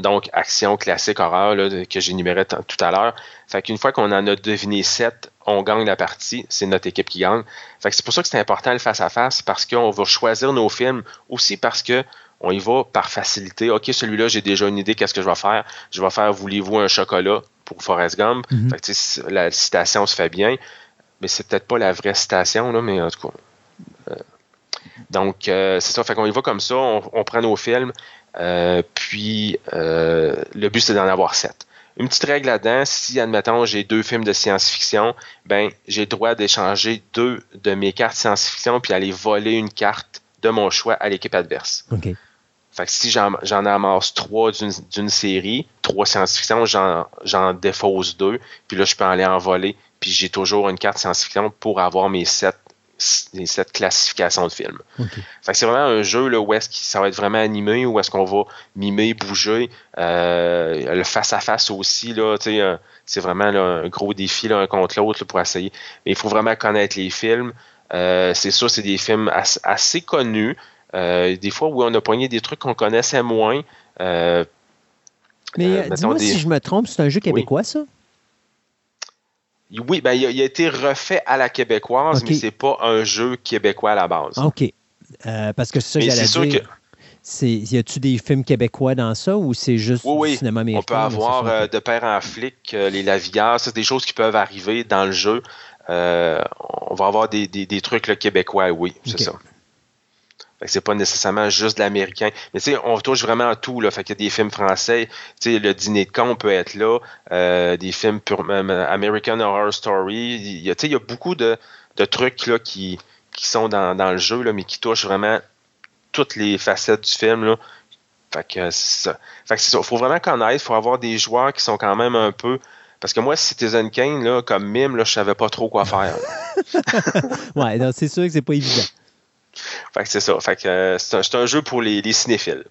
Donc, action, classique, horreur, là, que j'énumérais tout à l'heure. Fait qu'une fois qu'on en a deviné sept, on gagne la partie. C'est notre équipe qui gagne. Fait que c'est pour ça que c'est important le face-à-face, parce qu'on va choisir nos films, aussi parce que on y va par facilité. OK, celui-là, j'ai déjà une idée, qu'est-ce que je vais faire? Je vais faire Voulez-vous un chocolat pour Forrest Gump? Mm-hmm. Fait que, la citation se fait bien, mais c'est peut-être pas la vraie citation, là, mais en tout cas. Euh, donc, euh, c'est ça. Fait qu'on y va comme ça, on prend nos films, puis, euh, le but, c'est d'en avoir sept. Une petite règle là-dedans, si, admettons, j'ai deux films de science-fiction, ben, j'ai le droit d'échanger deux de mes cartes science-fiction puis aller voler une carte de mon choix à l'équipe adverse. Fait que si j'en amasse trois d'une série, trois science-fiction, j'en défausse deux, puis là, je peux aller en voler, puis j'ai toujours une carte science-fiction pour avoir mes sept cette classification de films. c'est vraiment un jeu là, où est-ce que ça va être vraiment animé, où est-ce qu'on va mimer, bouger. Euh, le face-à-face aussi, là, euh, c'est vraiment un gros défi l'un contre l'autre pour essayer. Mais il faut vraiment connaître les films. Euh, c'est sûr, c'est des films assez, connus. des fois où on a pogné des trucs qu'on connaissait moins. Mais dis-moi si je me trompe, c'est un jeu québécois, ça? Oui, ben, il, a, été refait à la québécoise, mais c'est pas un jeu québécois à la base. OK. Euh, parce que c'est ça que j'allais dire. Que... Y a-tu des films québécois dans ça ou c'est juste du cinéma américain? On peut avoir euh, de père en flic, euh, les Lavigueurs, c'est des choses qui peuvent arriver dans le jeu. on va avoir des, trucs québécois, oui, c'est ça c'est pas nécessairement juste l'américain. Mais tu sais, on touche vraiment à tout. Là. Fait qu'il y a des films français. Tu sais, le dîner de con peut être là. Euh, des films pure, American Horror Story. Il y a, il y a beaucoup de, trucs là, qui, qui sont dans, le jeu, là, mais qui touchent vraiment toutes les facettes du film. Là. Fait que c'est ça. Fait que. Faut vraiment connaître. Faut avoir des joueurs qui sont quand même un peu. Parce que moi, Citizen Kane, là, comme mime, là, je savais pas trop quoi faire. <laughs> ouais, c'est sûr que c'est pas évident. Fait que c'est ça. Fait que euh, c'est un, jeu pour les, cinéphiles.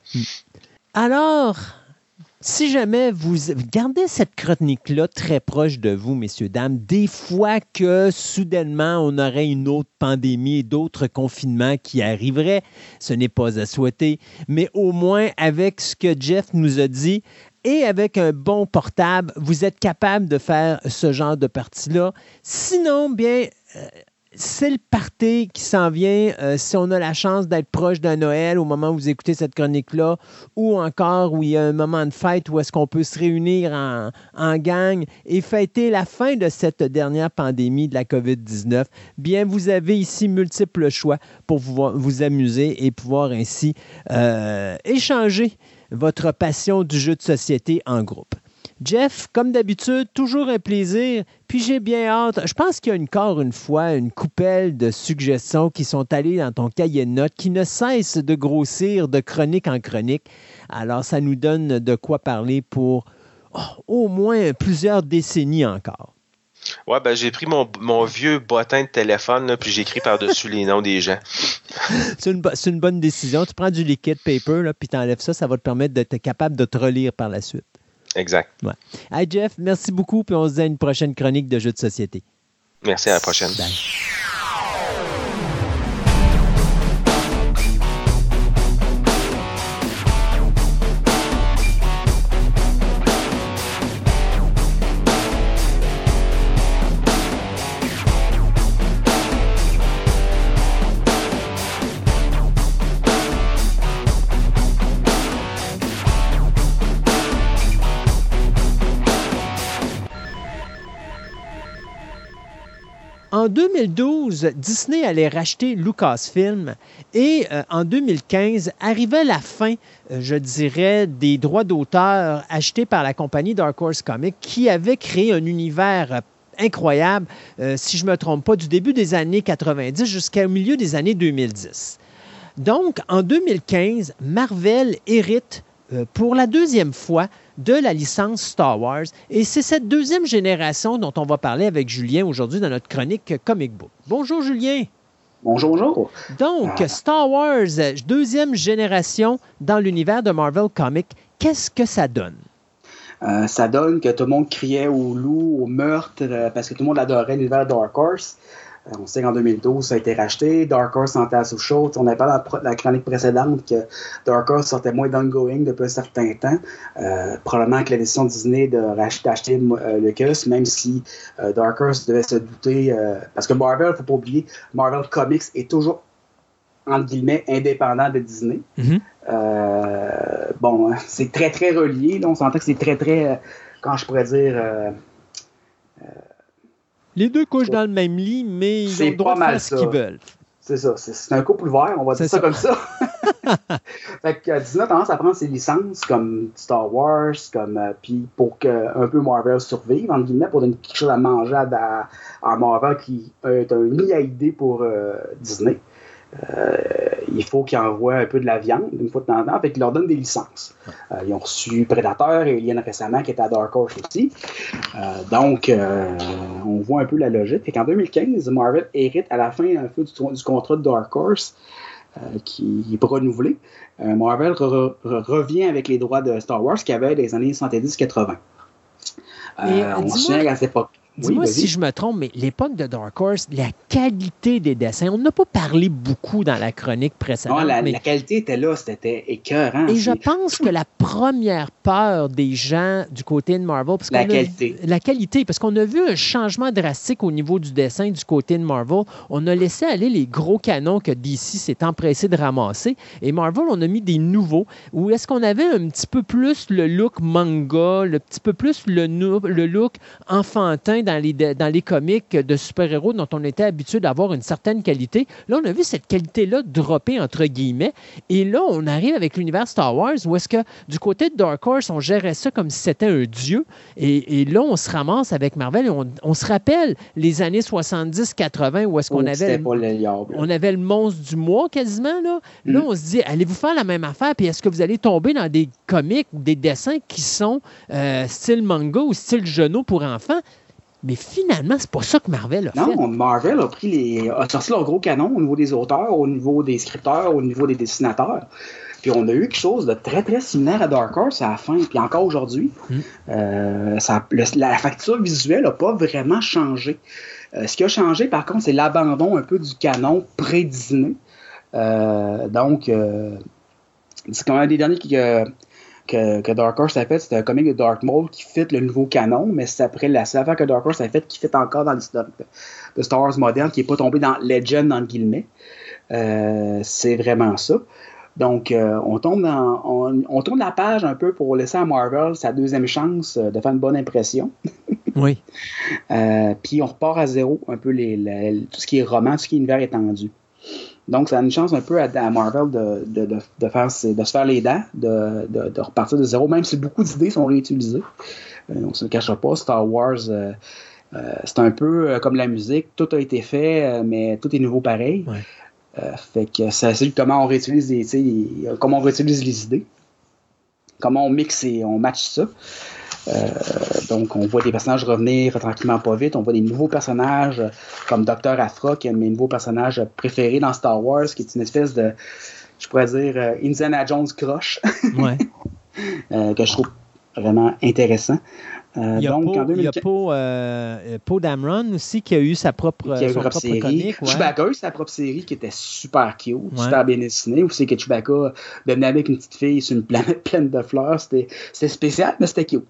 Alors, si jamais vous gardez cette chronique-là très proche de vous, messieurs, dames, des fois que soudainement on aurait une autre pandémie et d'autres confinements qui arriveraient, ce n'est pas à souhaiter, mais au moins avec ce que Jeff nous a dit, et avec un bon portable, vous êtes capable de faire ce genre de partie-là. Sinon, bien, euh, c'est le party qui s'en vient. Euh, si on a la chance d'être proche d'un Noël au moment où vous écoutez cette chronique-là, ou encore où il y a un moment de fête où est-ce qu'on peut se réunir en, gang et fêter la fin de cette dernière pandémie de la COVID-19, bien, vous avez ici multiples choix pour vous, vous amuser et pouvoir ainsi euh, échanger votre passion du jeu de société en groupe. Jeff, comme d'habitude, toujours un plaisir. Puis j'ai bien hâte. Je pense qu'il y a encore une fois une coupelle de suggestions qui sont allées dans ton cahier de notes qui ne cessent de grossir de chronique en chronique. Alors ça nous donne de quoi parler pour oh, au moins plusieurs décennies encore. Ouais, ben j'ai pris mon, vieux bottin de téléphone, puis j'écris par-dessus les noms des gens. <laughs> c'est une, bonne décision. Tu prends du liquid paper, là, puis tu enlèves ça, ça va te permettre d'être capable de te relire par la suite. Exact. Ouais. Hey Jeff, merci beaucoup, puis on se dit à une prochaine chronique de jeux de société. Merci, à la prochaine. En 2012, Disney allait racheter Lucasfilm et euh, en 2015 arrivait la fin, euh, je dirais, des droits d'auteur achetés par la compagnie Dark Horse Comics qui avait créé un univers incroyable, si je ne me trompe pas, du début des années 90 jusqu'au milieu des années 2010. Donc, en 2015, Marvel hérite pour la deuxième fois de la licence Star Wars. Et c'est cette deuxième génération dont on va parler avec Julien aujourd'hui dans notre chronique Comic Book. Bonjour Julien. Bonjour, bonjour. Donc, Star Wars, deuxième génération dans l'univers de Marvel Comics, qu'est-ce que ça donne? Euh, ça donne que tout le monde criait au loup, au meurtre, euh, parce que tout le monde adorait l'univers Dark Horse. Euh, on sait qu'en 2012, ça a été racheté. Dark Horse en sous chaud. On avait pas dans la chronique précédente que Dark Horse sortait moins d'ongoing depuis un certain temps. Euh, probablement que la décision de Disney de racheter, d'acheter euh, Lucas, même si Dark Horse devait se douter, parce que Marvel, il ne faut pas oublier, Marvel Comics est toujours entre guillemets, indépendant de Disney. Mm-hmm. bon, c'est très, très relié. On s'entend que c'est très, très, quand je pourrais dire, les deux couchent dans le même lit, mais ils ont le droit de faire ce qu'ils veulent. C'est ça. C'est un couple ouvert, on va dire ça, comme ça. <laughs> fait que Disney a tendance à prendre ses licences comme Star Wars, comme euh, puis pour que un peu Marvel survive, entre guillemets, pour donner quelque chose à manger à, à Marvel qui est un nid à idées pour euh, Disney. Euh, il faut qu'ils envoient un peu de la viande une fois de temps en temps, fait qu'ils leur donnent des licences. Euh, ils ont reçu Predator et Alien récemment qui était à Dark Horse aussi. Euh, donc, on voit un peu la logique. Fait qu'en 2015, Marvel hérite à la fin un peu du, contrat de Dark Horse qui est renouvelé. Marvel revient avec les droits de Star Wars qu'il avait des années 70-80. on se souvient à cette époque. Dis-moi si je me trompe, mais l'époque de Dark Horse, la qualité des dessins, on n'a pas parlé beaucoup dans la chronique précédente. Non, la, qualité était là, c'était écœurant. Et je pense que la première peur des gens du côté de Marvel, parce la qualité. la qualité, parce qu'on a vu un changement drastique au niveau du dessin du côté de Marvel. On a laissé aller les gros canons que DC s'est empressé de ramasser. Et Marvel, on a mis des nouveaux. Où est-ce qu'on avait un petit peu plus le look manga, le petit peu plus le, le look enfantin dans les, dans les comics de super-héros dont on était habitué d'avoir une certaine qualité. Là, on a vu cette qualité-là dropper entre guillemets. Et là, on arrive avec l'univers Star Wars où est-ce que du côté de Dark Horse, on gérait ça comme si c'était un dieu. Et, là, on se ramasse avec Marvel et on, se rappelle les années 70-80 où est-ce qu'on avait, le, on avait le monstre du mois quasiment. Là, là mm. on se dit, allez-vous faire la même affaire? Puis est-ce que vous allez tomber dans des comics ou des dessins qui sont euh, style manga ou style genou pour enfants? Mais finalement, c'est pas ça que Marvel a fait. Non, Marvel a pris les. a sorti leur gros canon au niveau des auteurs, au niveau des scripteurs, au niveau des dessinateurs. Puis on a eu quelque chose de très très similaire à Dark Horse à la fin. Puis encore aujourd'hui, hmm. euh, la facture visuelle n'a pas vraiment changé. Euh, ce qui a changé, par contre, c'est l'abandon un peu du canon pré-Disney. Euh, donc, c'est quand même un des derniers qui que, Dark Horse a fait, c'était un comic de Dark Maul qui fit le nouveau canon, mais c'est après la seule affaire que Dark Horse a fait qui fit encore dans l'histoire de Star Wars moderne, qui n'est pas tombé dans Legend, entre guillemets. Euh, c'est vraiment ça. Donc, euh, on, tombe dans, on, tourne la page un peu pour laisser à Marvel sa deuxième chance euh, de faire une bonne impression. <laughs> oui. puis on repart à zéro, un peu les, tout ce qui est roman, tout ce qui est univers étendu. Donc, ça a une chance un peu à, Marvel de, faire, de se faire les dents, de, repartir de zéro, même si beaucoup d'idées sont réutilisées. Euh, on ne se le cachera pas, Star Wars, euh, euh, c'est un peu comme la musique, tout a été fait, mais tout est nouveau pareil. fait que c'est comment on réutilise les, comment on réutilise les idées, comment on mixe et on match ça. Euh, donc, on voit des personnages revenir tranquillement pas vite. On voit des nouveaux personnages euh, comme Dr. Afra, qui est un de mes nouveaux personnages préférés dans Star Wars, qui est une espèce de, je pourrais dire, euh, Indiana Jones croche. Ouais. <laughs> que je trouve vraiment intéressant. Euh, il y a donc, en 2015, il y a euh, Poe, Dameron aussi qui a eu sa propre, qui a propre série. Comique, Chewbacca a eu sa propre série qui était super cute, super bien dessinée. Où c'est que Chewbacca devenait avec une petite fille sur une planète <laughs> pleine de fleurs. C'était, spécial, mais c'était cute.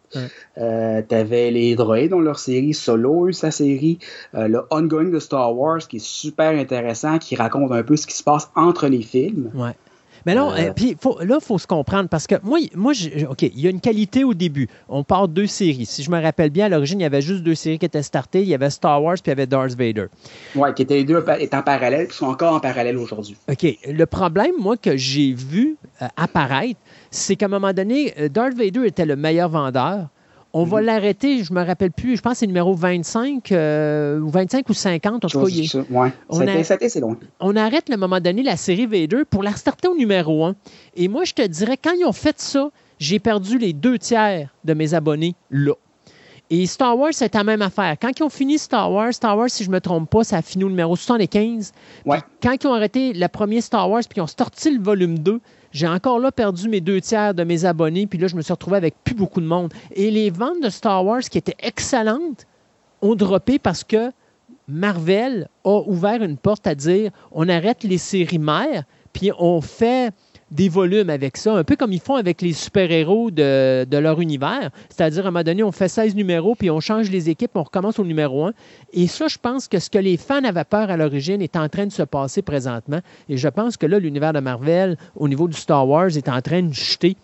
Euh, T'avais les droïdes dans leur série. Solo a eu sa série. Euh, le Ongoing de Star Wars qui est super intéressant, qui raconte un peu ce qui se passe entre les films. Ouais. Mais non, Euh, euh, puis là, il faut se comprendre parce que moi, moi je- OK, il y a une qualité au début. On part deux séries. Si je me rappelle bien, à l'origine, il y avait juste deux séries qui étaient startées. Il y avait Star Wars puis il y avait Darth Vader. Ouais, qui étaient les deux en parallèle, qui sont encore en parallèle aujourd'hui. OK. Le problème, moi, que j'ai vu euh, apparaître, c'est qu'à un moment donné, euh, Darth Vader était le meilleur vendeur. On va Mhm. l'arrêter, je me rappelle plus, je pense que c'est numéro 25, euh, ou 25 ou 50, en tout cas, il est- Ça, ouais. on a été- été loin. arrête à un moment donné la série Vader pour la restarter au numéro 1. Et moi, je te dirais, quand ils ont fait ça, j'ai perdu les deux tiers de mes abonnés là. Et Star Wars, c'est la même affaire. Quand ils ont fini Star Wars, Star Wars, si je ne me trompe pas, ça a fini au numéro 75. Puis Ouais. Quand ils ont arrêté le premier Star Wars, puis qu'ils ont sorti le volume 2, j'ai encore là perdu mes deux tiers de mes abonnés, puis là, je me suis retrouvé avec plus beaucoup de monde. Et les ventes de Star Wars, qui étaient excellentes, ont droppé parce que Marvel a ouvert une porte à dire on arrête les séries mères, puis on fait des volumes avec ça, un peu comme ils font avec les super-héros de, de leur univers. C'est-à-dire, à un moment donné, on fait 16 numéros, puis on change les équipes, on recommence au numéro 1. Et ça, je pense que ce que les fans avaient peur à l'origine est en train de se passer présentement. Et je pense que là, l'univers de Marvel, au niveau du Star Wars, est en train de chuter.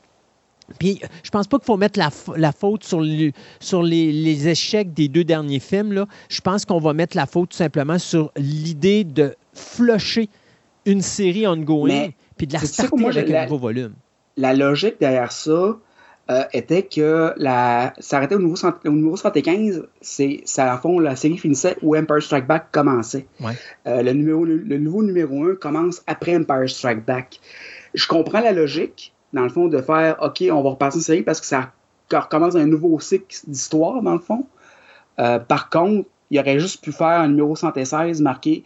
Puis, je pense pas qu'il faut mettre la, la faute sur, le- sur les, les échecs des deux derniers films. Là. Je pense qu'on va mettre la faute tout simplement sur l'idée de flusher une série ongoing Mais, puis de la moi, avec un nouveau volume. La logique derrière ça euh, était que la, ça arrêtait au niveau, au numéro 75, c'est, ça, en fond, la série finissait où Empire Strike Back commençait. Ouais. Euh, le, numéro, le, le nouveau numéro 1 commence après Empire Strike Back. Je comprends la logique, dans le fond, de faire OK, on va repasser une série parce que ça recommence un nouveau cycle d'histoire, dans le fond. Euh, par contre, il aurait juste pu faire un numéro 116 marqué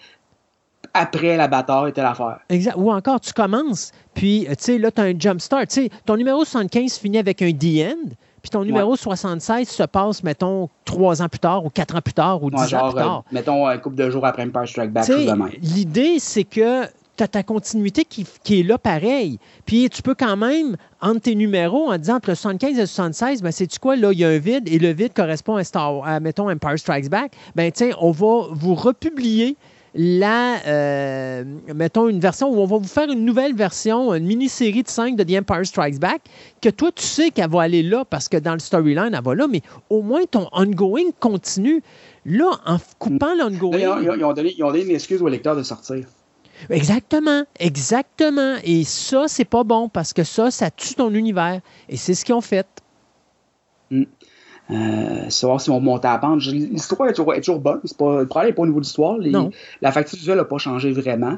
après la bataille était l'affaire. Exact. Ou encore, tu commences, puis, euh, tu sais, là, tu as un jump start. Tu sais, ton numéro 75 finit avec un The End, puis ton numéro 76 se passe, mettons, trois ans plus tard, ou quatre ans plus tard, ou dix Ouais, ans plus tard. euh, mettons, un couple de jours après Empire Strike Back. L'idée, c'est que tu as ta continuité qui, qui est là pareil. Puis tu peux quand même, entre tes numéros, en disant entre le 75 et le 76, ben, sais-tu quoi, là, il y a un vide et le vide correspond à, Star, à mettons, Empire Strikes Back. Ben, tiens, on va vous republier la, euh, mettons, une version où on va vous faire une nouvelle version, une mini-série de 5 de The Empire Strikes Back, que toi, tu sais qu'elle va aller là parce que dans le storyline, elle va là, mais au moins ton ongoing continue. Là, en coupant l'ongoing. ils, ont, ils donné, ils ont donné une excuse au lecteur de sortir. Exactement, exactement. Et ça, c'est pas bon parce que ça, ça tue ton univers. Et c'est ce qu'ils ont fait. Euh, savoir si on monte à la pente. L'histoire est toujours, est toujours bonne. Pas, le problème n'est pas au niveau de l'histoire. La facture visuelle n'a pas changé vraiment.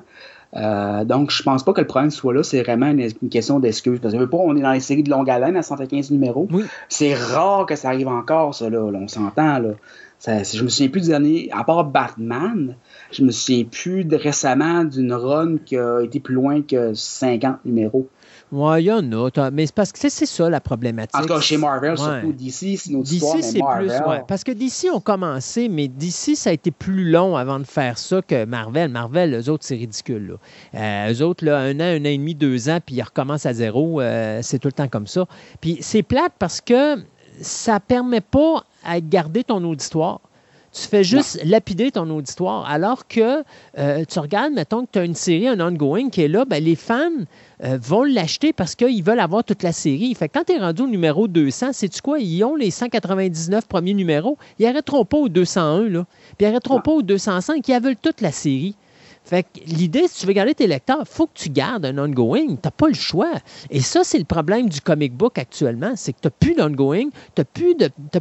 Euh, donc, je pense pas que le problème soit là. C'est vraiment une, une question d'excuse. Parce que pas, on est dans les séries de longue haleine à 115 numéros. Oui. C'est rare que ça arrive encore, ça, là. là, on s'entend, là. Ça, je me souviens plus des années, à part Batman, je me souviens plus de, récemment d'une run qui a été plus loin que 50 numéros. Ouais, il y en a. Mais c'est parce que c'est- ça la problématique. En tout cas, chez Marvel, Ouais. surtout DC, c'est histoire, DC, mais c'est plus. Ouais, parce que DC ont commencé, mais DC, ça a été plus long avant de faire ça que Marvel. Marvel, eux autres, c'est ridicule. Là. Euh, eux autres, là, un an, un an et demi, deux ans, puis ils recommencent à zéro. euh, c'est tout le temps comme ça. Puis c'est plate parce que ça permet pas à garder ton auditoire. Tu fais juste lapider ton auditoire. Alors que euh, tu regardes, mettons que tu as une série, un ongoing qui est là, ben, les fans euh, vont l'acheter parce qu'ils veulent avoir toute la série. Fait que quand tu es rendu au numéro 200, sais-tu quoi? Ils ont les 199 premiers numéros. Ils arrêteront pas au 201, là. Puis ils arrêteront Non. pas au 205. Ils veulent toute la série. Fait que l'idée, si tu veux garder tes lecteurs, il faut que tu gardes un ongoing. Tu n'as pas le choix. Et ça, c'est le problème du comic book actuellement. C'est que tu n'as plus d'ongoing, tu n'as plus,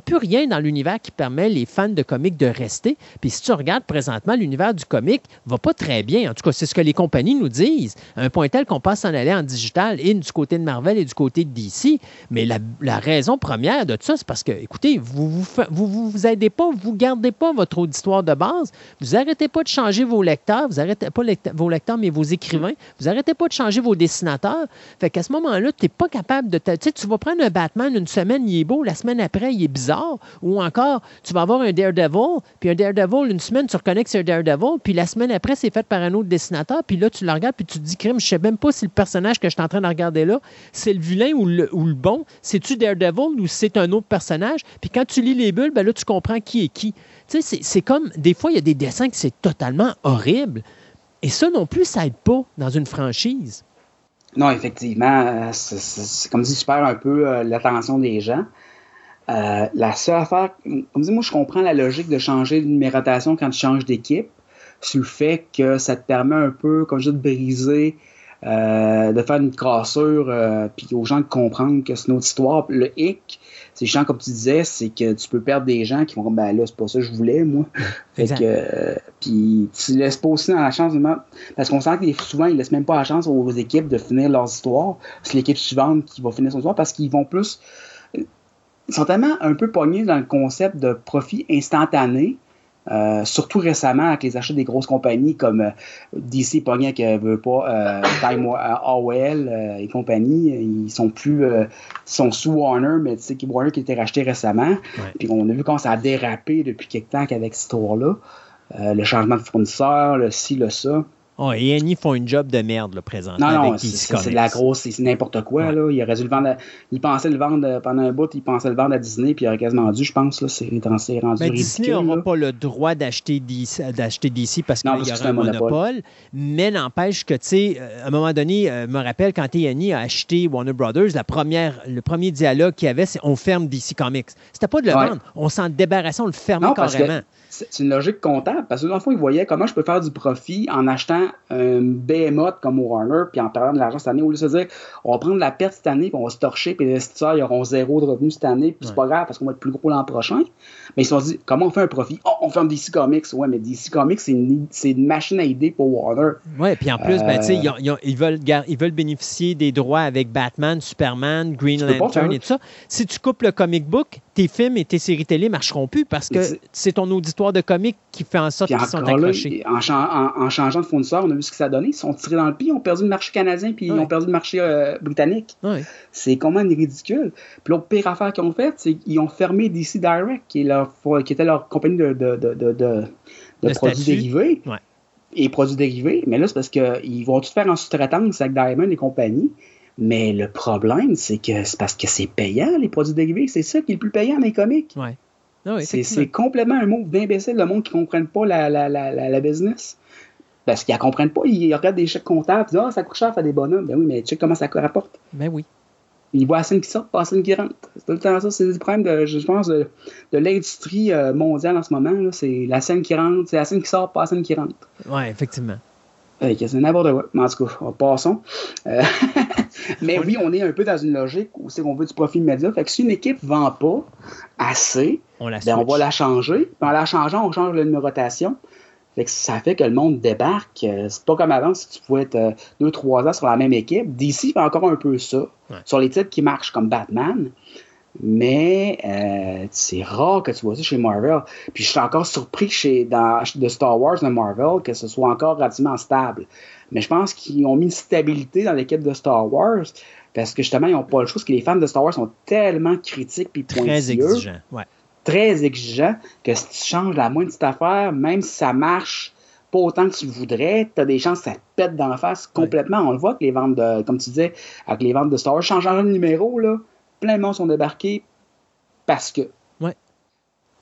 plus rien dans l'univers qui permet les fans de comics de rester. Puis si tu regardes présentement, l'univers du comic va pas très bien. En tout cas, c'est ce que les compagnies nous disent. À un point tel qu'on passe en aller en digital, et du côté de Marvel et du côté de DC. Mais la, raison première de tout ça, c'est parce que, écoutez, vous vous, vous, vous aidez pas, vous gardez pas votre auditoire de base, vous arrêtez pas de changer vos lecteurs, vous arrêtez pas lecte- vos lecteurs, mais vos écrivains, vous arrêtez pas de changer vos dessinateurs. Fait qu'à ce moment-là, tu n'es pas capable de... Tu sais, tu vas prendre un Batman une semaine, il est beau, la semaine après, il est bizarre. Ou encore, tu vas avoir un Daredevil, puis un Daredevil, une semaine, tu reconnais que c'est un Daredevil, puis la semaine après, c'est fait par un autre dessinateur, puis là, tu le regardes, puis tu te dis, crime, je sais même pas si le personnage que je suis en train de regarder là, c'est le vilain ou le, le bon. C'est-tu Daredevil ou c'est un autre personnage? Puis quand tu lis les bulles, ben là, tu comprends qui est qui. Tu sais, c'est- comme, des fois, il y a des dessins que c'est totalement horrible. Et ça non plus, ça aide pas dans une franchise. Non, effectivement, euh, c'est- comme si tu perds un peu euh, l'attention des gens. Euh, la seule affaire, comme dit, moi je comprends la logique de changer de numérotation quand tu changes d'équipe, sur le fait que ça te permet un peu, comme je dis, de briser, de faire une cassure, puis aux gens de comprendre que c'est une autre histoire. Le hic, c'est chiant comme tu disais, c'est que tu peux perdre des gens qui vont dire, ben là, c'est pas ça que je voulais, moi. <laughs> Fait Exact. que, euh, puis tu laisses pas aussi dans la chance, parce qu'on sent que souvent, ils laissent même pas la chance aux équipes de finir leurs histoires. C'est l'équipe suivante qui va finir son histoire parce qu'ils vont plus. Ils sont tellement un peu pognés dans le concept de profit instantané. Euh, surtout récemment avec les achats des grosses compagnies comme euh, DC veut pas euh, Time euh, AOL euh, et compagnie. Ils sont plus euh, ils sont sous Warner mais tu sais Warner qui a été racheté récemment. Puis on a vu comment ça a dérapé depuis quelque temps qu'avec cette histoire là le changement de fournisseur le ci le ça Oh, et Annie font une job de merde, là, présentement. non, non, c'est de la grosse, c'est n'importe quoi. Ouais. Là. Il aurait dû le vendre. à- il pensait le vendre euh, pendant un bout, il pensait le vendre à Disney, puis il aurait quasiment dû, je pense. là, C'est rendu Mais ridicule. Disney n'aura pas le droit d'acheter DC, parce qu'il y aura un monopole. monopole. Mais n'empêche que, tu sais, euh, à un moment donné, euh, je me rappelle quand Annie a acheté Warner Brothers, la première, le premier dialogue qu'il y avait, c'est on ferme DC Comics. C'était pas de le Ouais. vendre, on s'en débarrassait, on le fermait Non, parce que carrément. C'est une logique comptable, parce que dans le fond, ils voyaient comment je peux faire du profit en achetant un behemoth comme Warner, puis en perdant de l'argent cette année, au lieu de se dire, on va prendre la perte cette année, puis on va se torcher, puis les investisseurs, ils auront zéro de revenus cette année, puis c'est Ouais. pas grave, parce qu'on va être plus gros l'an prochain. Mais ils se sont dit, comment on fait un profit? Oh, on ferme DC Comics. Ouais, mais DC Comics, c'est une, c'est une machine à idées pour Warner. Oui, puis en plus, ben, tu sais, Euh, ils, ont- ils ont- ils veulent, ils veulent bénéficier des droits avec Batman, Superman, Green Tu Lantern et tout ça. Si tu coupes le comic book, tes films et tes séries télé marcheront plus parce que c'est- ton auditoire de comics qui fait en sorte qu'ils sont là, accrochés. en, chan- en- en changeant de fournisseur, on a vu ce que ça a donné. Ils sont tirés dans le pied, ils ont perdu le marché canadien, puis ils Ouais. ont perdu le marché euh, britannique. Ouais. C'est complètement ridicule. Puis l'autre pire affaire qu'ils ont faite, c'est qu'ils ont fermé DC Direct, qui, est leur, qui était leur compagnie de, de, produits statut. dérivés. Ouais. Et produits dérivés. Mais là, c'est parce qu'ils vont tout faire en sous-traitance avec Diamond et compagnie. Mais le problème, c'est que c'est parce que c'est payant, les produits dérivés. C'est ça qui est le plus payant dans les comics. Ouais. Ah C'est complètement un mot d'imbécile, le monde qui ne comprenne pas la, la, la, business. Parce qu'ils ne comprennent pas, ils regardent des chèques comptables, ils disent Ah, ça coûte cher à faire des bonhommes. Ben oui, mais check comment ça rapporte. Ben oui. Ils voient la scène qui sort, pas la scène qui rentre. C'est tout le temps ça. C'est le problème, de, je pense, de, de l'industrie euh, mondiale en ce moment. C'est la scène qui rentre, c'est la scène qui sort, pas la scène qui rentre. Oui, effectivement. Que c'est n'importe quoi. Mais en tout cas, passons. Euh, <laughs> mais oui, on est un peu dans une logique où c'est qu'on veut du profit immédiat. Fait que si une équipe ne vend pas assez, On la ben, on va la changer. Puis en la changeant, on change la numérotation. Fait que ça fait que le monde débarque. Euh, C'est pas comme avant, si tu pouvais être euh, deux, trois ans sur la même équipe. DC fait encore un peu ça. Ouais. Sur les titres qui marchent comme Batman. Mais euh, c'est rare que tu vois ça chez Marvel. Puis je suis encore surpris chez, dans, de Star Wars de Marvel que ce soit encore relativement stable. Mais je pense qu'ils ont mis une stabilité dans l'équipe de Star Wars parce que justement, ils n'ont pas le choix. Parce que les fans de Star Wars sont tellement critiques puis Très pointilleux exigeant. Ouais. très exigeant que si tu changes la moindre petite affaire, même si ça marche pas autant que tu le voudrais, tu as des chances que ça te pète d'en face complètement. On le voit que les ventes de, comme tu disais, avec les ventes de Star Wars, changeant le numéro, là, plein de monde sont débarqués parce que.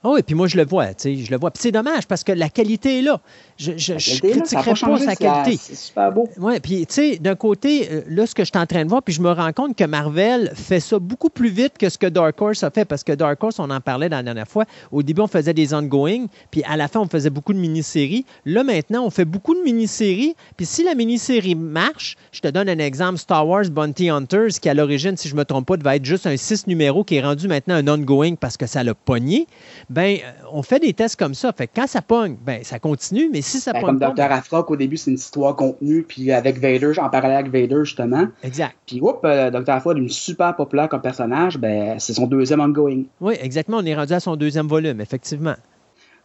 Ah oui, puis moi, je le vois, tu sais, je le vois. Puis c'est dommage parce que la qualité est là. Je, je, je là, critiquerai pas sa qualité. C'est super beau. Oui, puis tu sais, d'un côté, euh, là, ce que je suis en train de voir, puis je me rends compte que Marvel fait ça beaucoup plus vite que ce que Dark Horse a fait, parce que Dark Horse, on en parlait la dernière fois. Au début, on faisait des ongoing, puis à la fin, on faisait beaucoup de mini-séries. Là, maintenant, on fait beaucoup de mini-séries, puis si la mini-série marche, je te donne un exemple, Star Wars Bounty Hunters, qui à l'origine, si je me trompe pas, devait être juste un 6 numéro qui est rendu maintenant un ongoing parce que ça l'a pogné, ben euh, on fait des tests comme ça. Fait que quand ça pogne, ben ça continue, mais si ça Ben, pogne comme Dr. Afra, qu'au début, c'est une histoire contenue, puis avec Vader, en parallèle avec Vader, justement. ben, exact. Puis, oups, euh, Dr. Afra, est super populaire comme personnage, ben, c'est son deuxième ongoing. Oui, exactement. On est rendu à son deuxième volume, effectivement.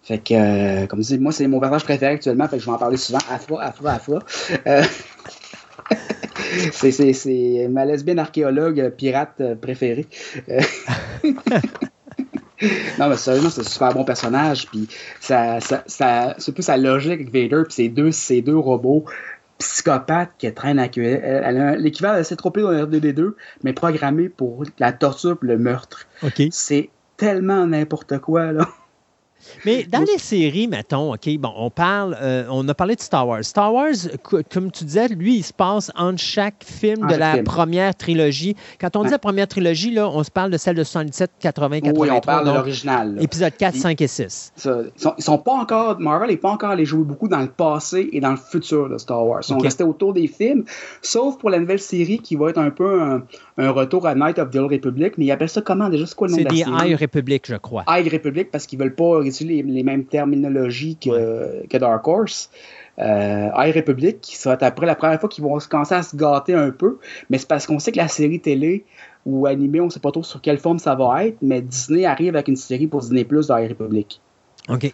Fait que, euh, comme je dis, moi, c'est mon personnage préféré actuellement, fait que je vais en parler souvent. Afra, Afra, Afra. Euh, <laughs> c'est- ma lesbienne archéologue pirate préférée. Euh, <laughs> <laughs> <laughs> non, mais sérieusement, c'est un super bon personnage. Puis, ça, ça, ça, c'est plus sa logique avec Vader, puis ces deux, ces deux robots psychopathes qui traînent à l'équivalent de cette dans R2D2, mais programmé pour la torture et le meurtre. C'est tellement n'importe quoi, là. Mais dans les séries, mettons, OK, bon, on parle, euh, on a parlé de Star Wars. Star Wars, comme tu disais, lui, il se passe entre chaque film de la première trilogie. Quand on dit la première trilogie, là, on se parle de celle de 77, 80, 83. Oui, on parle de l'original. Épisode 4, 5 et 6. ils, sont, pas encore, Marvel n'est pas encore allé jouer beaucoup dans le passé et dans le futur de Star Wars. Ils sont restés autour des films, sauf pour la nouvelle série qui va être un peu un, retour à Night of the Old Republic, mais ils appellent ça comment déjà? C'est quoi le nom de la série? C'est des High Republic, je crois. High Republic parce qu'ils veulent pas utiliser les, mêmes terminologies que, que Dark Horse. Euh, High Republic, qui sera après la première fois qu'ils vont commencer à se gâter un peu, mais c'est parce qu'on sait que la série télé ou animée, on sait pas trop sur quelle forme ça va être, mais Disney arrive avec une série pour Disney Plus de High Republic. OK.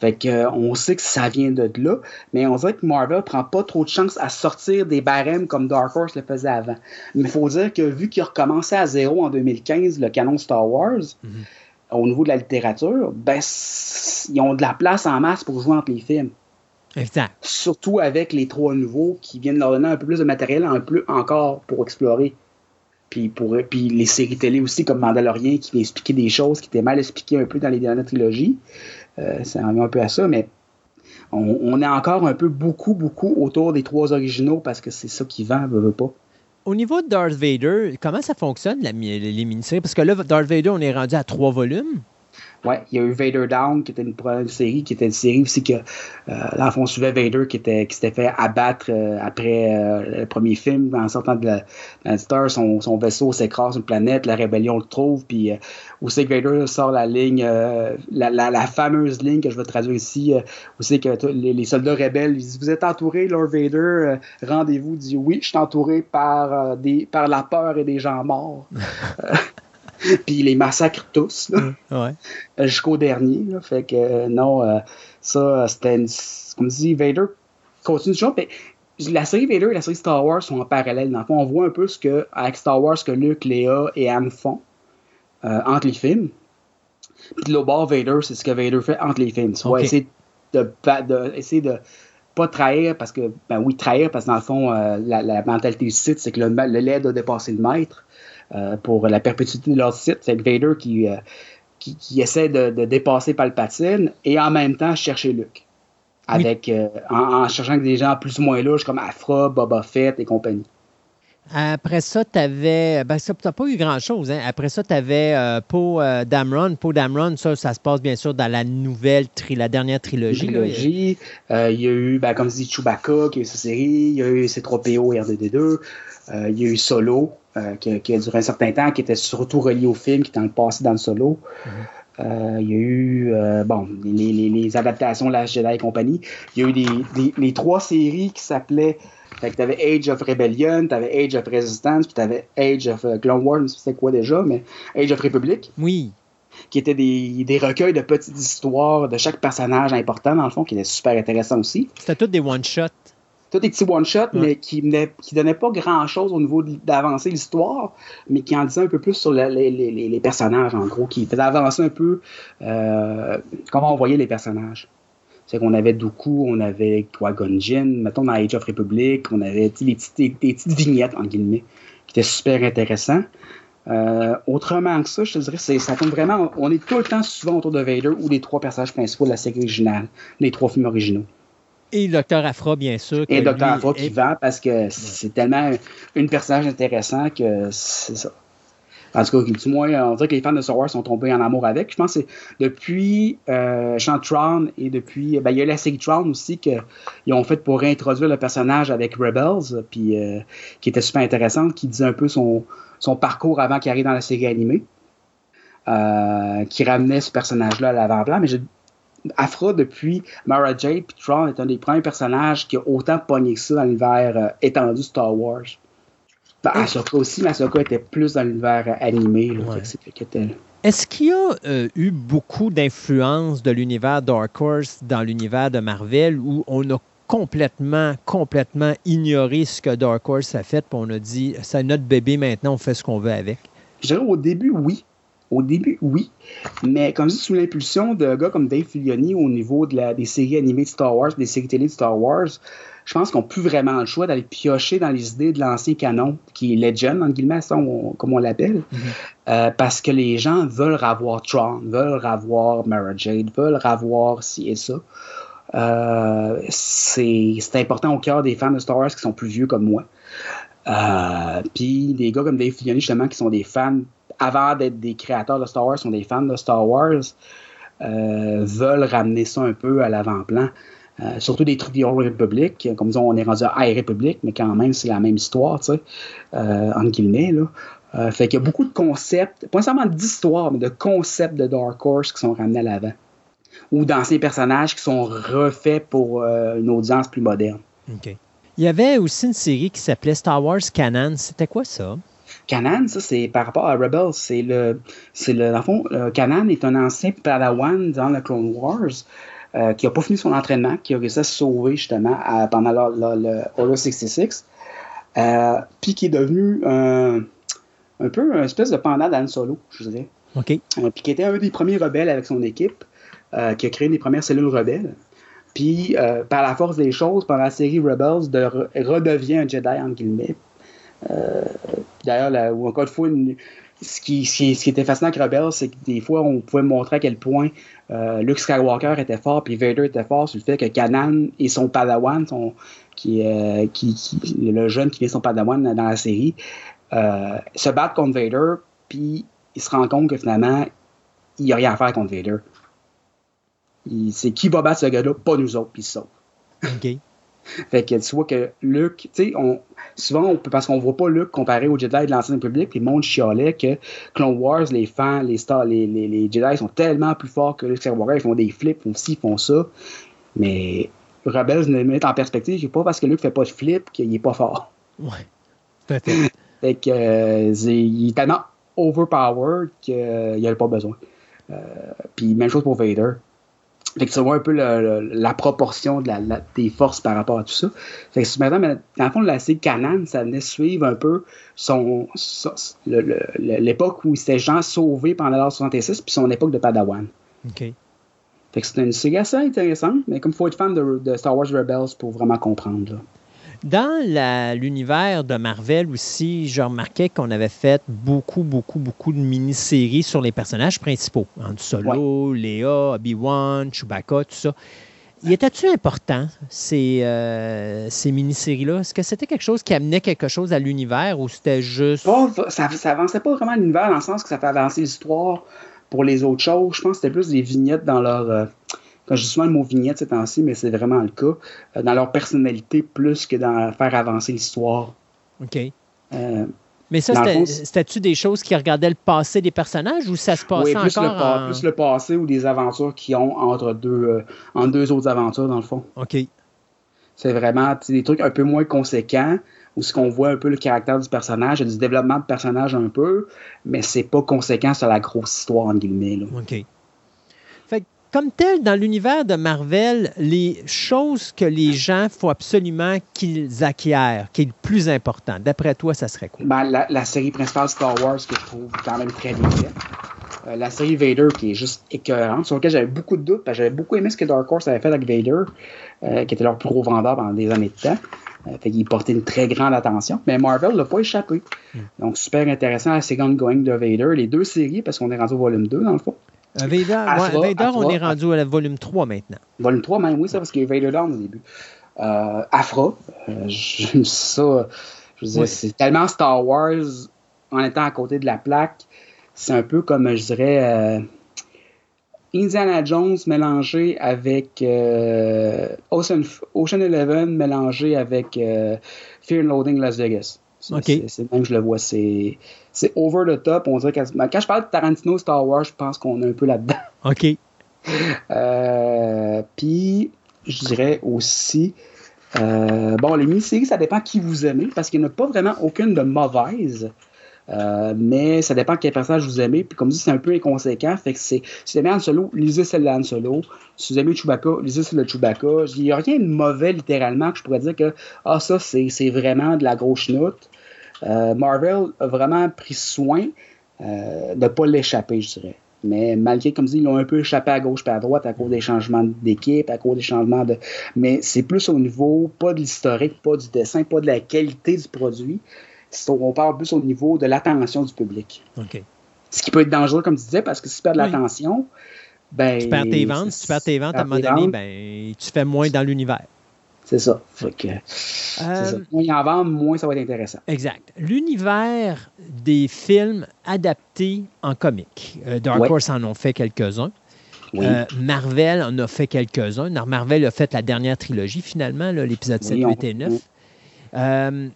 Fait que, euh, on sait que ça vient de là, mais on dirait que Marvel prend pas trop de chance à sortir des barèmes comme Dark Horse le faisait avant. Mais il faut dire que vu qu'il a recommencé à zéro en 2015, le canon Star Wars, mhm. au niveau de la littérature, ben, ils ont de la place en masse pour jouer entre les films. Exact. Surtout avec les trois nouveaux qui viennent leur donner un peu plus de matériel, un peu encore pour explorer. Puis, pour, puis les séries télé aussi, comme Mandalorian, qui vient expliquer des choses qui étaient mal expliquées un peu dans les dernières trilogies. Euh, ça revient un peu à ça, mais on, est encore un peu beaucoup, beaucoup autour des trois originaux parce que c'est ça qui vend, veut, veut pas. Au niveau de Darth Vader, comment ça fonctionne, les mini-séries? Parce que là, Darth Vader, on est rendu à trois volumes. Ouais, il y a eu Vader Down, qui était une, série, qui était une série aussi que, euh, on suivait Vader qui, était, qui s'était fait abattre euh, après euh, le premier film. En sortant de la, Star, son, son vaisseau s'écrase une planète, la rébellion le trouve, puis euh, où c'est que Vader sort la ligne, la, la, fameuse ligne que je vais traduire ici, où c'est que les, soldats rebelles disent Vous êtes entouré, Lord Vader, rendez-vous, dit Oui, je suis entouré par, des, par la peur et des gens morts. <laughs> <laughs> puis il les massacre tous, euh, jusqu'au dernier. Fait que euh, non, euh, ça, c'était une... Comme dit, Vader continue toujours. Mais la série Vader et la série Star Wars sont en parallèle. Dans le fond, on voit un peu ce que, avec Star Wars, que Luke, Léa et Anne font entre les films. Puis le bord Vader, c'est ce que Vader fait entre les films. Soit essayer de, de, essayer de pas trahir, parce que, ben oui, trahir, parce que dans le fond, la, mentalité du site, c'est que le, le lait doit dépasser le maître. Euh, pour la perpétuité de leur site. C'est Vader qui, euh, qui, essaie de, de, dépasser Palpatine et en même temps chercher Luke. Avec, euh, en, cherchant des gens plus ou moins louches comme Afra, Boba Fett et compagnie. Après ça, tu avais. Ben, ça, pas eu grand-chose. Hein. Après ça, tu avais Poe Dameron. Poe Dameron, ça, ça se passe bien sûr dans la nouvelle, tri la dernière trilogie. trilogie. il y a eu, ben, comme dit Chewbacca, qui a eu sa série. Il y a eu C3PO et RDD2. Il y a eu Solo, euh, qui, a duré un certain temps, qui était surtout relié au film, qui était dans le passé dans le solo. Mhm. Euh, il y a eu euh, bon, les, les, les, adaptations Jedi et compagnie. Il y a eu des, les trois séries qui s'appelaient. Fait que t'avais Age of Rebellion, t'avais Age of Resistance, puis t'avais Age of Clone Wars, c'est quoi déjà, mais Age of Republic. Oui. Qui étaient des, des, recueils de petites histoires de chaque personnage important, dans le fond, qui étaient super intéressants aussi. C'était tous des one-shots tous des petits one-shots, mais qui ne qui donnaient pas grand-chose au niveau d'avancer l'histoire, mais qui en disaient un peu plus sur les, les, les, personnages, en gros, qui faisaient avancer un peu euh, comment on voyait les personnages. C'est qu'on avait Dooku, on avait Qui-Gon mettons dans Age of Republic, on avait des petites, des, petites vignettes, en guillemets, qui étaient super intéressants. Euh, autrement que ça, je te dirais, ça tombe vraiment. On est tout le temps souvent autour de Vader ou des trois personnages principaux de la série originale, des trois films originaux. Et Dr. Afra, bien sûr. Et Dr. Afra qui vend parce que c'est tellement un personnage intéressant que c'est ça. En tout cas, du moins, on dirait que les fans de Star Wars sont tombés en amour avec. Je pense que c'est depuis euh, Tron et depuis. Ben, il y a la série Tron aussi qu'ils ont fait pour réintroduire le personnage avec Rebels, puis euh, qui était super intéressante, qui disait un peu son, son parcours avant qu'il arrive dans la série animée. Euh, qui ramenait ce personnage-là à l'avant-plan. Mais Afra, depuis Mara Jade, puis Tron est un des premiers personnages qui a autant pogné que ça dans l'univers euh, étendu Star Wars. Ben, Ahsoka aussi, mais Ahsoka était plus dans l'univers animé. Est-ce qu'il y a euh, eu beaucoup d'influence de l'univers Dark Horse dans l'univers de Marvel où on a complètement, complètement ignoré ce que Dark Horse a fait, puis on a dit c'est notre bébé maintenant, on fait ce qu'on veut avec? Je dirais au début, oui. Au début, oui. Mais comme je dis, sous l'impulsion de gars comme Dave Filoni au niveau de la, des séries animées de Star Wars, des séries télé de Star Wars, je pense qu'on n'a plus vraiment le choix d'aller piocher dans les idées de l'ancien canon, qui est Legend, en guillemets, comme on l'appelle, mm-hmm. euh, parce que les gens veulent revoir Tron, veulent revoir Mara Jade, veulent revoir ci et ça. Euh, c'est important au cœur des fans de Star Wars qui sont plus vieux comme moi. Euh, puis des gars comme Dave Filoni, justement, qui sont des fans, avant d'être des créateurs de Star Wars, sont des fans de Star Wars, euh, veulent ramener ça un peu à l'avant-plan. Euh, surtout des trucs Old Republic, comme disons, on est rendu à High Republic, mais quand même, c'est la même histoire, tu sais, entre guillemets, là. fait qu'il y a beaucoup de concepts, pas seulement d'histoire, mais de concepts de Dark Horse qui sont ramenés à l'avant. Ou d'anciens personnages qui sont refaits pour une audience plus moderne. OK. Il y avait aussi une série qui s'appelait Star Wars Canon. C'était quoi ça? Canon, ça, c'est par rapport à Rebels. C'est le. C'est le. Dans fond, Canon est un ancien Padawan dans le Clone Wars. Euh, qui n'a pas fini son entraînement, qui a réussi à se sauver justement pendant le, Order 66, euh, puis qui est devenu un, un peu une espèce de pendant d'Anne Solo, je dirais. OK. Euh, puis qui était un des premiers rebelles avec son équipe, qui a créé des premières cellules rebelles. Puis, euh, par la force des choses, pendant la série Rebels, de redevient un Jedi, en guillemets. Euh, D'ailleurs, encore une fois, ce, qui, était fascinant avec Rebels, c'est que des fois, on pouvait montrer à quel point euh, Luke Skywalker était fort, puis Vader était fort sur le fait que Kanan et son Padawan, qui, euh, le jeune qui est son Padawan dans la série, euh, se battent contre Vader, puis il se rend compte que finalement, il n'y a rien à faire contre Vader. C'est qui va battre ce gars-là, pas nous autres, puis ça. OK. Fait que tu vois que Luke, tu sais, on, souvent, on peut, parce qu'on voit pas Luke comparé au Jedi de l'ancienne République, les mondes chialaient que Clone Wars, les fans, les stars, les, les, Jedi sont tellement plus forts que Luke Skywalker, ils font des flips, ils font ci, ils font ça. Mais Rebels ne met en perspective, c'est pas parce que Luke fait pas de flip qu'il est pas fort. Ouais. fait que, euh, il est tellement overpowered qu'il n'y a pas besoin. Euh, puis même chose pour Vader. Fait que tu vois un peu la proportion de la, des forces par rapport à tout ça. Fait que maintenant, dans le fond, la série Canan, ça venait suivre un peu son, l'époque où il s'était gens sauvés pendant l'an 66 puis son époque de Padawan. OK. Fait que c'était une série assez intéressante, mais comme il faut être fan de, Star Wars Rebels pour vraiment comprendre. Là. Dans l'univers de Marvel aussi, je remarquais qu'on avait fait beaucoup, beaucoup, beaucoup de mini-séries sur les personnages principaux. Han Solo, Léa, Obi-Wan, Chewbacca, tout ça. Y était-tu important, ces, euh, ces mini-séries-là? Est-ce que c'était quelque chose qui amenait quelque chose à l'univers ou c'était juste. ça, ça avançait pas vraiment l'univers dans le sens que ça fait avancer l'histoire pour les autres choses. Je pense que c'était plus des vignettes dans leur. Euh, je dis souvent le mot vignette ces temps-ci, mais c'est vraiment le cas, euh, dans leur personnalité plus que dans faire avancer l'histoire. OK. Euh, mais ça, c'était-tu des choses qui regardaient le passé des personnages ou ça se passait oui, plus encore? Le, Plus le passé ou des aventures qu'ils ont entre deux, euh, deux autres aventures, dans le fond. OK. C'est vraiment des trucs un peu moins conséquents où ce qu'on voit un peu le caractère du personnage, du développement de personnage un peu, mais c'est pas conséquent sur la grosse histoire, en guillemets. Là. OK comme tel, dans l'univers de Marvel, les choses que les gens faut absolument qu'ils acquièrent, qui est le plus important, d'après toi, ça serait quoi? Ben, la, série principale Star Wars que je trouve quand même très bien faite. Euh, la série Vader qui est juste écœurante, sur laquelle j'avais beaucoup de doutes, parce que j'avais beaucoup aimé ce que Dark Horse avait fait avec Vader, euh, qui était leur plus gros vendeur pendant des années de temps. Euh, fait qu'il portait une très grande attention. Mais Marvel l'a pas échappé. Hmm. Donc, super intéressant la Second Going de Vader. Les deux séries, parce qu'on est rendu au volume 2, dans le fond. Euh, Vader, on est rendu à la volume 3 maintenant. Volume 3, même, oui, ça, parce qu'il y a Vader Down au début. Euh, Afra, euh, <laughs> ça. Je veux dire, c'est tellement Star Wars en étant à côté de la plaque. C'est un peu comme, je dirais, euh, Indiana Jones mélangé avec Ocean, Ocean Eleven mélangé avec Fear and Loading Las Vegas. C'est même je le vois, c'est over the top. On dirait quand, quand je parle de Tarantino Star Wars, je pense qu'on est un peu là-dedans. <laughs> OK. Euh, puis, je dirais aussi, euh, bon, les mini-séries, ça dépend qui vous aimez, parce qu'il n'y en a pas vraiment aucune de mauvaise. Euh, mais ça dépend quel personnage vous aimez. Puis comme dit, c'est un peu inconséquent. Fait que c'est. Si vous aimez Han Solo, lisez celle de Han Solo. Si vous aimez Chewbacca, lisez celle de Chewbacca. Il n'y a rien de mauvais littéralement que je pourrais dire que ah ça c'est vraiment de la grosse note. Euh, Marvel a vraiment pris soin de ne pas l'échapper, je dirais. Mais malgré, comme je dis, ils l'ont un peu échappé à gauche et à droite à cause des changements d'équipe, à cause des changements de. Mais c'est plus au niveau, pas de l'historique, pas du dessin, pas de la qualité du produit. On parle plus au niveau de l'attention du public. OK. Ce qui peut être dangereux, comme tu disais, parce que si tu perds de Oui. l'attention, ben. Tu perds tes ventes. Si tu perds tes ventes, à un moment donné, ben, tu fais moins dans l'univers. C'est ça. Que, c'est ça. Euh, Moins il en vend, moins ça va être intéressant. Exact. L'univers des films adaptés en comique. Euh, Dark Ouais. Horse en ont fait quelques-uns. Oui. Euh, Marvel en a fait quelques-uns. Marvel a fait la dernière trilogie, finalement, l'épisode 7, Oui, on- 8 et 9. Euh,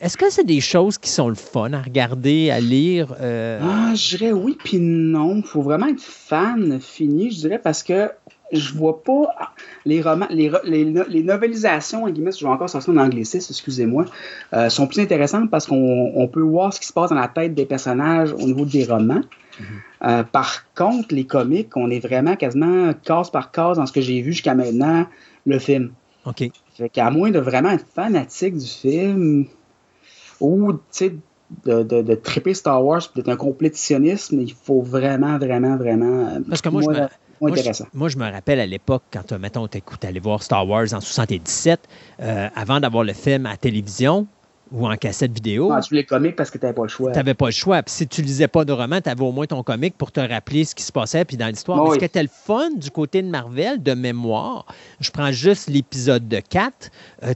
Est-ce que c'est des choses qui sont le fun à regarder, à lire? euh, Ah, je dirais oui puis non. Il faut vraiment être fan fini, je dirais, parce que je vois pas les romans, les, les, les novelisations, en guillemets, si je vais encore sortir en anglicisme, excusez-moi, euh, sont plus intéressantes parce qu'on on peut voir ce qui se passe dans la tête des personnages au niveau des romans. Euh, par contre, les comics, on est vraiment quasiment case par case dans ce que j'ai vu jusqu'à maintenant, le film. OK. Fait qu'à moins de vraiment être fanatique du film ou, tu sais, de, de, de triper Star Wars, d'être un complétitionniste, mais il faut vraiment, vraiment, vraiment. euh, Parce que moi, je Moi, je, intéressant. moi, je me rappelle à l'époque, quand, mettons, t'écoutes, aller voir Star Wars en 77, euh, avant d'avoir le film à télévision ou en cassette vidéo, Ah, tu les comics parce que t'avais pas le choix. tu n'avais pas le choix. Puis si tu lisais pas de roman, tu avais au moins ton comic pour te rappeler ce qui se passait puis dans l'histoire. Mais oui. ce qui était le fun du côté de Marvel, de mémoire, je prends juste l'épisode de 4,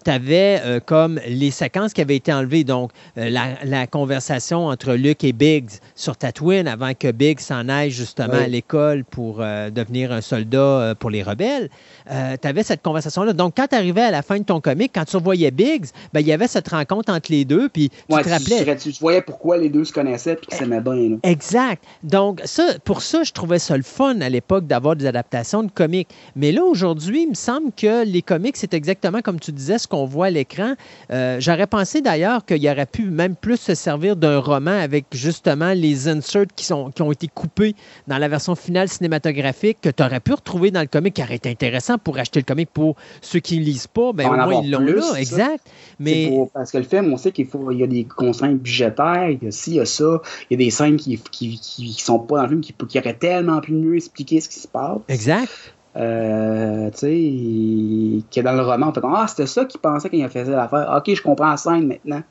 tu avais comme les séquences qui avaient été enlevées. Donc, euh, la, la conversation entre Luke et Biggs sur Tatooine avant que Biggs s'en aille justement Oui. à l'école pour euh, devenir un soldat euh, pour les rebelles. Tu avais cette conversation-là. Donc, quand tu arrivais à la fin de ton comic, quand tu revoyais Biggs, ben, il y avait cette rencontre entre les deux, puis tu Ouais, te rappelais. tu- tu voyais pourquoi les deux se connaissaient et qu'ils s'aimaient bien. là. Exact. Donc, ça, pour ça, je trouvais ça le fun à l'époque d'avoir des adaptations de comics. Mais là, aujourd'hui, il me semble que les comics, c'est exactement comme tu disais, ce qu'on voit à l'écran. Euh, J'aurais pensé d'ailleurs qu'il aurait pu même plus se servir d'un roman avec justement les inserts qui, sont, qui ont été coupés dans la version finale cinématographique que tu aurais pu retrouver dans le comic qui aurait été intéressant pour acheter le comic pour ceux qui ne lisent pas. Ben, En au moins, ils l'ont là. Exact. Mais. pour- parce que le film, on sait qu'il faut, il y a des contraintes budgétaires, il y a ci, il y a ça, il y a des scènes qui, qui, qui, qui sont pas dans le film, qui, qui auraient tellement pu mieux expliquer ce qui se passe. Exact. Euh, tu sais, que dans le roman, on fait comme Ah, c'était ça qu'il pensait quand il faisait l'affaire. Ok, je comprends la scène maintenant.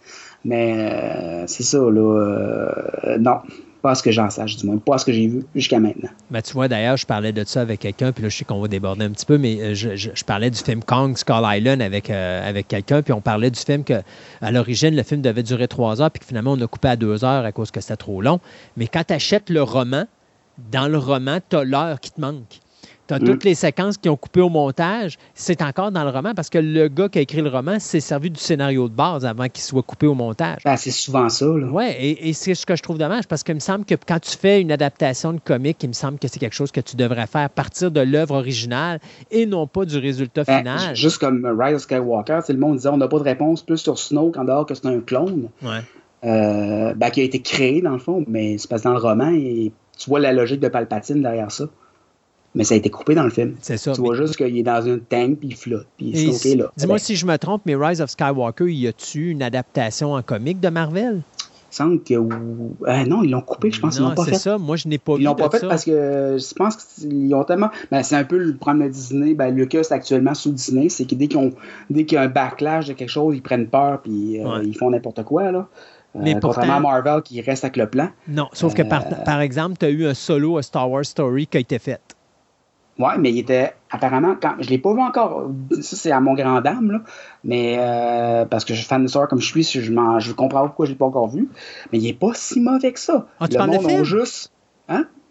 Mais euh, c'est ça, là. euh, non, pas ce que j'en sache, du moins. Pas à ce que j'ai vu jusqu'à maintenant. Tu vois, d'ailleurs, je parlais de ça avec quelqu'un, puis là, je sais qu'on va déborder un petit peu, mais euh, je, parlais du film Kong Skull Island avec, euh, avec quelqu'un, puis on parlait du film que, à l'origine, le film devait durer trois heures, puis que finalement, on a coupé à deux heures à cause que c'était trop long. Mais quand tu achètes le roman, dans le roman, tu as l'heure qui te manque. Tu as Mm. toutes les séquences qui ont coupé au montage, c'est encore dans le roman parce que le gars qui a écrit le roman s'est servi du scénario de base avant qu'il soit coupé au montage. Ben, c'est souvent ça, là. Oui, et, et c'est ce que je trouve dommage parce qu'il me semble que quand tu fais une adaptation de comique, il me semble que c'est quelque chose que tu devrais faire à partir de l'œuvre originale et non pas du résultat Ben, final. juste comme Rise of Skywalker, le monde disait on n'a pas de réponse plus sur Snoke en dehors que c'est un clone. Ouais. euh, ben, qui a été créé dans le fond, mais c'est parce que dans le roman, et tu vois la logique de Palpatine derrière ça. Mais ça a été coupé dans le film. C'est ça. Tu vois juste qu'il est dans une tank puis il flotte. Puis Snoke est là. Dis-moi si je me trompe, mais Rise of Skywalker, y a-tu une adaptation en comique de Marvel? Il me semble que. Ah, non, ils l'ont coupé, je pense qu'ils non, l'ont pas c'est fait. ça. Moi, je n'ai pas Ils l'ont pas fait ça. parce que je pense qu'ils ont tellement. Ben, c'est un peu le problème de Disney. Ben, Lucas est actuellement sous Disney. C'est que dès qu'ils ont dès qu'il y a un backlash de quelque chose, ils prennent peur puis euh, Ouais. ils font n'importe quoi. Là. Euh, Mais contrairement pourtant- à Marvel qui reste avec le plan. Non, sauf que par, Euh, par exemple, tu as eu un solo à Star Wars Story qui a été fait. Ouais, mais il était apparemment quand je l'ai pas vu encore. Ça c'est à mon grand dame là, mais euh, parce que je suis fan de Wars comme je suis, je, comprends pas pourquoi je l'ai pas encore vu. Mais il est pas si mauvais que ça. Ah, tu le monde film? juste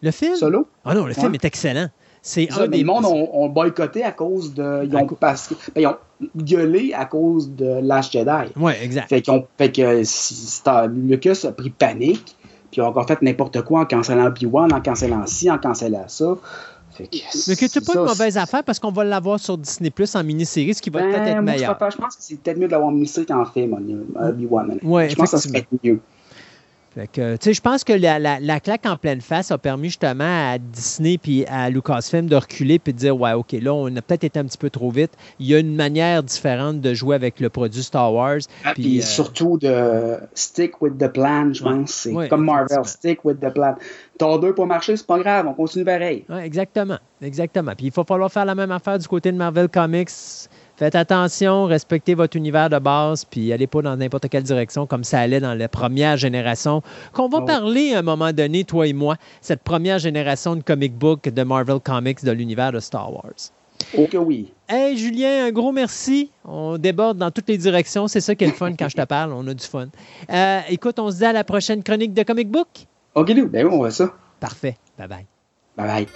Le film? solo? Ah non, le film est excellent. C'est un des le monde ont, ont boycotté à cause de. Ils ont, parce ben, ils ont gueulé à cause de Last Jedi. Oui, exact. Fait, ont, fait que si- Lucas a pris panique, puis ils ont encore fait n'importe quoi en cancellant Obi-Wan, en cancellant ci, en cancellant ça. Fait que Mais que tu pas ça, une mauvaise affaire parce qu'on va l'avoir sur Disney Plus en mini-série, ce qui va Ben, peut-être être je meilleur. préfère- Je pense que c'est peut-être mieux de l'avoir ministré qu'en film, Obi-Wan. Ouais, je pense que ça serait mieux. Fait que, tu sais, je pense que la, la- la claque en pleine face a permis justement à Disney puis à Lucasfilm de reculer puis de dire ouais, ok, là, on a peut-être été un petit peu trop vite. Il y a une manière différente de jouer avec le produit Star Wars. Ah, Puis, euh, surtout de stick with the plan, je pense. C'est Ouais, comme Marvel, stick with the plan. Ton deux pour marcher, c'est pas grave, on continue pareil. Ouais, exactement, exactement. Puis il va falloir faire la même affaire du côté de Marvel Comics. Faites attention, respectez votre univers de base, puis allez pas dans n'importe quelle direction comme ça allait dans la première génération. Qu'on va Oh. parler à un moment donné, toi et moi, cette première génération de comic book de Marvel Comics de l'univers de Star Wars. Que oui. Hey Julien, un gros merci. On déborde dans toutes les directions. C'est ça qui est le fun quand je te parle. On a du fun. Euh, écoute, on se dit à la prochaine chronique de comic book. Ok, nous, ben oui, on va ça. Parfait. Bye bye. Bye bye.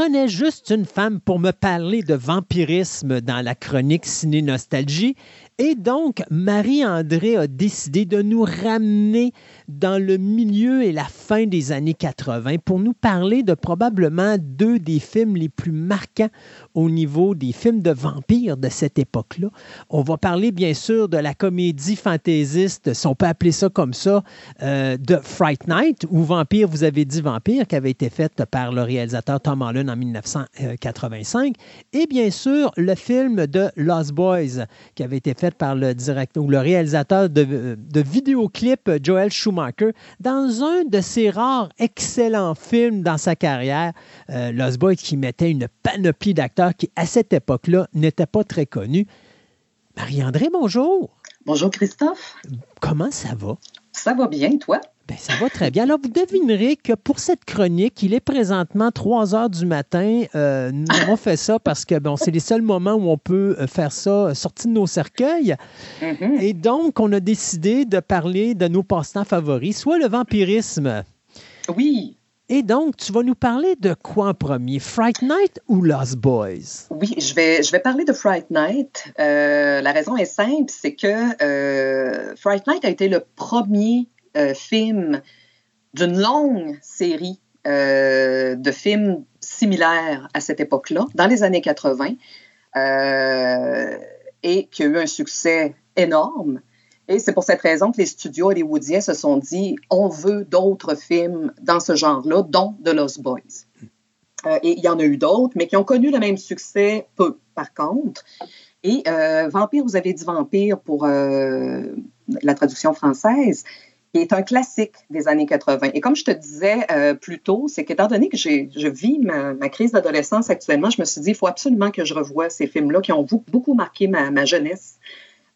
Prenait juste une femme pour me parler de vampirisme dans la chronique Ciné Nostalgie. Et donc, Marie-André a décidé de nous ramener dans le milieu et la fin des années 80 pour nous parler de probablement deux des films les plus marquants au niveau des films de vampires de cette époque-là. On va parler bien sûr de la comédie fantaisiste, si on peut appeler ça comme ça, euh, de Fright Night, ou Vampire, vous avez dit Vampire, qui avait été faite par le réalisateur Tom Holland en 1985, et bien sûr le film de Lost Boys, qui avait été fait par le directeur ou le réalisateur de, de vidéoclip Joel Schumacher, dans un de ses rares excellents films dans sa carrière, euh, Lost Boys, qui mettait une panoplie d'acteurs qui, à cette époque-là, n'étaient pas très connus. Marie-André, bonjour. Bonjour Christophe, Comment ça va? ça va bien toi? Ben, ça va très bien. Alors, vous devinerez que pour cette chronique, il est présentement 3 heures du matin. Euh, nous avons fait ça parce que bon, c'est les seuls moments où on peut euh, faire ça euh, sorti de nos cercueils. Mhm. Et donc, on a décidé de parler de nos passe-temps favoris, soit le vampirisme. Oui, Et donc, tu vas nous parler de quoi en premier? Fright Night ou Lost Boys? oui, je vais, je vais parler de Fright Night. Euh, la raison est simple, c'est que euh, Fright Night a été le premier film d'une longue série euh, de films similaires à cette époque-là, dans les années 80, euh, et qui a eu un succès énorme. Et c'est pour cette raison que les studios hollywoodiens se sont dit on veut d'autres films dans ce genre-là, dont The Lost Boys. Euh, et il y en a eu d'autres, mais qui ont connu le même succès, peu par contre. Et euh, Vampire, vous avez dit Vampire pour euh, la traduction française, qui est un classique des années 80. Et comme je te disais euh, plus tôt, c'est qu'étant donné que je vis ma, ma crise d'adolescence actuellement, je me suis dit, il faut absolument que je revoie ces films-là qui ont beaucoup marqué ma, ma jeunesse.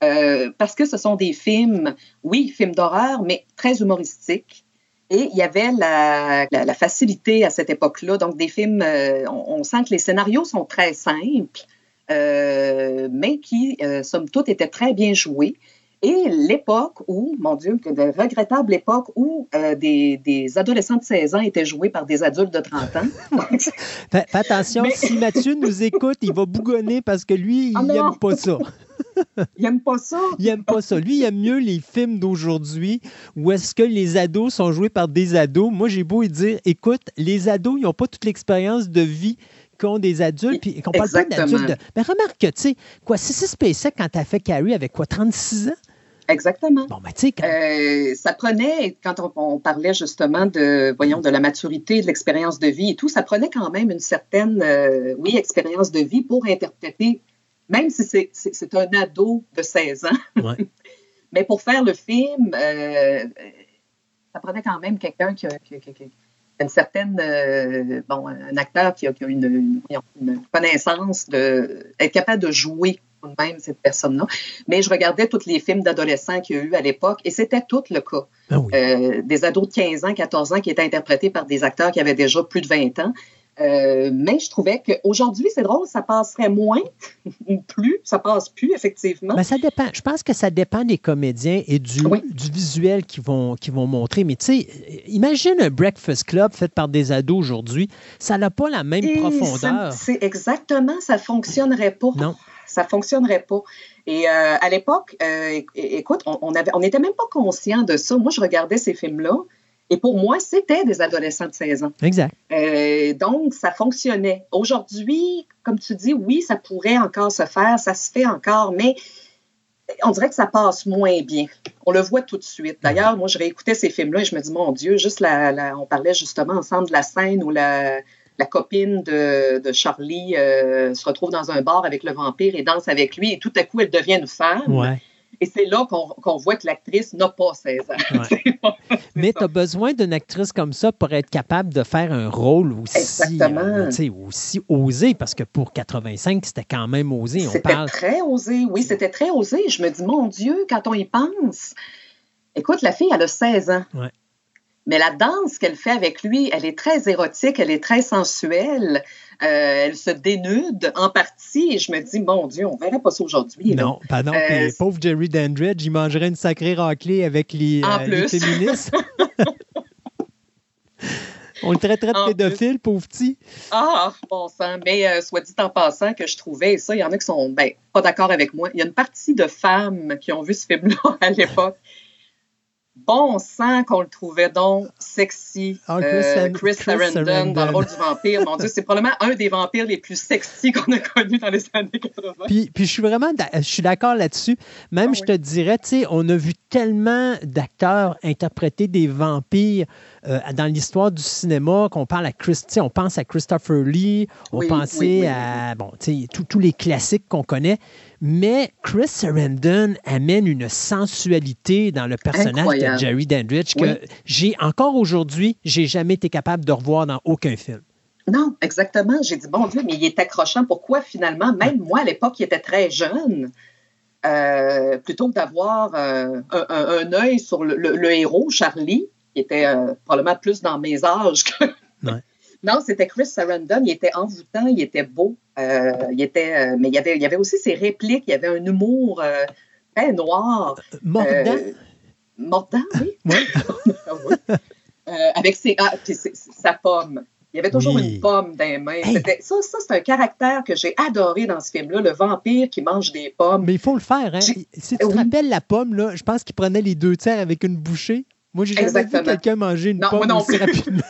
Euh, parce que ce sont des films, oui, films d'horreur, mais très humoristiques. Et il y avait la, la- la facilité à cette époque-là. Donc, des films, euh, on, sent que les scénarios sont très simples, euh, mais qui, euh, somme toute, étaient très bien joués. Et l'époque où, mon Dieu, que de regrettable époque où euh, des, des adolescents de 16 ans étaient joués par des adultes de 30 ans. <laughs> Fais, attention, Mais- si Mathieu nous écoute, il va bougonner parce que lui, il Ah non! n'aime pas ça. <laughs> Ils n'aiment pas ça? Il aime pas ça. Lui, il aime mieux les films d'aujourd'hui où est-ce que les ados sont joués par des ados. Moi, j'ai beau dire, écoute, les ados, ils n'ont pas toute l'expérience de vie des adultes. Puis qu'on parle pas d'adultes. de- Mais remarque que, tu sais, quoi, si c'est spécial quand t'as fait Carrie avec quoi, 36 ans? Exactement. Bon, ben, tu sais, quand- Euh, ça prenait, quand on, on parlait justement de, voyons, de la maturité, de l'expérience de vie et tout, ça prenait quand même une certaine, euh, oui, expérience de vie pour interpréter, même si c'est- un ado de 16 ans, Ouais. <laughs> mais pour faire le film, euh, ça prenait quand même quelqu'un qui qui qui a- qui a une certaine, euh, bon, un acteur qui a, qui a une, connaissance de, être capable de jouer même cette personne-là. Mais je regardais tous les films d'adolescents qu'il y a eu à l'époque et c'était tout le cas. Oui. Euh, des ados de 15 ans, 14 ans qui étaient interprétés par des acteurs qui avaient déjà plus de 20 ans. Euh, mais je trouvais qu'aujourd'hui, c'est drôle, ça passerait moins <laughs> ou plus. Ça passe plus, effectivement. Ben, ça dépend. Je pense que ça dépend des comédiens et du, du visuel qu'ils vont, qu'ils vont montrer. Mais tu sais, imagine un Breakfast Club fait par des ados aujourd'hui. Ça n'a pas la même profondeur. C'est exactement, ça ne fonctionnerait pas. Non. Ça ne fonctionnerait pas. Et euh, à l'époque, euh, écoute, on n'était on même pas conscient de ça. Moi, je regardais ces films-là. Et pour moi, c'était des adolescents de 16 ans. Exact. Euh, donc, ça fonctionnait. Aujourd'hui, comme tu dis, oui, ça pourrait encore se faire, ça se fait encore, mais on dirait que ça passe moins bien. On le voit tout de suite. D'ailleurs, moi, je réécoutais ces films-là et je me dis, mon Dieu, juste la, on parlait justement ensemble de la scène où la, la copine de, Charlie euh, se retrouve dans un bar avec le vampire et danse avec lui et tout à coup, elle devient une femme. Ouais. Et c'est là qu'on voit que l'actrice n'a pas 16 ans. <laughs> Mais tu as besoin d'une actrice comme ça pour être capable de faire un rôle aussi, euh, aussi osé, parce que pour 85, c'était quand même osé. C'était parle... très osé, oui, c'était très osé. Je me dis, mon Dieu, quand on y pense, écoute, la fille, elle a 16 ans. Mais la danse qu'elle fait avec lui, elle est très érotique, elle est très sensuelle. Euh, elle se dénude en partie et je me dis, mon Dieu, on ne verrait pas ça aujourd'hui. Non, pardon. Euh, pauvre Jerry Dandridge, il mangerait une sacrée raclée avec les, euh, féministes. <laughs> on le traiterait de pédophile, pauvre petit. Ah, bon sang. Mais soit dit en passant que je trouvais, et ça, il y en a qui sont ben, pas d'accord avec moi. Il y a une partie de femmes qui ont vu ce film-là <laughs> à l'époque bon sang qu'on le trouvait donc sexy. Ah, euh, Chris, Sarandon, dans le rôle du vampire. Mon Dieu, c'est probablement un des vampires les plus sexy qu'on a connus dans les années 80. Puis, puis je suis vraiment je suis d'accord là-dessus. Même, ah je te dirais, tu sais, on a vu tellement d'acteurs interpréter des vampires euh, dans l'histoire du cinéma qu'on parle à Chris, on pense à Christopher Lee, on pensait à bon, tous les classiques qu'on connaît. Mais Chris Sarandon amène une sensualité dans le personnage de Jerry Dandridge que j'ai encore aujourd'hui, j'ai jamais été capable de revoir dans aucun film. Non, exactement. J'ai dit, bon Dieu, mais il est accrochant. Pourquoi finalement, même moi à l'époque, il était très jeune, euh, plutôt que d'avoir euh, un, œil sur le, héros, Charlie, qui était euh, probablement plus dans mes âges que. <laughs> Non, c'était Chris Sarandon. Il était envoûtant, il était beau. Il était, mais il y, avait, il y avait aussi ses répliques. Il y avait un humour noir. mordant? Mordant, oui. <laughs> <laughs> avec ses, ah, sa pomme. Il y avait toujours une pomme dans les mains. Ça, ça c'est un caractère que j'ai adoré dans ce film-là, le vampire qui mange des pommes. Mais il faut le faire. Hein? Si tu te rappelles la pomme, là, je pense qu'il prenait les deux tiers avec une bouchée. Moi, j'ai jamais vu quelqu'un manger une pomme aussi rapidement.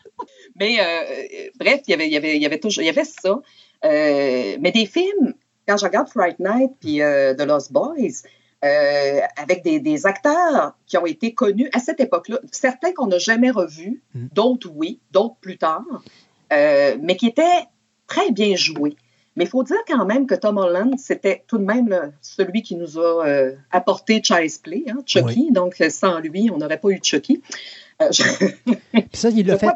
<laughs> Mais euh, bref, il y avait, il y avait, il y avait toujours, il y avait ça. Euh, mais des films, quand je regarde Fright Night puis euh, The Lost Boys, avec des, acteurs qui ont été connus à cette époque-là, certains qu'on n'a jamais revus, mm. d'autres oui, d'autres plus tard, mais qui étaient très bien joués. Mais il faut dire quand même que Tom Holland, c'était tout de même celui qui nous a apporté Child's Play, hein, Chucky. Donc, sans lui, on n'aurait pas eu Chucky. Euh, ça, il l'a <laughs> fait,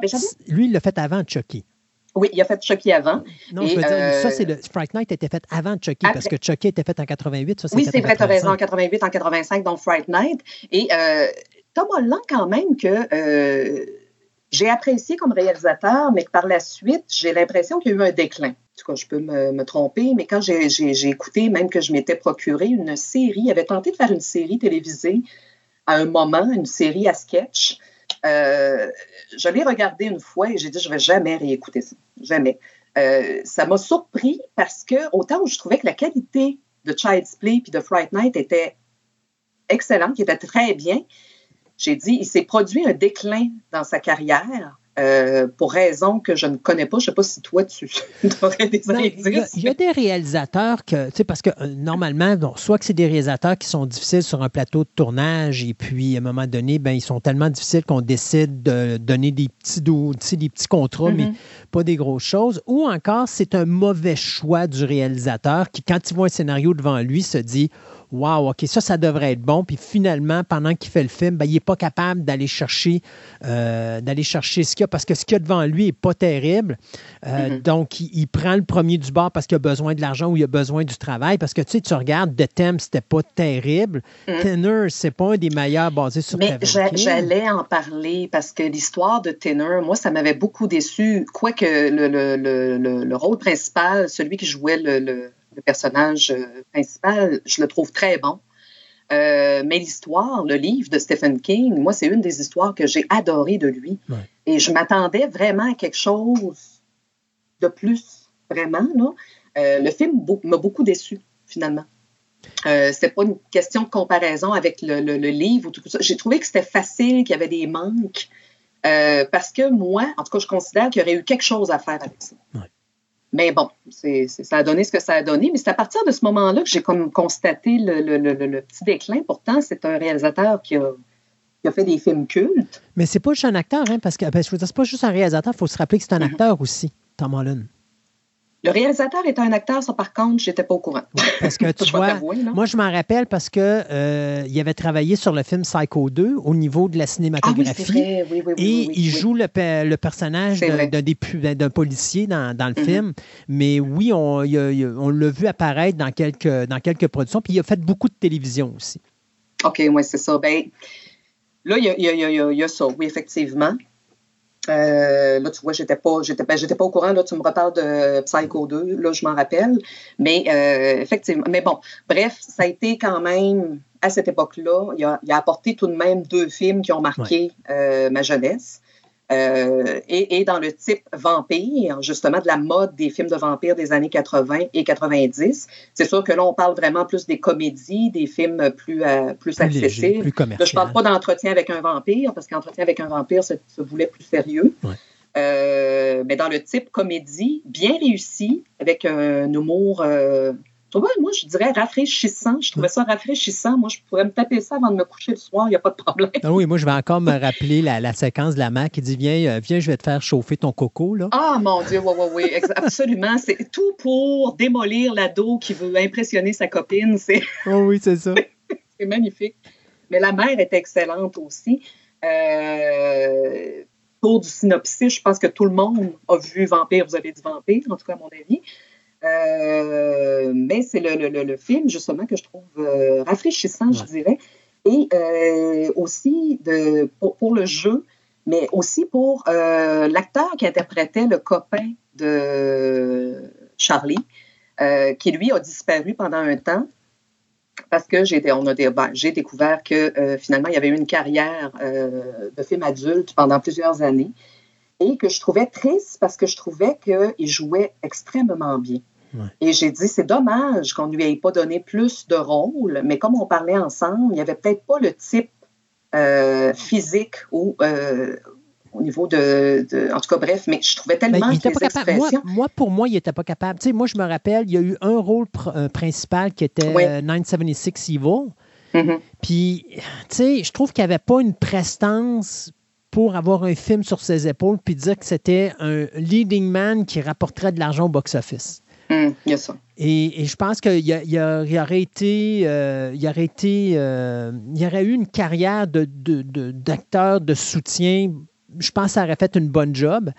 lui, il l'a fait avant Chucky. Oui, il a fait Chucky avant. Non, je veux dire, ça, euh, c'est le Fright Night était fait avant Chucky, parce que Chucky était fait en 88. Ça, oui, c'est vrai, tu as raison, en 88, en 85, dans Fright Night. Et euh, Tom Holland, quand même, que j'ai apprécié comme réalisateur, mais que par la suite, j'ai l'impression qu'il y a eu un déclin. En tout cas, je peux me, tromper, mais quand j'ai écouté, même que je m'étais procuré une série, il avait tenté de faire une série télévisée à un moment, une série à sketch. Euh, je l'ai regardé une fois et j'ai dit, je ne vais jamais réécouter ça. Jamais. Euh, ça m'a surpris parce que, autant où je trouvais que la qualité de Child's Play et de Fright Night était excellente, qui était très bien, j'ai dit, il s'est produit un déclin dans sa carrière. Euh, pour raisons que je ne connais pas. Je ne sais pas si toi, tu <laughs> aurais des indices. Il y, a des réalisateurs que, tu sais, parce que euh, normalement, soit que c'est des réalisateurs qui sont difficiles sur un plateau de tournage et puis à un moment donné, ben, ils sont tellement difficiles qu'on décide de donner des petits, des petits contrats, mais mm-hmm. pas des grosses choses. Ou encore, c'est un mauvais choix du réalisateur qui, quand il voit un scénario devant lui, se dit Waouh, OK, ça, ça devrait être bon. Puis finalement, pendant qu'il fait le film, ben, il n'est pas capable d'aller chercher, euh, d'aller chercher ce qu'il y a parce que ce qu'il y a devant lui n'est pas terrible. Euh, Mhm. Donc, il, il prend le premier du bord parce qu'il a besoin de l'argent ou il a besoin du travail. Parce que tu sais, tu regardes, The Thème, c'était pas terrible. Mhm. Tenor, c'est pas un des meilleurs basés sur Mais j'allais en parler parce que l'histoire de Tenor, moi, ça m'avait beaucoup déçu. Quoique le, le, le, le, le rôle principal, celui qui jouait le, le, personnage euh, principal, je le trouve très bon. Euh, mais l'histoire, le livre de Stephen King, moi, c'est une des histoires que j'ai adorées de lui. Ouais. Et je m'attendais vraiment à quelque chose de plus, vraiment. Là. Euh, le film m'a beaucoup déçu, finalement. Euh, c'était pas une question de comparaison avec le, le- le livre ou tout ça. J'ai trouvé que c'était facile, qu'il y avait des manques. parce que moi, en tout cas, je considère qu'il y aurait eu quelque chose à faire avec ça. Ouais. Mais bon, c'est, c'est- ça a donné ce que ça a donné. Mais c'est à partir de ce moment-là que j'ai comme constaté le, le- le- le- le petit déclin. Pourtant, c'est un réalisateur qui a, qui a fait des films cultes. Mais c'est pas juste un acteur, hein, parce que ben, je veux dire, c'est pas juste un réalisateur, il faut se rappeler que c'est un Mhm. acteur aussi, Tom Holland. Le réalisateur est un acteur, ça par contre, j'étais pas au courant. Parce que <laughs> tu vois, moi je m'en rappelle parce que euh, il avait travaillé sur le film Psycho 2 au niveau de la Ah cinématographie. Oui, oui, oui. Et il joue le, pe- le personnage d'un policier dans, dans le Mhm. film. Mais oui, on, l'a vu apparaître dans quelques, dans quelques productions. Puis il a fait beaucoup de télévision aussi. OK, oui, c'est ça. Ben, là, il y y a ça, oui, effectivement. Euh, là, tu vois, j'étais pas, j'étais, ben, j'étais pas au courant. Là, tu me reparles de Psycho 2. Là, je m'en rappelle. Mais euh, effectivement, mais bon, bref, ça a été quand même à cette époque-là. Il a, il a apporté tout de même deux films qui ont marqué euh, ma jeunesse. Euh, et, et dans le type vampire, justement, de la mode des films de vampires des années 80 et 90. C'est sûr que là, on parle vraiment plus des comédies, des films plus, euh, plus, Plus léger, accessibles. Là, je parle pas d'entretien avec un vampire, parce qu'entretien avec un vampire se, se voulait plus sérieux. Ouais. Euh, mais dans le type comédie, bien réussi, avec un humour, moi, je dirais rafraîchissant. Je trouvais ça rafraîchissant. Moi, je pourrais me taper ça avant de me coucher le soir, il n'y a pas de problème. Ah oui, moi je vais encore me rappeler la, la séquence de la mère qui dit Viens, euh, viens, je vais te faire chauffer ton coco. Là. Ah, mon Dieu, oui, oui, oui, absolument. C'est tout pour démolir l'ado qui veut impressionner sa copine. C'est <laughs> Oh oui, c'est ça. <laughs> C'est magnifique. Mais la mère est excellente aussi. Euh, pour du synopsis, je pense que tout le monde a vu Vampire, vous avez dit Vampire, en tout cas à mon avis. Euh, mais c'est le, le- le- le film, justement, que je trouve euh, rafraîchissant, je dirais. Et euh, aussi de, pour, pour le jeu, mais aussi pour l'acteur qui interprétait le copain de Charlie, qui lui a disparu pendant un temps parce que j'ai, ben, j'ai découvert que finalement, il y avait eu une carrière de film adulte pendant plusieurs années et que je trouvais triste parce que je trouvais qu'il jouait extrêmement bien. Ouais. Et j'ai dit, c'est dommage qu'on ne lui ait pas donné plus de rôle, mais comme on parlait ensemble, il n'y avait peut-être pas le type euh, physique ou euh, au niveau de, de- En tout cas, bref, mais je trouvais Ben, tellement il que les pas capable. Moi, expressions... moi, pour moi, il n'était pas capable. Tu sais, moi, je me rappelle, il y a eu un rôle pr- euh, principal qui était Oui. euh, 976 Evil. Mhm. Puis, tu sais, je trouve qu'il n'y avait pas une prestance pour avoir un film sur ses épaules puis dire que c'était un leading man qui rapporterait de l'argent au box-office. Hum, il y a ça. Et, et je pense qu'il y, aurait été, euh, il y aurait été, euh, il y aurait eu une carrière de, de- de- d'acteur de soutien. Je pense que ça aurait fait une bonne job.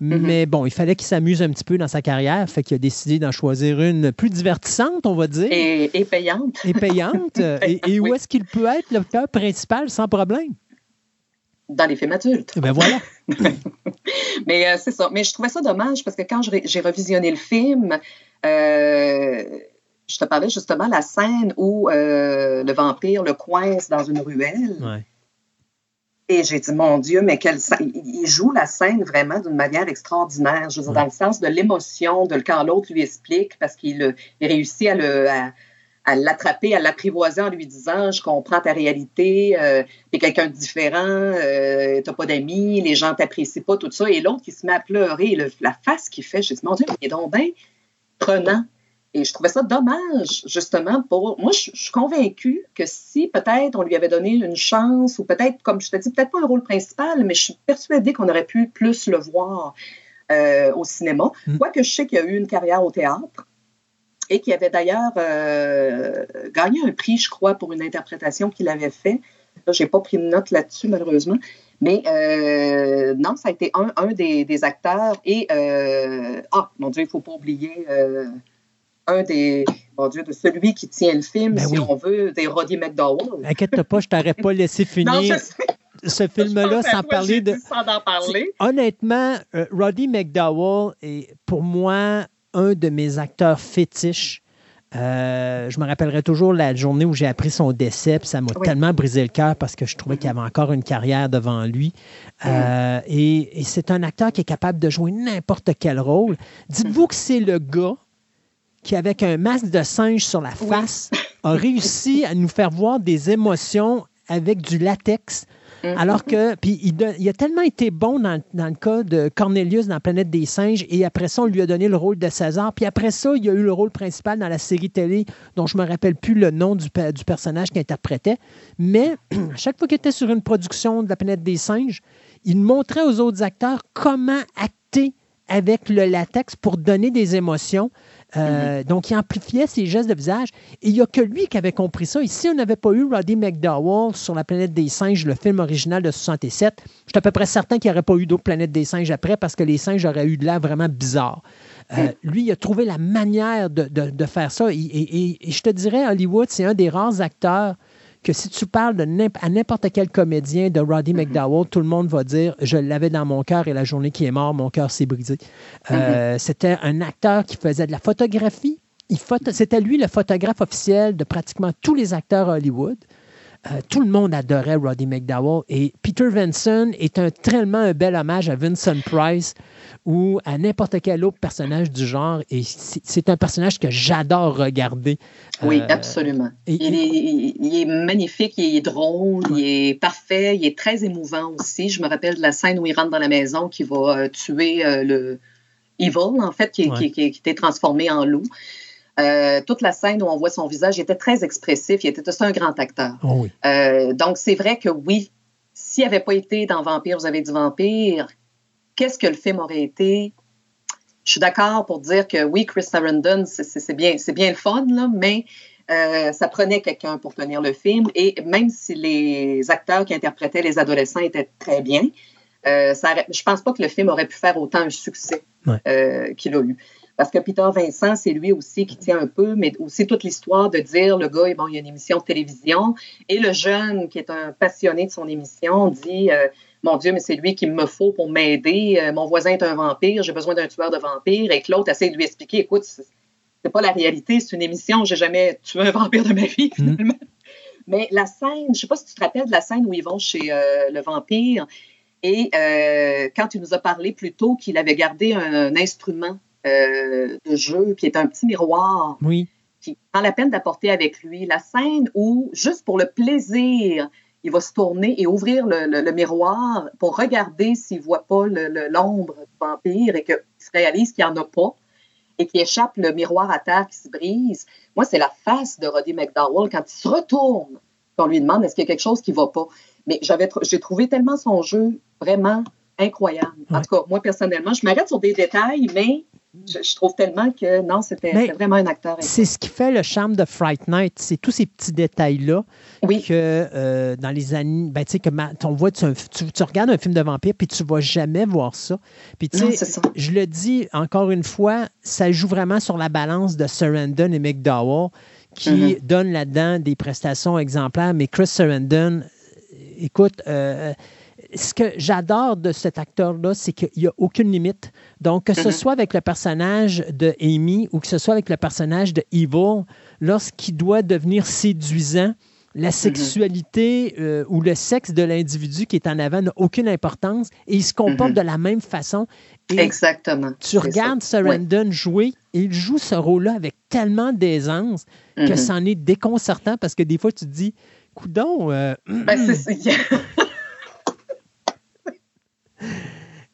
Mais bon, il fallait qu'il s'amuse un petit peu dans sa carrière. Fait qu'il a décidé d'en choisir une plus divertissante, on va dire, et, Et, et payante. payante. <laughs> et, et où Oui. est-ce qu'il peut être l'acteur principal sans problème? Dans les films adultes. Eh Ben voilà. <laughs> Mais euh, c'est ça. Mais je trouvais ça dommage parce que quand j'ai revisionné le film, euh, je te parlais justement de la scène où euh, le vampire le coince dans une ruelle. Ouais. Et j'ai dit, mon Dieu, mais quelle scène- il joue la scène vraiment d'une manière extraordinaire. Je veux dire, Ouais. dans le sens de l'émotion, de le quand l'autre lui explique, parce qu'il il réussit à le. à- à l'attraper, à l'apprivoiser en lui disant Je comprends ta réalité, euh, t'es quelqu'un de différent, euh, t'as pas d'amis, les gens t'apprécient pas, tout ça. Et l'autre qui se met à pleurer, le- la face qu'il fait, j'ai dit Mon Dieu, il est donc bien prenant. Et je trouvais ça dommage, justement, pour. Moi, je, je suis convaincue que si peut-être on lui avait donné une chance, ou peut-être, comme je te dis, peut-être pas un rôle principal, mais je suis persuadée qu'on aurait pu plus le voir euh, au cinéma. Mm. Quoique je sais qu'il y a eu une carrière au théâtre. Et qui avait d'ailleurs euh, gagné un prix, je crois, pour une interprétation qu'il avait fait. Je n'ai pas pris de note là-dessus, malheureusement. Mais euh, non, ça a été un, un des, des, acteurs. Et, euh, ah, mon Dieu, il ne faut pas oublier un des, mon Dieu, de celui qui tient le film, Ben si oui. on veut, des Roddy McDowell. Inquiète pas, je t'aurais pas laissé <laughs> finir Non, ce film-là sans parler de. sans en parler. Honnêtement, euh, Roddy McDowell est pour moi un de mes acteurs fétiches. Euh, je me rappellerai toujours la journée où j'ai appris son décès, puis ça m'a Oui. tellement brisé le cœur parce que je trouvais qu'il avait encore une carrière devant lui. Euh, et et c'est un acteur qui est capable de jouer n'importe quel rôle. Dites-vous que c'est le gars qui, avec un masque de singe sur la Oui. face, a réussi à nous faire voir des émotions avec du latex. Mhm. Alors que, puis il, a tellement été bon dans, le cas de Cornelius dans Planète des singes, et après ça, on lui a donné le rôle de César. Puis après ça, il a eu le rôle principal dans la série télé, dont je me rappelle plus le nom du personnage qu'il interprétait. Mais <clears throat> à chaque fois qu'il était sur une production de la Planète des singes, il montrait aux autres acteurs comment acter avec le latex pour donner des émotions. Euh, Donc, il amplifiait ses gestes de visage. Et il n'y a que lui qui avait compris ça. Et si on n'avait pas eu Roddy McDowell sur la planète des singes, le film original de 67, je suis à peu près certain qu'il n'y aurait pas eu d'autres planètes des singes après parce que les singes auraient eu de l'air vraiment bizarre. Euh, lui, il a trouvé la manière de, de- de faire ça. Et, et- et- et je te dirais, Hollywood, c'est un des rares acteurs que si tu parles de à n'importe quel comédien de Roddy McDowell, tout le monde va dire Je l'avais dans mon cœur et la journée qui est mort, mon cœur s'est brisé. Euh, C'était un acteur qui faisait de la photographie. Photo- C'était lui le photographe officiel de pratiquement tous les acteurs à Hollywood. Euh, tout le monde adorait Roddy McDowell et Peter Vinson est un, tellement un bel hommage à Vincent Price ou à n'importe quel autre personnage du genre et c'est un personnage que j'adore regarder. Oui, Euh, absolument. et- il, est, il- il est magnifique, il est drôle, il est parfait, il est très émouvant aussi. Je me rappelle de la scène où il rentre dans la maison qui va euh, tuer le Evil, en fait, qui, Ouais. qui, qui- qui était transformé en loup. Euh, toute la scène où on voit son visage, il était très expressif, il était aussi un grand acteur. Oh oui. Euh, donc, c'est vrai que oui, s'il n'avait pas été dans Vampire, vous avez dit Vampire, qu'est-ce que le film aurait été? Je suis d'accord pour dire que oui, Chris Sarandon, c'est- bien, c'est bien le fun, là, mais euh, ça prenait quelqu'un pour tenir le film. Et même si les acteurs qui interprétaient les adolescents étaient très bien, euh, ça je pense pas que le film aurait pu faire autant un succès Ouais. euh, qu'il a eu. Parce que Peter Vincent, c'est lui aussi qui tient un peu, mais aussi toute l'histoire de dire le gars, bon, il y a une émission de télévision, et le jeune qui est un passionné de son émission dit euh, Mon Dieu, mais c'est lui qu'il me faut pour m'aider. Euh, mon voisin est un vampire, j'ai besoin d'un tueur de vampires. Et que l'autre essaie de lui expliquer Écoute, c'est pas la réalité, c'est une émission, j'ai jamais tué un vampire de ma vie, finalement. Mais la scène, je sais pas si tu te rappelles de la scène où ils vont chez euh, le vampire, et euh, quand il nous a parlé plus tôt qu'il avait gardé un, instrument euh, de jeu qui est un petit miroir Oui. qui prend la peine d'apporter avec lui. La scène où, juste pour le plaisir, il va se tourner et ouvrir le, le- le miroir pour regarder s'il ne voit pas l'ombre du vampire et qu'il se réalise qu'il n'y en a pas et qu'il échappe le miroir à terre qui se brise. Moi, c'est la face de Roddy McDowell quand il se retourne qu'on lui demande est-ce qu'il y a quelque chose qui ne va pas? Mais j'avais j'ai trouvé tellement son jeu vraiment incroyable. En tout cas, moi, personnellement, je m'arrête sur des détails, mais je, je trouve tellement que non, c'était vraiment un acteur. C'est ce qui fait le charme de Fright Night, c'est tous ces petits détails-là Oui. que euh, dans les années, ben, tu sais, que on voit, tu, tu- tu regardes un film de vampire puis tu vas jamais voir ça. Puis tu sais, je le dis encore une fois, ça joue vraiment sur la balance de Sarandon et McDowell qui Mhm. donnent là-dedans des prestations exemplaires. Mais Chris Sarandon, euh, écoute, euh, ce que j'adore de cet acteur-là, c'est qu'il n'y a aucune limite. Donc, que ce Mhm. soit avec le personnage de Amy ou que ce soit avec le personnage de Evil, lorsqu'il doit devenir séduisant, la sexualité euh, ou le sexe de l'individu qui est en avant n'a aucune importance et il se comporte Mhm. de la même façon. Et Exactement. tu regardes ça. Sarandon jouer et il joue ce rôle-là avec tellement d'aisance Ouais. que Mhm. c'en est déconcertant parce que des fois, tu te dis, coudon, euh, <clears throat> Ben, c'est- <laughs> <clears throat> c'est-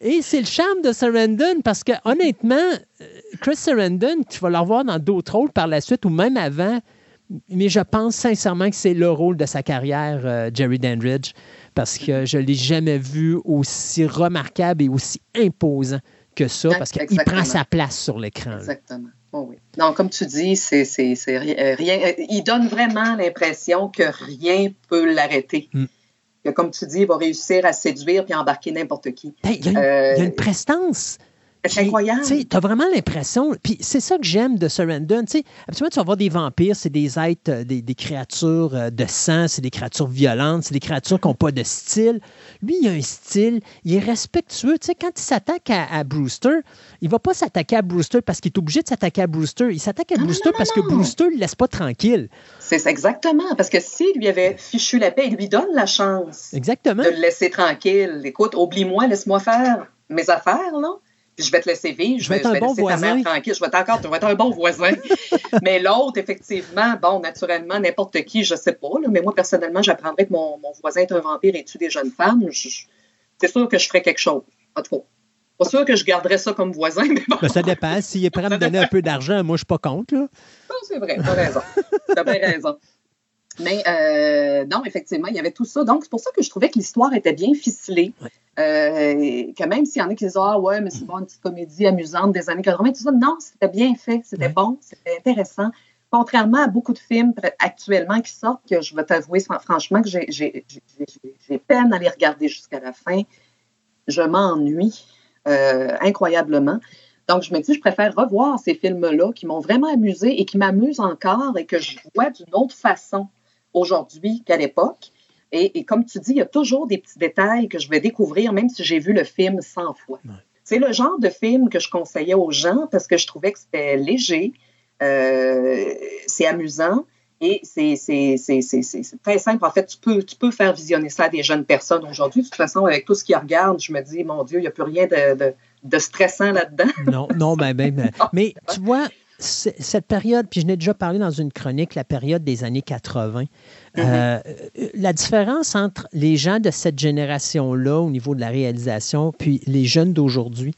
Et c'est le charme de Sarandon parce que honnêtement, euh, Chris Sarandon, tu vas le revoir dans d'autres rôles par la suite ou même avant, mais je pense sincèrement que c'est le rôle de sa carrière, euh, Jerry Dandridge, parce que je ne l'ai jamais vu aussi remarquable et aussi imposant que ça, parce qu'il prend sa place sur l'écran. Exactement. Oh oui. Non, comme tu dis, c'est rien. Il donne vraiment l'impression que rien peut l'arrêter. Mm. Que, comme tu dis, il va réussir à séduire puis embarquer n'importe qui. Il y, a une prestance c'est incroyable. Tu as vraiment l'impression, puis c'est ça que j'aime de Surrender. Tu absolument, tu vas voir des vampires, c'est des êtres, euh, des, créatures euh, de sang, c'est des créatures violentes, c'est des créatures qui n'ont pas de style. Lui, il a un style, il est respectueux. Tu sais, quand il s'attaque à, Brewster, il va pas s'attaquer à Brewster parce qu'il est obligé de s'attaquer à Brewster. Il s'attaque à Brewster parce que Brewster ne le laisse pas tranquille. C'est exactement, parce que s'il lui avait fichu la paix, il lui donne la chance exactement. de le laisser tranquille. Écoute, oublie-moi, laisse-moi faire mes affaires, là je vais te laisser vivre, je vais, être un bon laisser voisin. ta mère tranquille, je vais <laughs> encore, tu vas être un bon voisin. mais l'autre, effectivement, bon, naturellement, n'importe qui, je sais pas, mais moi, personnellement, j'apprendrais que mon, voisin est un vampire et tue des jeunes femmes. C'est sûr que je ferais quelque chose. En tout cas, pas sûr que je garderais ça comme voisin, mais bon. Ben, ça dépend. S'il est prêt à me donner un peu d'argent, moi, je suis pas contre, là. Non, c'est vrai, t'as raison. T'as bien raison. Mais euh, non, effectivement, il y avait tout ça. Donc, c'est pour ça que je trouvais que l'histoire était bien ficelée. Euh, que même s'il y en a qui disent Ah ouais, mais c'est pas une petite comédie amusante des années 80, tout ça, non, c'était bien fait, c'était bon, c'était intéressant. Contrairement à beaucoup de films actuellement qui sortent, que je vais t'avouer franchement que j'ai peine à les regarder jusqu'à la fin. Je m'ennuie euh, incroyablement. Donc, je me dis, je préfère revoir ces films-là qui m'ont vraiment amusé et qui m'amusent encore et que je vois d'une autre façon aujourd'hui qu'à l'époque. Et, comme tu dis, il y a toujours des petits détails que je vais découvrir, même si j'ai vu le film 100 fois. C'est le genre de film que je conseillais aux gens parce que je trouvais que c'était léger, euh, c'est amusant et c'est très simple. En fait, tu peux, tu peux faire visionner ça à des jeunes personnes aujourd'hui. De toute façon, avec tout ce qu'ils regardent, je me dis, mon Dieu, il n'y a plus rien de, de, stressant là-dedans. non, non, ben, ben, ben. <laughs> mais tu vois, cette période, puis je n'ai déjà parlé dans une chronique, la période des années 80, euh, mm-hmm. la différence entre les gens de cette génération-là au niveau de la réalisation, puis les jeunes d'aujourd'hui,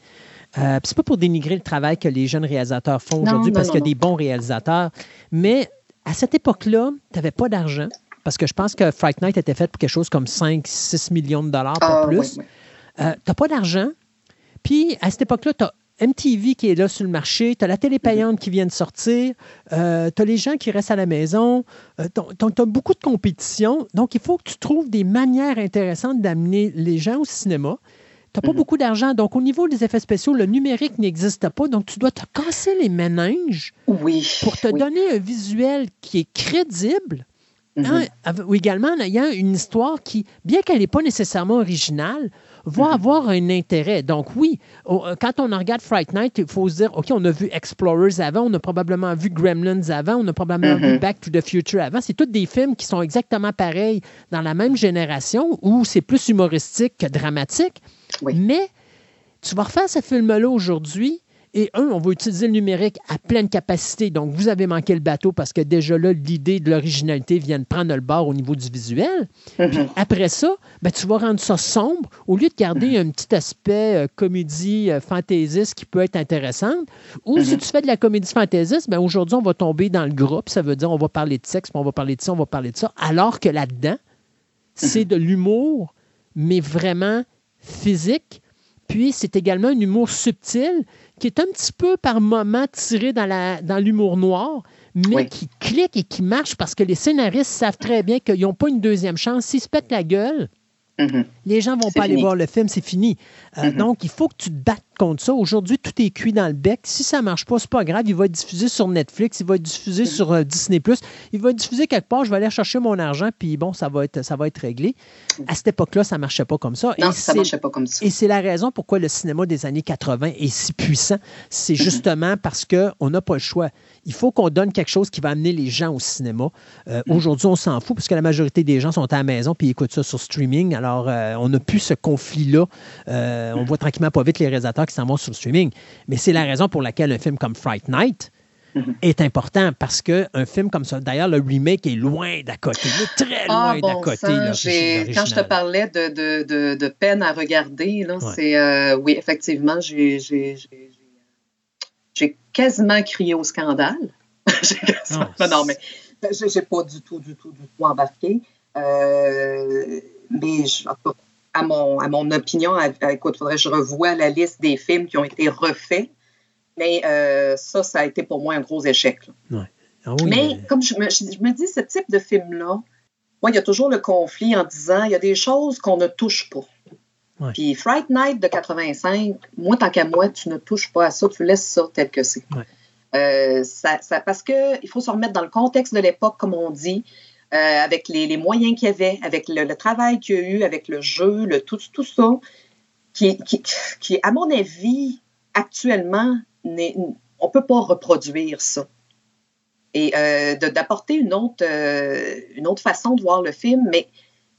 euh, c'est pas pour dénigrer le travail que les jeunes réalisateurs font aujourd'hui, parce qu'il y a des bons réalisateurs, mais à cette époque-là, tu n'avais pas d'argent, parce que je pense que Fright Night était fait pour quelque chose comme 5-6 millions de dollars, pas ah, plus. Euh, tu n'as pas d'argent, puis à cette époque-là, tu as MTV qui est là sur le marché, tu as la télé payante qui vient de sortir, euh, tu as les gens qui restent à la maison, euh, tu as beaucoup de compétition. Donc, il faut que tu trouves des manières intéressantes d'amener les gens au cinéma. Tu n'as pas mhm. beaucoup d'argent. Donc, au niveau des effets spéciaux, le numérique n'existe pas. Donc, tu dois te casser les méninges oui, pour te donner un visuel qui est crédible. Hein, mhm. également en ayant une histoire qui, bien qu'elle n'est pas nécessairement originale, va mhm. avoir un intérêt. Donc oui, euh, quand on regarde Fright Night, il faut se dire, OK, on a vu Explorers avant, on a probablement vu Gremlins avant, on a probablement vu mhm. Back to the Future avant. C'est tous des films qui sont exactement pareils dans la même génération où c'est plus humoristique que dramatique. Mais tu vas refaire ce film-là aujourd'hui, et un, on va utiliser le numérique à pleine capacité. Donc, vous avez manqué le bateau parce que déjà là, l'idée de l'originalité vient de prendre le bord au niveau du visuel. Puis mhm. après ça, ben, tu vas rendre ça sombre au lieu de garder un petit aspect euh, comédie euh, fantaisiste qui peut être intéressante. Ou si mhm. tu fais de la comédie fantaisiste, ben, aujourd'hui, on va tomber dans le groupe. Ça veut dire on va parler de sexe, on va parler de ça, on va parler de ça. Alors que là-dedans, c'est mhm. de l'humour, mais vraiment physique. Puis c'est également un humour subtil qui est un petit peu par moment tiré dans l'humour dans noir, mais qui clique et qui marche parce que les scénaristes savent très bien qu'ils n'ont pas une deuxième chance. S'ils se pètent la gueule, Mhm. Les gens ne vont pas aller voir le film, c'est fini. Euh, mhm. Donc, il faut que tu te battes contre ça. Aujourd'hui, tout est cuit dans le bec. Si ça ne marche pas, c'est pas grave. Il va être diffusé sur Netflix, il va être diffusé mhm. sur euh, Disney+. Il va être diffusé quelque part. Je vais aller chercher mon argent, puis bon, ça va être, ça va être réglé. À cette époque-là, ça ne marchait pas comme ça. Non, et ça ne marchait pas comme ça. Et c'est la raison pourquoi le cinéma des années 80 est si puissant. C'est justement parce qu'on n'a pas le choix. Il faut qu'on donne quelque chose qui va amener les gens au cinéma. Euh, aujourd'hui, on s'en fout parce que la majorité des gens sont à la maison puis écoutent ça sur streaming. Alors, on n'a plus ce conflit-là. Euh, on voit tranquillement pas vite les réalisateurs qui s'en vont sur le streaming. Mais c'est la raison pour laquelle un film comme Fright Night, mm-hmm. est important parce qu'un film comme ça, d'ailleurs, le remake est loin d'à côté, très ah, loin d'à côté. quand je te parlais de, peine à regarder, c'est oui, effectivement, j'ai quasiment crié au scandale. <laughs> Ah. non, mais j'ai pas du tout, du tout, du tout embarqué. Euh, mais à, mon, à mon opinion, écoute, il faudrait que je revoie la liste des films qui ont été refaits. Mais euh, ça, ça a été pour moi un gros échec. Ouais. Ah oui, Mais comme je me, je, je me dis, ce type de film-là, moi, il y a toujours le conflit en disant il y a des choses qu'on ne touche pas. Ouais. Puis Fright Night de 85, moi, tant qu'à moi, tu ne touches pas à ça, tu laisses ça tel que c'est. Ouais. Euh, ça, ça- parce qu'il faut se remettre dans le contexte de l'époque, comme on dit, euh, avec les, les moyens qu'il y avait, avec le, le travail qu'il y a eu, avec le jeu, le, tout, tout ça, qui, qui, qui, à mon avis, actuellement, on ne peut pas reproduire ça et euh, d'apporter une autre, euh, une autre façon de voir le film, mais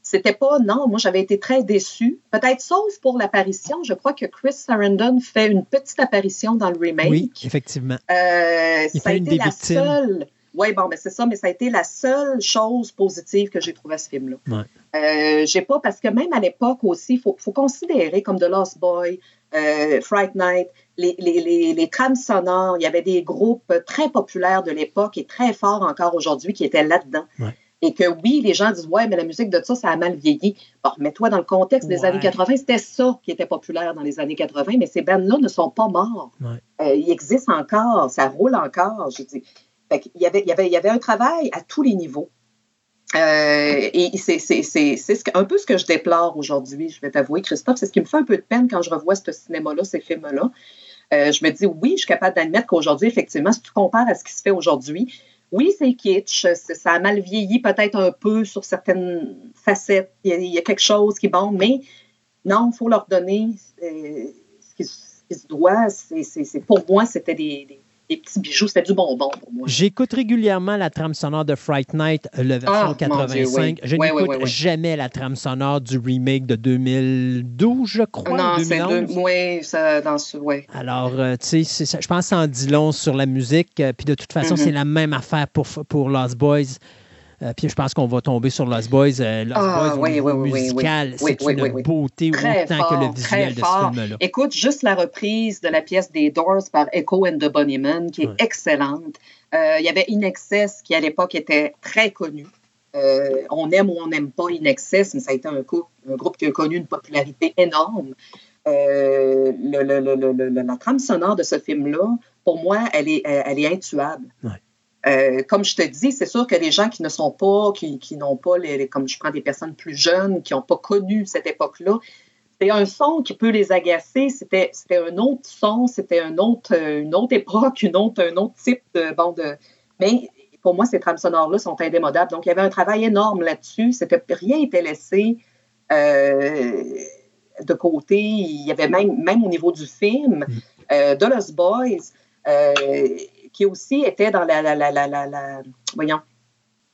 c'était pas, non, moi j'avais été très déçue, peut-être sauf pour l'apparition, je crois que Chris Sarandon fait une petite apparition dans le remake. Oui, effectivement. Il ça a fait une été des la victimes. seule. Oui, bon, ben c'est ça, mais ça a été la seule chose positive que j'ai trouvée à ce film-là. Ouais. Euh, j'ai pas, parce que même à l'époque aussi, il faut, faut considérer comme The Lost Boy, euh, Fright Night, les, les, les, les trames sonores, il y avait des groupes très populaires de l'époque et très forts encore aujourd'hui qui étaient là-dedans. Ouais. Et que oui, les gens disent Ouais, mais la musique de ça, ça a mal vieilli. Bon, mets-toi dans le contexte des Ouais. années 80, c'était ça qui était populaire dans les années 80, mais ces bands-là ne sont pas morts. Euh, ils existent encore, ça roule encore. Je dis. Il, y avait, un travail à tous les niveaux. Euh, et c'est un peu ce que je déplore aujourd'hui, je vais t'avouer, Christophe. C'est ce qui me fait un peu de peine quand je revois ce cinéma-là, ces films-là. Euh, je me dis, oui, je suis capable d'admettre qu'aujourd'hui, effectivement, si tu compares à ce qui se fait aujourd'hui, oui, c'est kitsch, ça a mal vieilli peut-être un peu sur certaines facettes, il y a, quelque chose qui est bon, mais non, il faut leur donner euh, ce qui, ce qui se c'est- pour moi, c'était des- des petits bijoux, c'était du bonbon pour moi. J'écoute régulièrement la trame sonore de Fright Night, le version Ah, mon 85. Dieu, oui. Je Oui, n'écoute oui, jamais la trame sonore du remake de 2012, je crois, non, c'est 2011. deux. Oui, ça, dans ce. Ouais. Alors, euh, tu sais, je pense que ça en dit long sur la musique. euh, puis de toute façon, Mhm. c'est la même affaire pour, pour Lost Boys. Euh, puis je pense qu'on va tomber sur Lost Boys. Euh, Lost Ah, Boys, oui, oui, musical, oui. c'est une beauté Très autant que le visuel de ce film-là. Écoute, juste la reprise de la pièce des Doors par Echo and the Bunnymen, qui est Ouais. excellente. Euh, Il y avait In Excess, qui à l'époque était très connu. Euh, on aime ou on n'aime pas In Excess, mais ça a été un, coup- un groupe qui a connu une popularité énorme. Euh, le- le- le- le- le- la trame sonore de ce film-là, pour moi, elle est, elle est intuable. Ouais. Euh, comme je te dis, c'est sûr que les gens qui ne sont pas, qui, qui n'ont pas, les, les- comme je prends des personnes plus jeunes, qui n'ont pas connu cette époque-là, c'est un son qui peut les agacer. C'était, c'était un autre son, c'était un autre, euh, une autre époque, une autre, un autre type de bon de. Mais pour moi, ces trames sonores-là sont indémodables. Donc, il y avait un travail énorme là-dessus. C'était, rien n'était laissé euh, de côté. Il y avait même, même au niveau du film, euh, de Lost Boys, euh, qui aussi était dans la, la, la, la, voyons,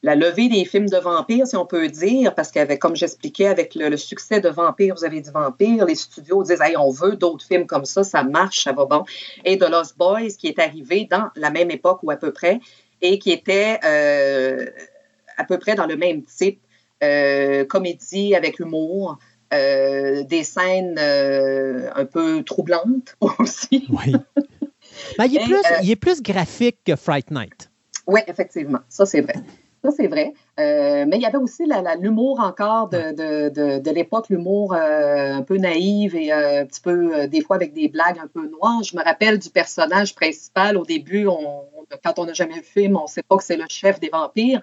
la levée des films de vampires, si on peut dire, parce qu'avec, comme j'expliquais, avec le, succès de Vampire, vous avez dit Vampire, les studios disent hey, on veut d'autres films comme ça, ça marche, ça va bon. Et The Lost Boys, qui est arrivé dans la même époque ou à peu près, et qui était euh, à peu près dans le même type, euh, comédie avec humour, euh, des scènes un peu troublantes <laughs> aussi. Oui. Ben, il, est Et, plus, euh, il est plus graphique que Fright Night. Oui, effectivement, ça c'est vrai. Ça, c'est vrai. Euh, mais il y avait aussi l'humour encore de, de, de, de l'époque, l'humour euh, un peu naïf et euh, un petit peu, des fois, avec des blagues un peu noires. Je me rappelle du personnage principal. Au début, on- quand on n'a jamais vu le film, on ne sait pas que c'est le chef des vampires,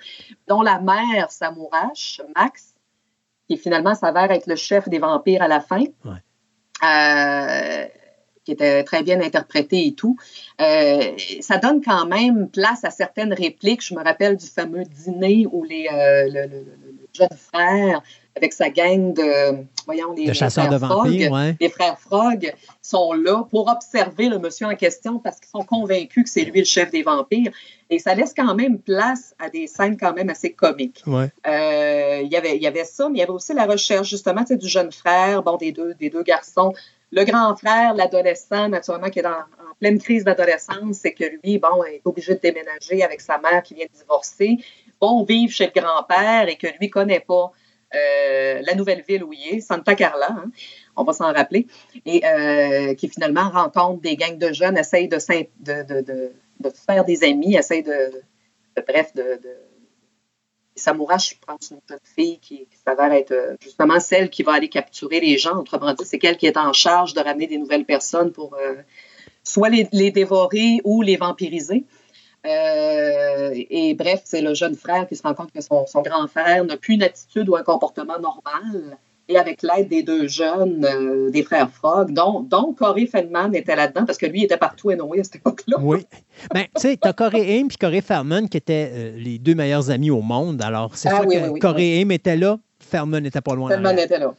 dont la mère s'amourache, Max, qui finalement s'avère être le chef des vampires à la fin. Ouais. Qui était très bien interprété et tout. Euh, ça donne quand même place à certaines répliques. Je me rappelle du fameux dîner où les, euh, le, le- le- le jeune frère, avec sa gang de, voyons, les De chasseurs frères de vampires, Frog, ouais. les frères Frog sont là pour observer le monsieur en question parce qu'ils sont convaincus que c'est lui le chef des vampires. Et ça laisse quand même place à des scènes quand même assez comiques. Ouais. Euh, il y avait, il y avait ça, mais il y avait aussi la recherche justement du jeune frère, bon, des deux, des deux garçons. Le grand frère, l'adolescent, naturellement, qui est dans- en pleine crise d'adolescence, c'est que lui, bon, est obligé de déménager avec sa mère qui vient de divorcer, vont vivre chez le grand-père et que lui connaît pas euh, la nouvelle ville où il est, Santa Carla, hein, on va s'en rappeler, et euh, qui finalement rencontre des gangs de jeunes, essaye de, de, de, faire des amis, essaye de- bref, de, Samourache, je pense, une jeune fille qui, qui s'avère être euh, justement celle qui va aller capturer les gens. Autrement dit, c'est elle qui est en charge de ramener des nouvelles personnes pour, euh, soit les, les dévorer ou les vampiriser. Euh, et bref, c'est le jeune frère qui se rend compte que son, son grand frère n'a plus une attitude ou un comportement normal. Et avec l'aide des deux jeunes, euh, des frères Frog, dont, dont Corey Feldman était là-dedans, parce que lui il était partout et Noé à cette époque-là. Oui. Ben, tu sais, tu as Corey Haim et Corey Feldman qui étaient euh, les deux meilleurs amis au monde. Alors, c'est Ah sûr oui, que oui, oui, Corey Haim était là, Feldman n'était pas loin. Feldman était là.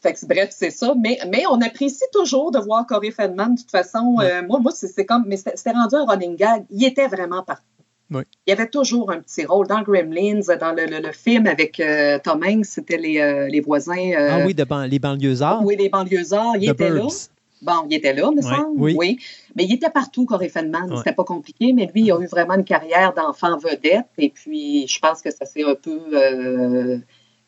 Fait que, bref, c'est ça. Mais, mais on apprécie toujours de voir Corey Feldman. De toute façon, Ouais. euh, moi, moi c'est comme. Mais c'était c'était rendu un running gag. Il était vraiment partout. Oui. Il y avait toujours un petit rôle dans Gremlins, dans le, le- le film avec euh, Tom Hanks, c'était les, euh, les voisins. euh, Ah oui, de ban- les banlieusards. oui, les banlieusards. Il The était là. Bon, il était là, me semble. oui. Mais il était partout, Corey Feldman. C'était pas compliqué, mais lui, il a eu vraiment une carrière d'enfant vedette. Et puis, je pense que ça s'est un peu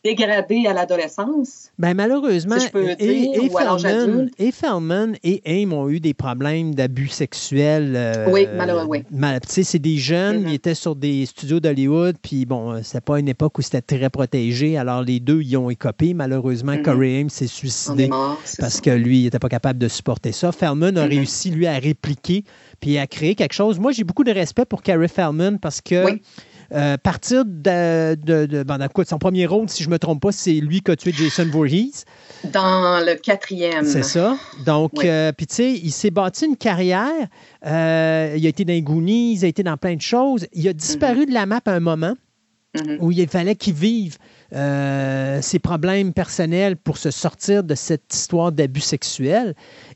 dégradé à l'adolescence. Ben, malheureusement, Si je peux et, dire, et ou à l'âge Feldman, adulte. et Feldman et Aim ont eu des problèmes d'abus sexuels. euh, Oui, malheureux, oui. mal- tu sais, c'est des jeunes, Mhm. ils étaient sur des studios d'Hollywood, puis bon, euh, c'était pas une époque où c'était très protégé, alors les deux y ont écopé. Malheureusement, Mhm. Corey Haim s'est suicidé mort. parce ça. que lui, il n'était pas capable de supporter ça. Feldman a Mhm. réussi, lui, à répliquer puis à créer quelque chose. Moi, j'ai beaucoup de respect pour Carrie Feldman parce que Oui. Euh, partir de, de, de- ben, de son premier rôle, si je ne me trompe pas, c'est lui qui a tué Jason Voorhees. Dans le quatrième. C'est ça. Donc, Oui. euh, puis tu sais, il s'est bâti une carrière. Euh, il a été dans les Goonies, il a été dans plein de choses. Il a disparu de la map à un moment Mhm. où il fallait qu'il vive euh, ses problèmes personnels pour se sortir de cette histoire d'abus sexuel.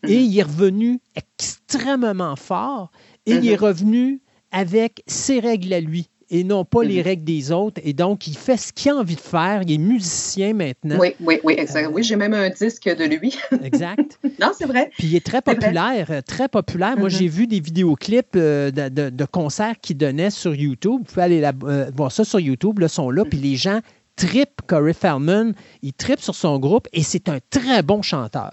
Et Mhm. il est revenu extrêmement fort et il Mhm. est revenu avec ses règles à lui et non pas les Mhm. règles des autres. Et donc, il fait ce qu'il a envie de faire. Il est musicien maintenant. Oui, oui, oui, exact. Euh, Oui, j'ai même un disque de lui. <laughs> Exact. non, c'est vrai. Puis il est très populaire, euh, très populaire. Moi, Mhm. j'ai vu des vidéoclips euh, de, de- de concerts qu'il donnait sur YouTube. Vous pouvez aller euh, voir ça sur YouTube, là, sont Mhm. là. Puis les gens tripent Corey Feldman, ils tripent sur son groupe et c'est un très bon chanteur.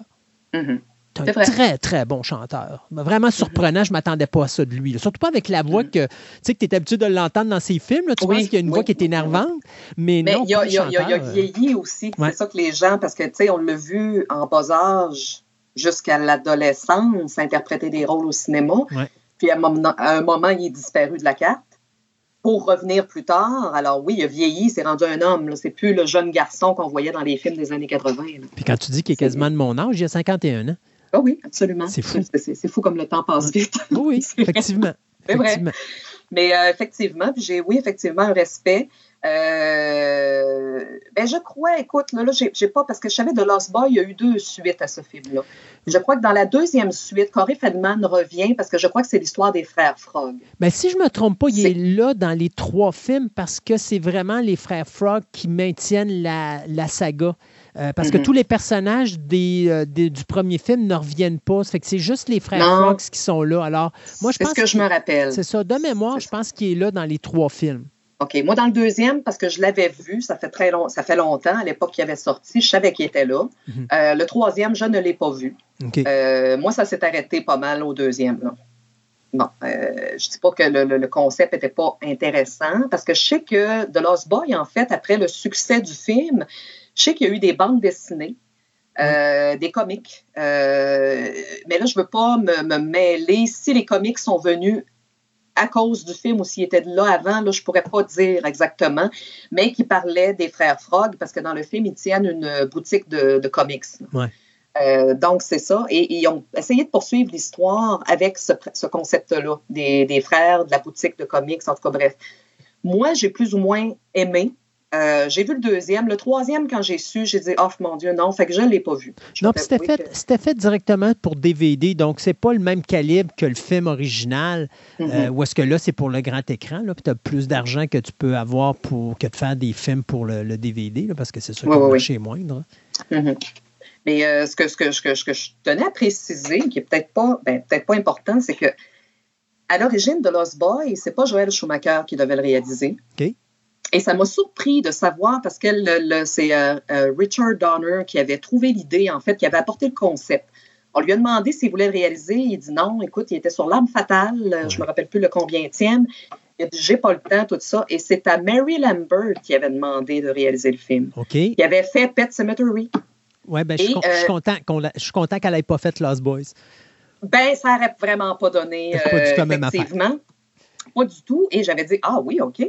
Un très, très bon chanteur. Vraiment surprenant, je ne m'attendais pas à ça de lui. là. Surtout pas avec la voix que tu sais que tu es habitué de l'entendre dans ses films. là. Tu Oui, penses qu'il y a une oui. voix qui est énervante, mais, Mais non, il a, il a- il a- vieilli aussi. Ouais. C'est ça que les gens, parce que, tu sais, on l'a vu en bas âge jusqu'à l'adolescence, interpréter des rôles au cinéma. Ouais. Puis à un, moment, à un moment, il est disparu de la carte pour revenir plus tard. Alors oui, il a vieilli, c'est rendu un homme. C'est plus le jeune garçon qu'on voyait dans les films des années 80. là. Puis quand tu dis qu'il est quasiment de mon âge, il a 51 ans. Ah oui, absolument. C'est fou. C'est fou comme le temps passe vite. Oui, <laughs> effectivement. C'est vrai. Mais euh, effectivement, j'ai, oui, effectivement, un respect. Euh, ben, je crois, écoute, là, là j'ai, pas, parce que je savais de Lost Boy, il y a eu deux suites à ce film-là. Je crois que dans la deuxième suite, Corey Feldman revient parce que je crois que c'est l'histoire des frères Frog. Ben, si je ne me trompe pas, il est là dans les trois films parce que c'est vraiment les frères Frog qui maintiennent la, la saga. Euh, parce que Mhm. tous les personnages des, euh, des- du premier film ne reviennent pas. Ça fait que c'est juste les frères Non. Frogs qui sont là. Alors, moi, je c'est pense ce que je me rappelle. c'est ça. De mémoire, C'est je pense qu'il est là dans les trois films. OK. Moi, dans le deuxième, parce que je l'avais vu, ça fait très long, ça fait longtemps, à l'époque qu'il avait sorti, je savais qu'il était là. Mhm. Euh, le troisième, je ne l'ai pas vu. Euh, moi, ça s'est arrêté pas mal au deuxième. Là. Bon, euh, je dis pas que le, le- le concept n'était pas intéressant, parce que je sais que The Lost Boy, en fait, après le succès du film, je sais qu'il y a eu des bandes dessinées, euh, des comics. Euh, mais là, je veux pas me, me mêler. Si les comics sont venus à cause du film ou s'ils étaient là avant, là, je pourrais pas dire exactement, mais qui parlait des frères Frog, parce que dans le film, ils tiennent une boutique de, de comics. Ouais. Euh, donc, c'est ça. Et ils ont essayé de poursuivre l'histoire avec ce, ce concept-là, des, des frères, de la boutique de comics, en tout cas, bref. Moi, j'ai plus ou moins aimé. Euh, j'ai vu le deuxième. Le troisième, quand j'ai su, j'ai dit, oh mon Dieu, non, fait que je ne l'ai pas vu. Je Non, c'était fait, que- fait directement pour DVD, donc c'est pas le même calibre que le film original, Mhm. euh, où est-ce que là, c'est pour le grand écran, là, puis tu as plus d'argent que tu peux avoir pour que de faire des films pour le, le DVD, là, parce que c'est sûr Ouais, que le marché est moindre. Mhm. Mais euh, ce, que, ce, que, ce, que, ce que je tenais à préciser, qui est peut-être pas, ben, peut-être pas important, c'est que à l'origine de Lost Boy, c'est pas Joel Schumacher qui devait le réaliser. OK. Et ça m'a surpris de savoir parce que c'est euh, euh, Richard Donner qui avait trouvé l'idée, en fait, qui avait apporté le concept. On lui a demandé s'il voulait le réaliser. Il dit non, écoute, il était sur l'arme fatale. euh, Je me rappelle plus le combienième. Il a dit j'ai pas le temps, tout ça. Et c'est à Mary Lambert qui avait demandé de réaliser le film. OK. Il avait fait Pet Cemetery. Ouais, ben, je, suis euh, content qu'on l'a- je suis content qu'elle n'ait pas fait Lost Boys. Ben, ça n'aurait vraiment pas donné, pas du tout effectivement. Pas du tout. Et j'avais dit, ah oui, OK.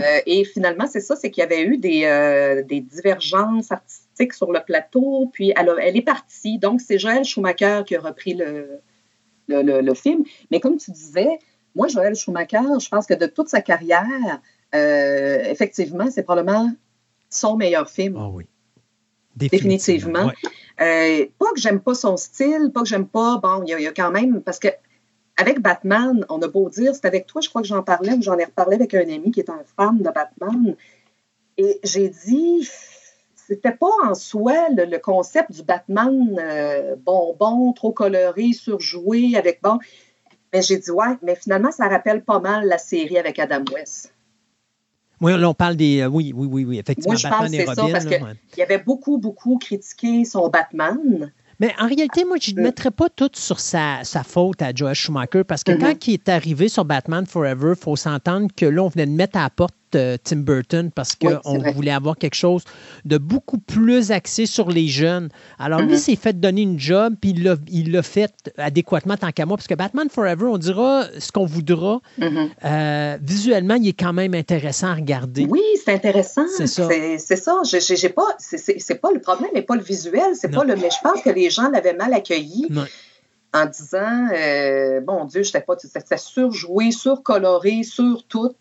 Euh, et finalement, c'est ça, c'est qu'il y avait eu des, euh, des divergences artistiques sur le plateau, puis elle, a- elle est partie. Donc, c'est Joël Schumacher qui a repris le, le, le- le film. Mais comme tu disais, moi, Joël Schumacher, je pense que de toute sa carrière, euh, effectivement, c'est probablement son meilleur film. Ah oui. Définitivement. Ouais. Pas que j'aime pas son style, pas que j'aime pas. Bon, il y, a- il y a quand même. Parce que avec Batman, on a beau dire, c'est avec toi, je crois que j'en parlais, ou j'en ai reparlé avec un ami qui est un fan de Batman. Et j'ai dit, c'était pas en soi le, le concept du Batman euh, bonbon, trop coloré, surjoué, avec bon. Mais j'ai dit, ouais, mais finalement, ça rappelle pas mal la série avec Adam West. Oui, là, on parle des. euh, oui, oui, oui, oui, effectivement. Moi, je Batman pense que et c'est ça, Robin. parce là, que- ouais. Il y avait beaucoup, beaucoup critiqué son Batman. Mais en réalité, moi, je ne Euh. mettrais pas tout sur sa, sa faute à Joel Schumacher parce que Mhm. quand il est arrivé sur Batman Forever, il faut s'entendre que là, on venait de mettre à la porte Tim Burton parce qu'on voulait avoir quelque chose de beaucoup plus axé sur les jeunes. Alors, lui, Mhm. s'est fait donner une job, puis il l'a- fait adéquatement tant qu'à moi parce que Batman Forever, on dira ce qu'on voudra. Mhm. Euh, visuellement, il est quand même intéressant à regarder. Oui, c'est intéressant. C'est ça. C'est ça. J'ai- pas. c'est- pas le problème, n'est pas le visuel, c'est pas le. Mais je pense que les gens l'avaient mal accueilli en disant, euh, bon Dieu, j'étais pas, c'était surjoué, surcoloré, sur tout.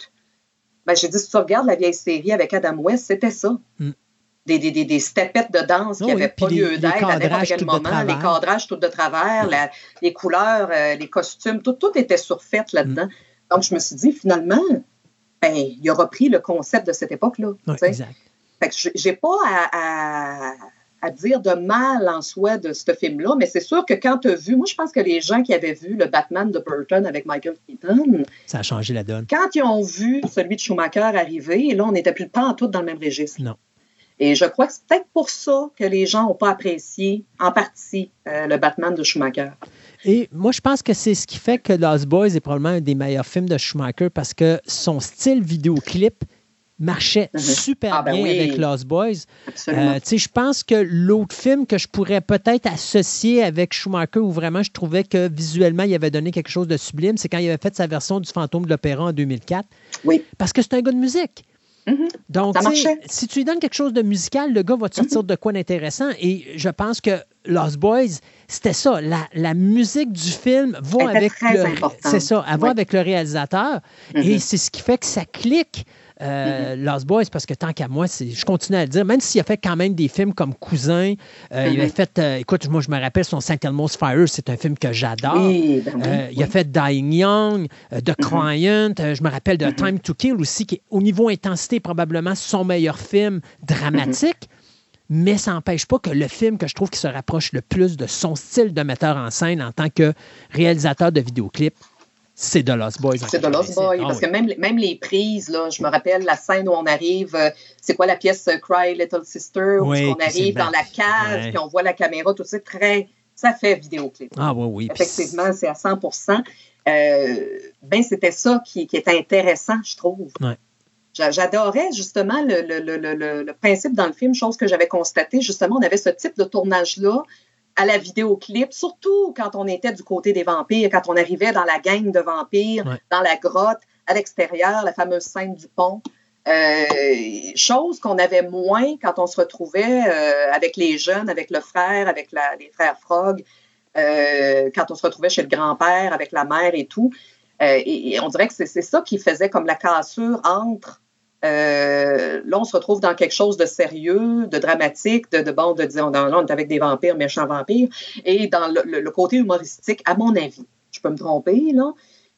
Ben, j'ai dit, si tu regardes la vieille série avec Adam West, c'était ça. Mm. Des, des, des, des stepettes de danse qui n'avaient puis pas lieu d'être à n'importe quel moment, les cadrages tout de travers, la- les couleurs, euh, les costumes, tout, tout était surfait là-dedans. Mm. Donc, je me suis dit, finalement, ben, il a repris le concept de cette époque-là. Exact. Fait que j'ai- j'ai pas à, à- à dire de mal en soi de ce film-là, mais c'est sûr que quand tu as vu, moi je pense que les gens qui avaient vu le Batman de Burton avec Michael Keaton, Ça a changé la donne. quand ils ont vu celui de Schumacher arriver, là on n'était plus pas en tout dans le même registre. Non. Et je crois que c'est peut-être pour ça que les gens n'ont pas apprécié en partie euh, le Batman de Schumacher. Et moi, je pense que c'est ce qui fait que Lost Boys est probablement un des meilleurs films de Schumacher parce que son style vidéoclip marchait Mhm. super Ah, ben bien oui. avec Lost Boys. Euh, je pense que l'autre film que je pourrais peut-être associer avec Schumacher où vraiment je trouvais que visuellement il avait donné quelque chose de sublime, c'est quand il avait fait sa version du Fantôme de l'Opéra en 2004. Oui. Parce que c'est un gars de musique. Mhm. Donc, si tu lui donnes quelque chose de musical, le gars va te sortir de quoi d'intéressant. Et je pense que Lost Boys, c'était ça. La, la musique du film va avec le. C'est ça, elle va avec le réalisateur. Et Mhm. c'est ce qui fait que ça clique. Euh, Lost Boys, parce que tant qu'à moi, je continue à le dire, même s'il a fait quand même des films comme Cousin, euh, il Mhm. avait fait, euh, écoute, moi je me rappelle son Saint Elmo's Fire, c'est un film que j'adore. Oui, ben oui, Il a fait Dying Young, The Client. euh, je me rappelle de Mhm. Time to Kill aussi, qui est au niveau intensité probablement son meilleur film dramatique. Mais ça n'empêche pas que le film que je trouve qui se rapproche le plus de son style de metteur en scène en tant que réalisateur de vidéoclips, c'est The Lost Boys. C'est de Lost 96. Boy. Ah parce oui. que même, même les prises, là, je me rappelle la scène où on arrive, euh, c'est quoi la pièce euh, Cry Little Sister, où Oui, on arrive dans la cave, Ouais. puis on voit la caméra, tout ça, très, ça fait vidéoclip. Ah oui, oui. Effectivement, c'est à 100% euh, Ben, c'était ça qui, qui est intéressant, je trouve. Ouais. J'adorais justement le, le- le- le- le- le principe dans le film, chose que j'avais constaté. Justement, on avait ce type de tournage-là à la vidéoclip, surtout quand on était du côté des vampires, quand on arrivait dans la gang de vampires, Ouais. dans la grotte, à l'extérieur, la fameuse scène du pont. Euh, chose qu'on avait moins quand on se retrouvait euh, avec les jeunes, avec le frère, avec la- les frères Frog, euh, quand on se retrouvait chez le grand-père, avec la mère et tout. Euh, et, et on dirait que c'est c'est ça qui faisait comme la cassure entre. Euh, là, on se retrouve dans quelque chose de sérieux, de dramatique, de, de bon, de dire, là, on est avec des vampires, méchants vampires, et dans le, le- le côté humoristique, à mon avis. Je peux me tromper, là,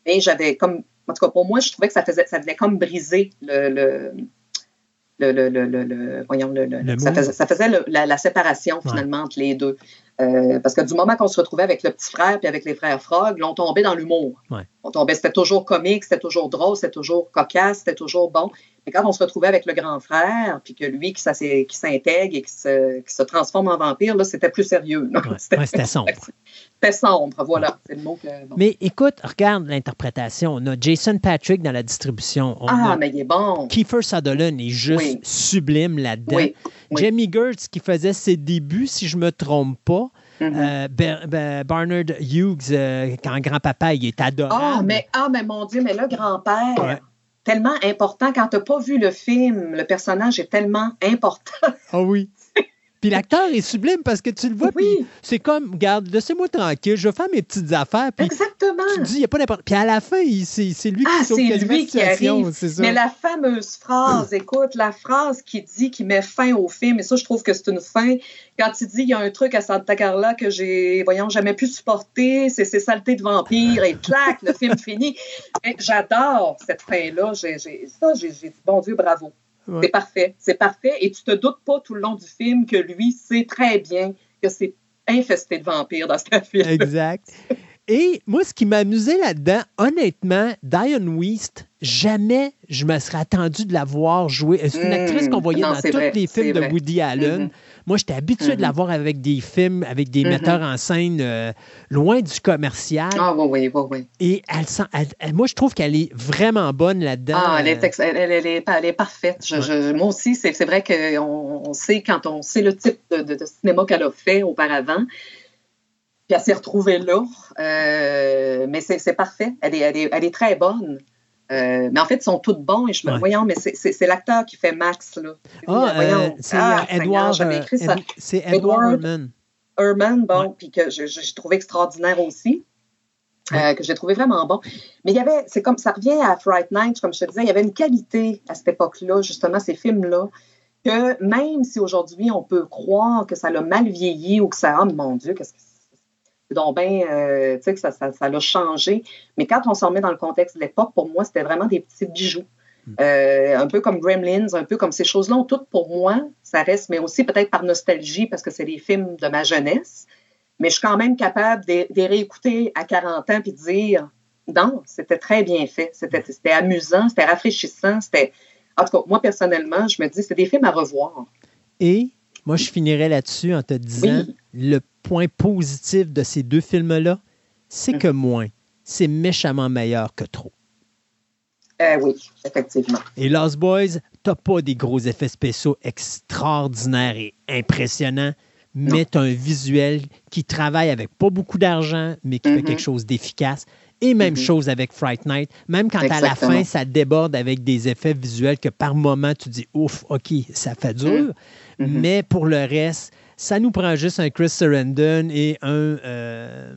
mais j'avais comme, en tout cas, pour moi, je trouvais que ça faisait, ça venait comme briser le, le, le, le, le, le- voyons, ça faisait, ça faisait le- la, la séparation, Ouais. finalement, entre les deux. Euh, parce que du moment qu'on se retrouvait avec le petit frère puis avec les frères Frog, là, on tombait dans l'humour. Ouais. On tombait, c'était toujours comique, c'était toujours drôle, c'était toujours cocasse, c'était toujours bon. Mais quand on se retrouvait avec le grand frère, puis que lui qui, ça qui s'intègre et qui se, qui se transforme en vampire, là, c'était plus sérieux. Ouais, C'était <laughs> ouais, sombre. c'était sombre, voilà. C'est le mot que. bon. Mais écoute, regarde l'interprétation. On a Jason Patrick dans la distribution. On ah, a mais il est bon. Kiefer Sutherland est juste Oui. sublime là-dedans. Oui. oui. Jamie Gertz qui faisait ses débuts, si je me trompe pas. Mhm. Euh, Barnard Hughes, euh, quand grand-papa, il est adorable. Ah, mais, ah, mais mon Dieu, mais le grand-père, Ouais. tellement important. Quand tu n'as pas vu le film, le personnage est tellement important. Ah oui. Puis l'acteur est sublime parce que tu le vois, puis Oui, c'est comme, regarde, laissez-moi tranquille, je vais faire mes petites affaires, puis exactement. tu te dis, il n'y a pas n'importe... Puis à la fin, c'est lui Ah, qui sauve lui la qui arrive. c'est ça. Mais la fameuse phrase, <clears throat> écoute, la phrase qui dit, qui met fin au film, et ça, je trouve que c'est une fin. Quand il dit, il y a un truc à Santa Carla que j'ai, voyons, jamais pu supporter, c'est ces saletés de vampires, et clac, le film finit. Et J'adore cette fin-là. J'ai, ça, j'ai, dit, bon Dieu, bravo. Ouais. C'est parfait. C'est parfait. Et tu te doutes pas tout le long du film que lui sait très bien que c'est infesté de vampires dans cette film. Exact. Et moi, ce qui m'a amusé là-dedans, honnêtement, Diane Weist, jamais je me serais attendu de la voir jouer. C'est une Mm. actrice qu'on voyait Non, dans tous vrai, les films de vrai. Woody Allen. Mhm. Moi, j'étais habitué de Mhm. la voir avec des films, avec des Mhm. metteurs en scène euh, loin du commercial. Ah, oui, oui, oui, oui. Et elle sent, elle- moi, je trouve qu'elle est vraiment bonne là-dedans. Ah, elle est, elle, est, elle est parfaite. Je- je- moi aussi, c'est c'est vrai qu'on on sait quand on sait le type de, de- de cinéma qu'elle a fait auparavant. Puis elle s'est retrouvée là. Euh, mais c'est parfait. Elle est, elle, est, elle est très bonne. Euh, mais en fait, ils sont tous bons. Et je me Ouais. voyons, mais c'est- l'acteur qui fait Max. Là. Ah, Voyons. euh, c'est Ah, Edward. C'est Edward. Herman. Herman, bon, Ouais. puis que j'ai trouvé extraordinaire aussi. euh, que j'ai trouvé vraiment bon. Mais il y avait, c'est comme ça revient à Fright Night, comme je te disais, il y avait une qualité à cette époque-là, justement, ces films-là, que même si aujourd'hui on peut croire que ça l'a mal vieilli ou que ça, oh mon Dieu, qu'est-ce que c'est donc ben, euh, tu sais, que ça, ça, ça l'a changé. Mais quand on s'en remet dans le contexte de l'époque, pour moi, c'était vraiment des petits bijoux. Euh, un peu comme Gremlins, un peu comme ces choses-là ont toutes pour moi, ça reste, mais aussi peut-être par nostalgie parce que c'est des films de ma jeunesse. Mais je suis quand même capable de, de les réécouter à 40 ans puis de dire non, c'était très bien fait, c'était c'était amusant, c'était rafraîchissant, c'était. En tout cas, moi personnellement, je me dis c'est des films à revoir. Et moi, je finirais là-dessus en te disant Oui. le point positif de ces deux films-là, c'est que moins, c'est méchamment meilleur que trop. Euh, oui, effectivement. Et Lost Boys, t'as pas des gros effets spéciaux extraordinaires et impressionnants, mais t'as un visuel qui travaille avec pas beaucoup d'argent, mais qui fait Mhm. quelque chose d'efficace. Et même Mhm. chose avec Fright Night. Même quand à la fin, ça déborde avec des effets visuels que par moment, tu dis, ouf, OK, ça fait dur. Mhm. Mais pour le reste, ça nous prend juste un Chris Sarandon et un... euh,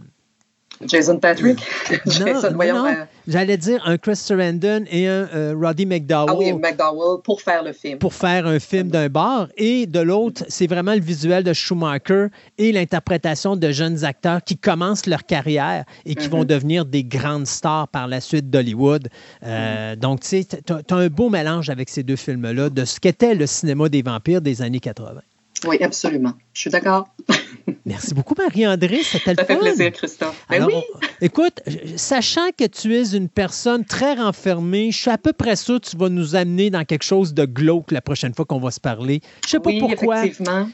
Jason Patrick. <laughs> Jason, voyons, non. euh, J'allais dire un Chris Sarandon et un euh, Roddy McDowell. ah oui, McDowell pour faire le film. pour faire un film d'un bar. Et de l'autre, c'est vraiment le visuel de Schumacher et l'interprétation de jeunes acteurs qui commencent leur carrière et qui vont devenir des grandes stars par la suite d'Hollywood. Euh, Donc, tu sais, tu as un beau mélange avec ces deux films-là de ce qu'était le cinéma des vampires des années 80. Oui, absolument. Je suis d'accord. <laughs> Merci beaucoup, Marie-André. C'était Ça fait plaisir, Christophe. Ben Alors, oui. on- écoute, sachant que tu es une personne très renfermée, je suis à peu près sûr que tu vas nous amener dans quelque chose de glauque la prochaine fois qu'on va se parler. Je sais pas oui, pourquoi.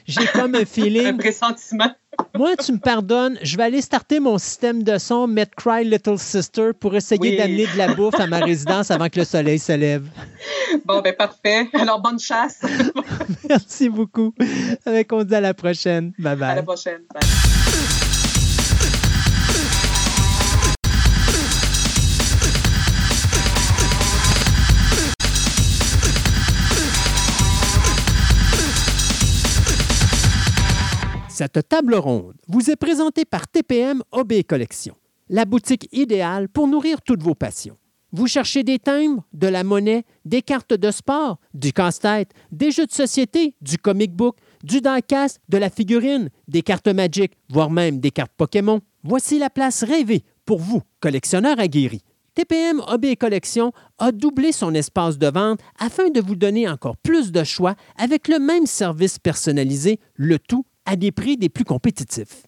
J'ai comme un <laughs> Un feeling. pressentiment. Moi, tu me pardonnes, je vais aller starter mon système de son, mettre Cry Little Sister pour essayer Oui. d'amener de la bouffe à ma <laughs> résidence avant que le soleil se lève. Bon, ben parfait. Alors, bonne chasse. <laughs> Merci beaucoup. Avec on dit à la prochaine. Bye À la bye. prochaine. Bye. Cette table ronde vous est présentée par TPM OB Collection, la boutique idéale pour nourrir toutes vos passions. Vous cherchez des timbres, de la monnaie, des cartes de sport, du casse-tête, des jeux de société, du comic book, du diecast, de la figurine, des cartes magiques, voire même des cartes Pokémon. Voici la place rêvée pour vous, collectionneurs aguerris. TPM Hobby Collection a doublé son espace de vente afin de vous donner encore plus de choix avec le même service personnalisé, le tout à des prix des plus compétitifs.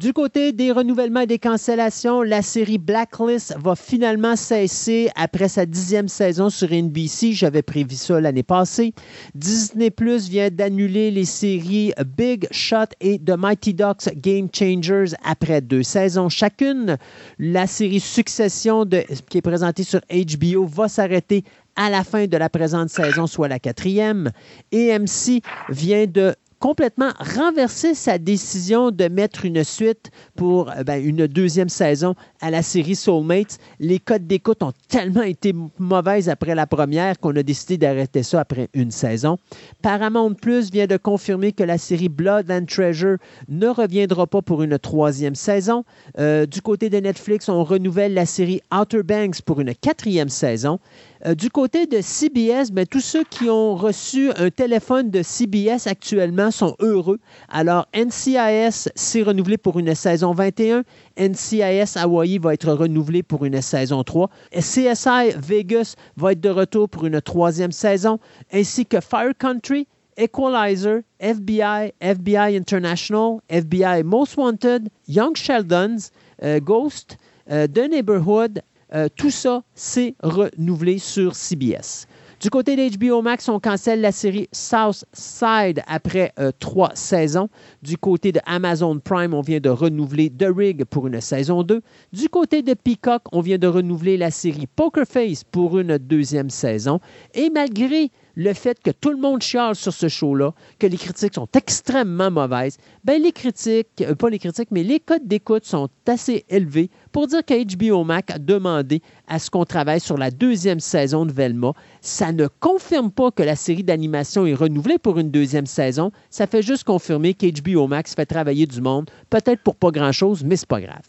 Du côté des renouvellements et des cancellations, la série Blacklist va finalement cesser après sa dixième saison sur NBC. J'avais prévu ça l'année passée. Disney Plus vient d'annuler les séries Big Shot et The Mighty Ducks Game Changers après deux saisons chacune. La série Succession qui est présentée sur HBO va s'arrêter à la fin de la présente saison, soit la quatrième. AMC vient de complètement renversé sa décision de mettre une suite pour euh, ben, une deuxième saison à la série Soulmates. Les codes d'écoute ont tellement été mauvaises après la première qu'on a décidé d'arrêter ça après une saison. Paramount Plus vient de confirmer que la série Blood and Treasure ne reviendra pas pour une troisième saison. Euh, du côté de Netflix, on renouvelle la série Outer Banks pour une quatrième saison. Euh, du côté de CBS, ben, tous ceux qui ont reçu un téléphone de CBS actuellement sont heureux. Alors, NCIS s'est renouvelé pour une saison 21. NCIS Hawaii va être renouvelé pour une saison 3. CSI Vegas va être de retour pour une troisième saison, ainsi que Fire Country, Equalizer, FBI, FBI International, FBI Most Wanted, Young Sheldons, euh, Ghost, euh, The Neighborhood, euh, tout ça, c'est renouvelé sur CBS. Du côté d'HBO Max, on cancelle la série South Side après euh, trois saisons. Du côté de Amazon Prime, on vient de renouveler The Rig pour une saison 2. Du côté de Peacock, on vient de renouveler la série Poker Face pour une deuxième saison. Et malgré le fait que tout le monde chiale sur ce show-là, que les critiques sont extrêmement mauvaises, ben les critiques, euh, pas les critiques, mais les codes d'écoute sont assez élevés pour dire qu'HBO Mac a demandé à ce qu'on travaille sur la deuxième saison de Velma. Ça ne confirme pas que la série d'animation est renouvelée pour une deuxième saison. Ça fait juste confirmer qu'HBO Max fait travailler du monde, peut-être pour pas grand-chose, mais c'est pas grave.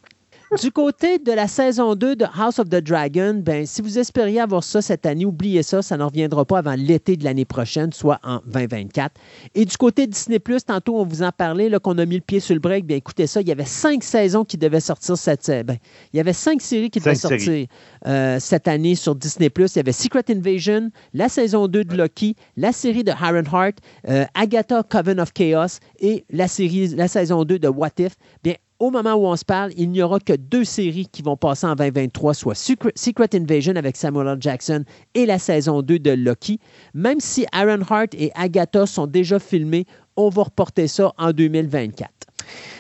Du côté de la saison 2 de House of the Dragon, ben, si vous espériez avoir ça cette année, oubliez ça, ça ne reviendra pas avant l'été de l'année prochaine, soit en 2024. Et du côté Disney Plus, tantôt on vous en parlait, là, qu'on a mis le pied sur le break, bien écoutez ça, il y avait cinq saisons qui devaient sortir cette ben, Il y avait cinq séries qui devaient sortir euh, cette année sur Disney Plus. Il y avait Secret Invasion, la saison 2 de Loki, la série de Ironheart, euh, Agatha Coven of Chaos et la série, la saison 2 de What If. Bien, au moment où on se parle, il n'y aura que deux séries qui vont passer en 2023, soit Secret, Invasion avec Samuel L. Jackson et la saison 2 de Loki. Même si Aaron Hart et Agatha sont déjà filmés, on va reporter ça en 2024.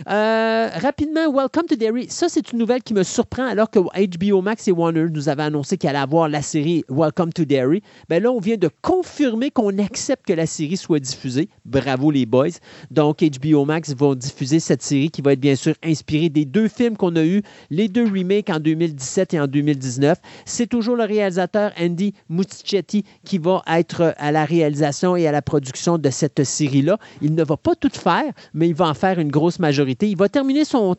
Euh, rapidement, Welcome to Derry. Ça, c'est une nouvelle qui me surprend alors que HBO Max et Warner nous avaient annoncé qu'elle allait avoir la série Welcome to Derry. Ben là, on vient de confirmer qu'on accepte que la série soit diffusée. Bravo les boys. Donc, HBO Max va diffuser cette série qui va être bien sûr inspirée des deux films qu'on a eus, les deux remakes en 2017 et en 2019. C'est toujours le réalisateur Andy Muschietti qui va être à la réalisation et à la production de cette série-là. Il ne va pas tout faire, mais il va en faire une grosse majorité. Il va terminer son,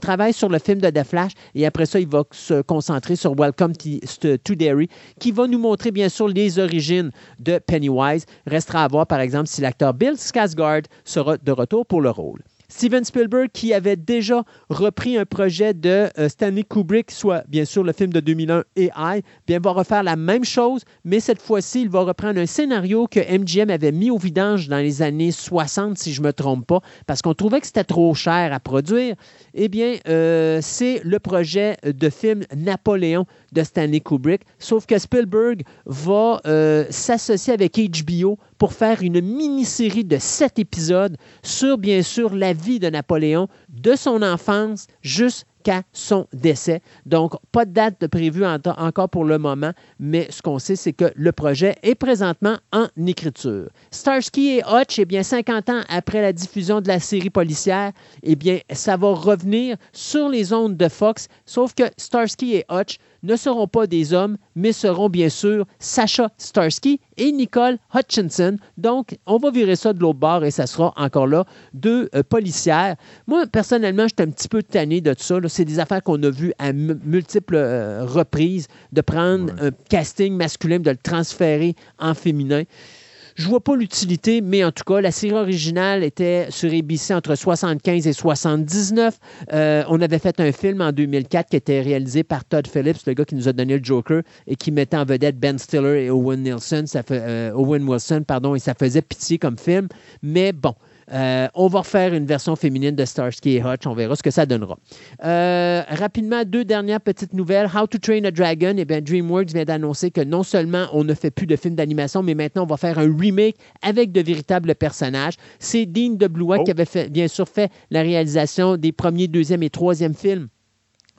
travail sur le film de The Flash et après ça, il va se concentrer sur Welcome to Derry, qui va nous montrer bien sûr les origines de Pennywise. Restera à voir, par exemple, si l'acteur Bill Skarsgård sera de retour pour le rôle. Steven Spielberg, qui avait déjà repris un projet de euh, Stanley Kubrick, soit bien sûr le film de 2001 AI, bien va refaire la même chose, mais cette fois-ci, il va reprendre un scénario que MGM avait mis au vidange dans les années 60, si je ne me trompe pas, parce qu'on trouvait que c'était trop cher à produire. Eh bien, euh, c'est le projet de film Napoléon de Stanley Kubrick, sauf que Spielberg va euh, s'associer avec HBO pour faire une mini-série de sept épisodes sur, bien sûr, la vie de Napoléon, de son enfance jusqu'à son décès. Donc, pas de date prévue encore pour le moment, mais ce qu'on sait, c'est que le projet est présentement en écriture. Starsky et Hutch, eh bien, 50 ans après la diffusion de la série policière, eh bien, ça va revenir sur les ondes de Fox, sauf que Starsky et Hutch ne seront pas des hommes, mais seront bien sûr Sacha Starsky et Nicole Hutchinson. Donc, on va virer ça de l'autre bord et ça sera encore là deux euh, policières. Moi, personnellement, j'étais un petit peu tanné de tout ça. C'est des affaires qu'on a vues à multiples euh, reprises, de prendre un casting masculin, de le transférer en féminin. Je vois pas l'utilité, mais en tout cas, la série originale était sur ABC entre 75 et 79. Euh, on avait fait un film en 2004 qui était réalisé par Todd Phillips, le gars qui nous a donné le Joker et qui mettait en vedette Ben Stiller et Owen fait, euh, Owen Wilson, pardon, et ça faisait pitié comme film. Mais bon, Euh, on va refaire une version féminine de Starsky et Hutch. On verra ce que ça donnera. Euh, rapidement, deux dernières petites nouvelles. How to Train a Dragon. Eh bien, DreamWorks vient d'annoncer que non seulement on ne fait plus de films d'animation, mais maintenant on va faire un remake avec de véritables personnages. C'est Dean DeBlois Oh. qui avait fait, bien sûr fait la réalisation des premiers, deuxième et troisième films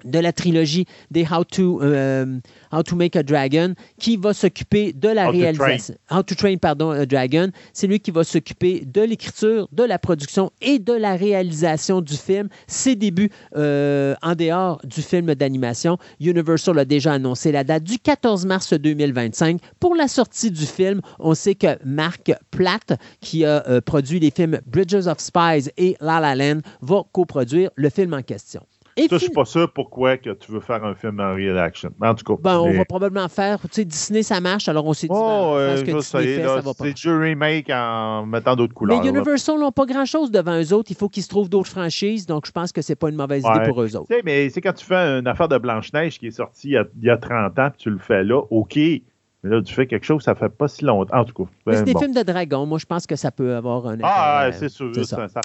de la trilogie des How to, euh, How to Make a Dragon, qui va s'occuper de la How to réalisation. How to Train, pardon, a Dragon. C'est lui qui va s'occuper de l'écriture, de la production et de la réalisation du film. Ses débuts euh, en dehors du film d'animation. Universal a déjà annoncé la date du 14 mars 2025. Pour la sortie du film, on sait que Mark Platt, qui a euh, produit les films Bridges of Spies et La La Land, va coproduire le film en question. Et Ça, je suis pas sûr pourquoi que tu veux faire un film en real action. En tout cas. Ben, on va probablement faire. Tu sais, Disney, ça marche, alors on s'est dit, ben, Oh, faire euh, que fait, là, ça va pas. c'est du remake en mettant d'autres couleurs. Mais. Universal n'ont pas grand-chose devant eux autres. Il faut qu'ils se trouvent d'autres franchises, donc je pense que c'est pas une mauvaise idée pour eux autres. Tu sais, mais c'est quand tu fais une affaire de Blanche-Neige qui est sortie il y, a, il y a 30 ans, puis tu le fais là, OK. Mais là, tu fais quelque chose, ça fait pas si longtemps. En tout cas. Mais ben, c'est des bon. films de dragons. Moi, je pense que ça peut avoir un Ah, c'est sûr, c'est ça. ça.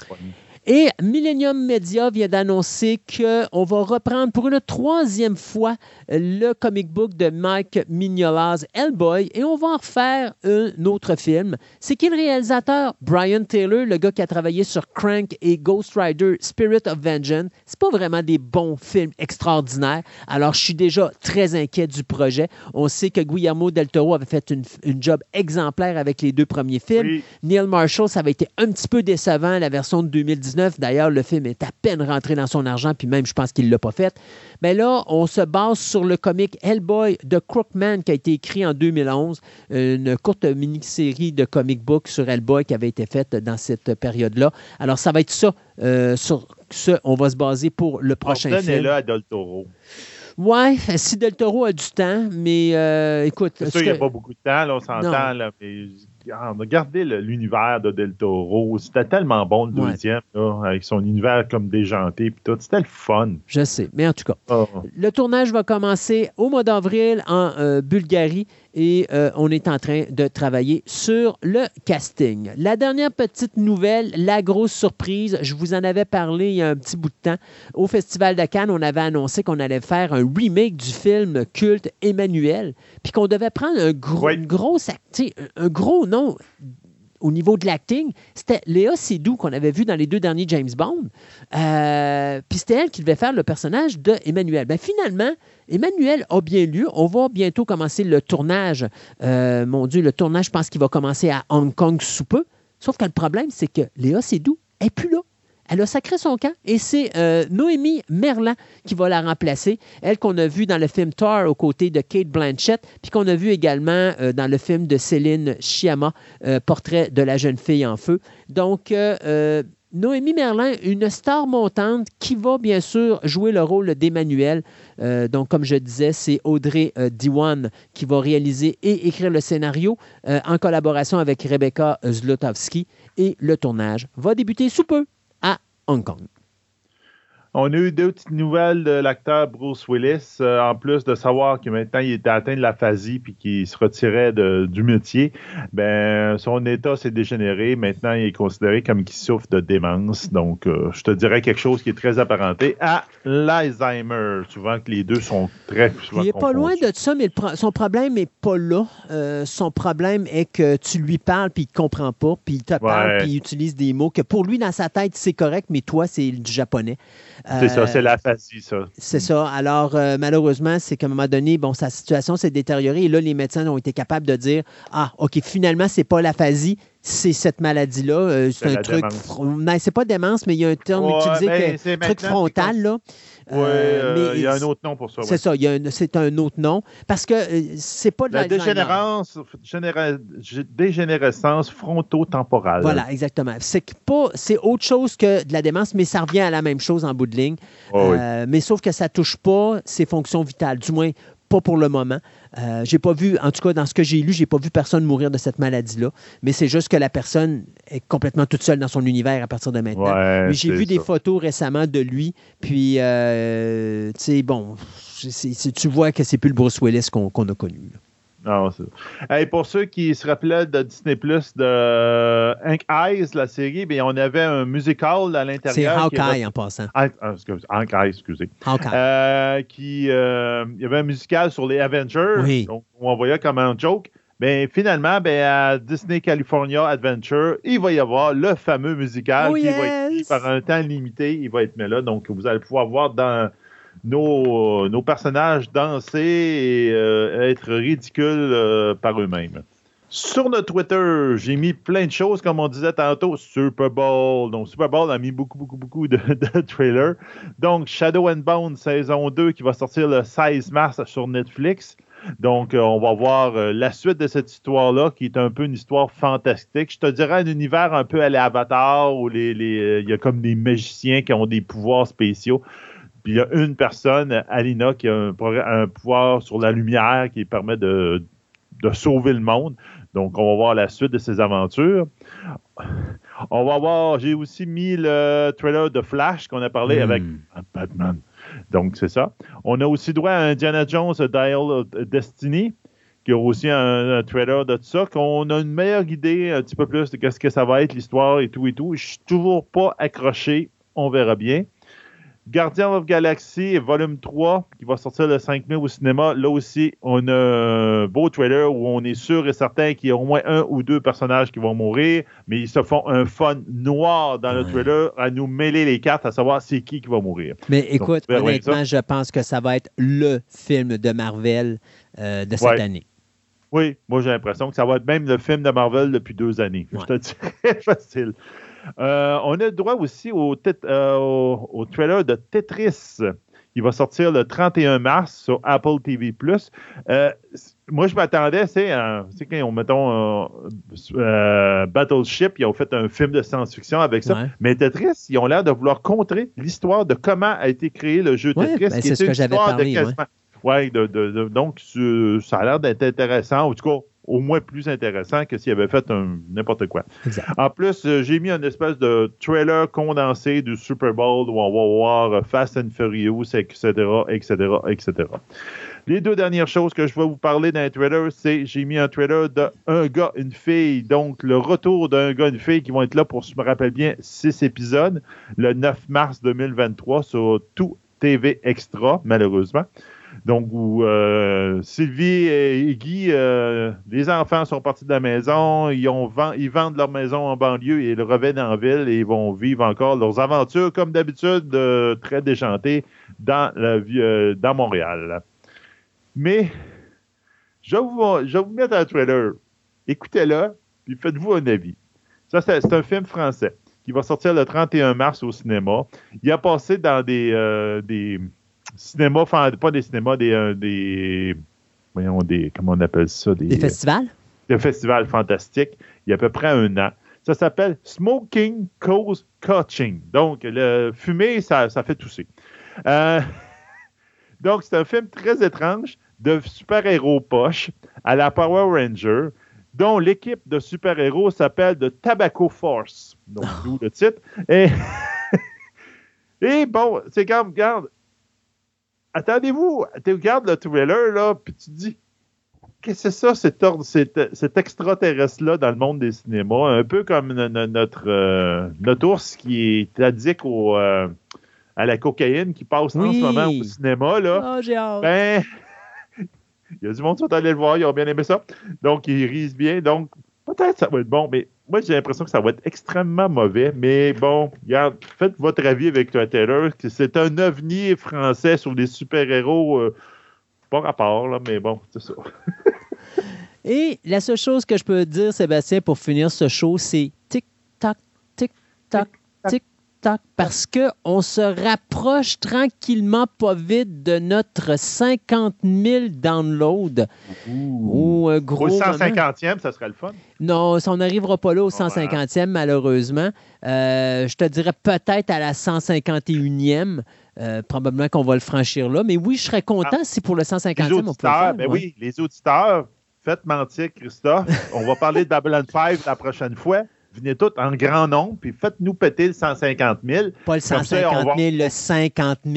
Et Millennium Media vient d'annoncer qu'on va reprendre pour une troisième fois le comic book de Mike Mignola's Hellboy et on va en refaire un autre film. C'est qui le réalisateur? Brian Taylor, le gars qui a travaillé sur Crank et Ghost Rider Spirit of Vengeance. C'est pas vraiment des bons films extraordinaires. Alors, je suis déjà très inquiet du projet. On sait que Guillermo del Toro avait fait une, une job exemplaire avec les deux premiers films. Oui. Neil Marshall, ça avait été un petit peu décevant, la version de 2019. D'ailleurs, le film est à peine rentré dans son argent, puis même, je pense qu'il ne l'a pas fait. Mais là, on se base sur le comic Hellboy de Crookman qui a été écrit en 2011, une courte mini-série de comic book sur Hellboy qui avait été faite dans cette période-là. Alors, ça va être ça. euh, sur ce, on va se baser pour le prochain film. Ordonnez-le à Del Toro. Ouais, si Del Toro a du temps, mais euh, écoute. C'est ce sûr, il n'y a pas beaucoup de temps, là, on s'entend, là, mais regarde, regardez l'univers de Del Toro. C'était tellement bon, le Ouais. deuxième, là, avec son univers comme déjanté, puis tout. C'était le fun. Je sais, mais en tout cas. Ah. Le tournage va commencer au mois d'avril en euh, Bulgarie et euh, on est en train de travailler sur le casting. La dernière petite nouvelle, la grosse surprise, je vous en avais parlé il y a un petit bout de temps. Au Festival de Cannes, on avait annoncé qu'on allait faire un remake du film culte Emmanuel, puis qu'on devait prendre un gros, Oui. une grosse un gros nom au niveau de l'acting, c'était Léa Seydoux qu'on avait vu dans les deux derniers James Bond. Euh, Puis c'était elle qui devait faire le personnage de Emmanuel. Ben, finalement, Emmanuel a bien lieu. On va bientôt commencer le tournage. Euh, mon Dieu, le tournage, je pense qu'il va commencer à Hong Kong sous peu. Sauf que le problème, c'est que Léa Seydoux n'est plus là. Elle a sacré son camp et c'est euh, Noémie Merlan qui va la remplacer. Elle qu'on a vue dans le film Thor aux côtés de Kate Blanchett, puis qu'on a vu également euh, dans le film de Céline Sciamma, euh, Portrait de la jeune fille en feu. Donc, euh, Noémie Merlin, une star montante qui va bien sûr jouer le rôle d'Emmanuel. Donc, comme je disais, c'est Audrey Diwan qui va réaliser et écrire le scénario en collaboration avec Rebecca Zlotowski. Et le tournage va débuter sous peu à Hong Kong. On a eu deux petites nouvelles de l'acteur Bruce Willis, euh, en plus de savoir que maintenant il était atteint de l'aphasie puis qu'il se retirait de- du métier. Ben, son état s'est dégénéré. Maintenant, il est considéré comme qu'il souffre de démence. Donc, euh, je te dirais quelque chose qui est très apparenté à l'Alzheimer. Souvent que les deux sont très souvent Il n'est pas loin de ça, mais pro- son problème n'est pas là. Euh, son problème est que tu lui parles, puis il comprend pas, puis il te parle, Ouais. puis il utilise des mots que pour lui, dans sa tête, c'est correct, mais toi, c'est du japonais. C'est ça, Euh, c'est l'aphasie, ça. C'est ça. Alors, euh, malheureusement, c'est qu'à un moment donné, bon, sa situation s'est détériorée et là, les médecins ont été capables de dire Ah, OK, finalement, c'est pas l'aphasie, c'est cette maladie-là. Euh, c'est un truc. fr- Non, c'est pas démence, mais il y a un terme Ouais, utilisé ben, que c'est truc frontal, là. Oui, Euh, il y a un autre nom pour ça. C'est ouais. ça, il y a un- c'est un autre nom. Parce que euh, c'est pas de La dégénérance, généra- gé- dégénérescence frontotemporale. Voilà, exactement. C'est pas, c'est autre chose que de la démence, mais ça revient à la même chose en bout de ligne. Oh, oui. Euh, mais sauf que ça touche pas ses fonctions vitales, du moins pas pour le moment. Euh, j'ai pas vu, en tout cas dans ce que j'ai lu, j'ai pas vu personne mourir de cette maladie-là. Mais c'est juste que la personne est complètement toute seule dans son univers à partir de maintenant. Ouais, Mais j'ai vu des photos récemment de lui, puis euh, tu sais bon, c'est- c'est- tu vois que c'est plus le Bruce Willis qu'on qu'on a connu. là. Non, c'est- Hey, pour ceux qui se rappelaient de Disney Plus de Hank Eyes, la série, bien, on avait un musical à C'est l'intérieur. qui Hawkeye en passant. Hank, ah, excuse- Hank Eyes, excusez. Hawkeye. Euh, qui, euh, il y avait un musical sur les Avengers. Oui. Donc, on voyait comme un joke. Ben, finalement, ben, à Disney California Adventure, il va y avoir le fameux musical Oh, qui va être par un temps limité. Il va être mis là. Donc, vous allez pouvoir voir dans nos, nos personnages danser et euh, être ridicules euh, par eux-mêmes. Sur notre Twitter, j'ai mis plein de choses, comme on disait tantôt, Super Bowl. Donc, Super Bowl a mis beaucoup, beaucoup, beaucoup de, <laughs> trailers. Donc, Shadow and Bone saison 2 qui va sortir le 16 mars sur Netflix. Donc, euh, on va voir euh, la suite de cette histoire-là, qui est un peu une histoire fantastique. Je te dirais un univers un peu à l'Avatar, où euh, il y a comme des magiciens qui ont des pouvoirs spéciaux. Puis il y a une personne, Alina, qui a un, pouvoir sur la lumière qui permet de, de sauver le monde. Donc, on va voir la suite de ses aventures. On va voir, j'ai aussi mis le trailer de Flash qu'on a parlé Hmm. avec Batman. Donc, c'est ça. On a aussi droit à Indiana Jones Dial of Destiny, qui a aussi un, un trailer de tout ça, qu'on a une meilleure idée un petit peu plus de qu'est-ce que ça va être, l'histoire et tout et tout. Je suis toujours pas accroché. On verra bien. Guardian of Galaxy, volume 3, qui va sortir le 5 mai au cinéma. Là aussi, on a un beau trailer où on est sûr et certain qu'il y a au moins un ou deux personnages qui vont mourir, mais ils se font un fun noir dans le Ouais. trailer à nous mêler les cartes, à savoir c'est qui qui va mourir. Mais écoute, ouais, honnêtement, je pense que ça va être le film de Marvel euh, de cette Ouais. année. Oui, moi j'ai l'impression que ça va être même le film de Marvel depuis deux années. Je te dirais <laughs> facile. Euh, on a le droit aussi au, euh, au, au trailer de Tetris. Il va sortir le 31 mars sur Apple TV+. Euh, moi, je m'attendais, c'est quand on mettons Battleship, ils ont fait un film de science-fiction avec ça. Ouais. Mais Tetris, ils ont l'air de vouloir contrer l'histoire de comment a été créé le jeu Ouais, Tetris. ben, c'est ce que j'avais histoire de parlé, ouais. de- donc ça a l'air d'être intéressant, en tout cas au moins plus intéressant que s'il avait fait n'importe quoi. Exact. En plus, euh, j'ai mis un espèce de trailer condensé du Super Bowl où on va voir euh, Fast and Furious, etc., etc., etc. Les deux dernières choses que je vais vous parler d'un trailer, c'est j'ai mis un trailer de un gars, une fille, donc le retour d'un gars, une fille qui vont être là pour, je me rappelle bien, six épisodes, le 9 mars 2023 sur tout TV Extra, malheureusement. Donc, où euh, Sylvie et Guy, euh, les enfants sont partis de la maison, ils, vendent leur maison en banlieue et ils reviennent en ville et ils vont vivre encore leurs aventures, comme d'habitude, euh, très déchantées dans, la, euh, dans Montréal. Mais, je vais vous, je vous mettre un trailer. Écoutez-le, puis faites-vous un avis. Ça, c'est un film français qui va sortir le 31 mars au cinéma. Il a passé dans des cinémas, pas des cinémas, des, euh, des, voyons, des, comment on appelle ça? Des, Des festivals? des festivals fantastiques, il y a à peu près un an. Ça s'appelle Smoking Cause Coaching. Donc, le fumer, ça, ça fait tousser. Euh, <laughs> donc, c'est un film très étrange de super-héros poche à la Power Ranger, dont l'équipe de super-héros s'appelle The Tobacco Force. Donc, d'où le titre. Et, <laughs> et bon, c'est comme, regarde, attendez-vous, tu regardes le trailer, là, puis tu te dis, qu'est-ce que c'est ça, cet, ordre, cet, cet extraterrestre-là dans le monde des cinémas? Un peu comme notre, euh, notre ours qui est addict au, euh, à la cocaïne qui passe en ce moment au cinéma, là. Oh, j'ai hâte. Ben, <laughs> il y a du monde qui sont allés le voir, ils ont bien aimé ça. Donc, ils risent bien. Donc, peut-être ça va être bon, mais moi, j'ai l'impression que ça va être extrêmement mauvais. Mais bon, regarde, faites votre avis avec le Taylor, que c'est un ovni français sur des super-héros. euh, pas rapport, là, mais bon, c'est ça. <laughs> Et la seule chose que je peux dire, Sébastien, pour finir ce show, c'est tic-tac, tic-tac, tic-tac, parce qu'on se rapproche tranquillement, pas vite, de notre 50 000 downloads. Ou un gros. Au moment. 150e, ça serait le fun. Non, on n'arrivera pas là au Bon, 150e, malheureusement. Euh, je te dirais peut-être à la 151e. euh, probablement qu'on va le franchir là. Mais oui, je serais content si pour le 150e, Les on peut le auditeurs, faire. ben ouais. oui, les auditeurs, faites mentir Christophe. <laughs> On va parler de Babylon 5 la prochaine fois. Venez tous en grand nombre, puis faites-nous péter le 150 000. Pas le 150 000, le 50 000.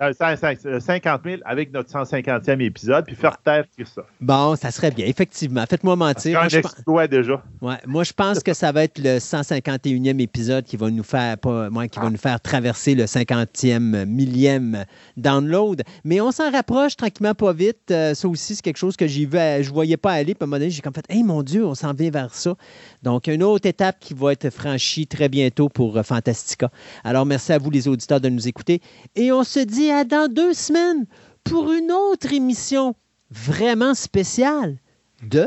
le 50 000 avec notre 150e épisode, puis faire taire Christophe. Bon, ça serait bien, effectivement. Faites-moi mentir. Un exploit déjà. Ouais, moi, je pense que ça va être le 151e épisode qui va nous faire, pas, moi, qui va nous faire traverser le 50e, millième download. Mais on s'en rapproche tranquillement, pas vite. Euh, ça aussi, c'est quelque chose que j'ai vu, je voyais pas aller. Puis à un moment donné, j'ai comme fait, hey mon Dieu, on s'en vient vers ça. Donc, une autre étape qui va être franchie très bientôt pour euh, Fantastica. Alors, merci à vous, les auditeurs, de nous écouter. Et on se dit à dans deux semaines pour une autre émission vraiment spéciale de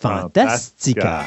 Fantastica.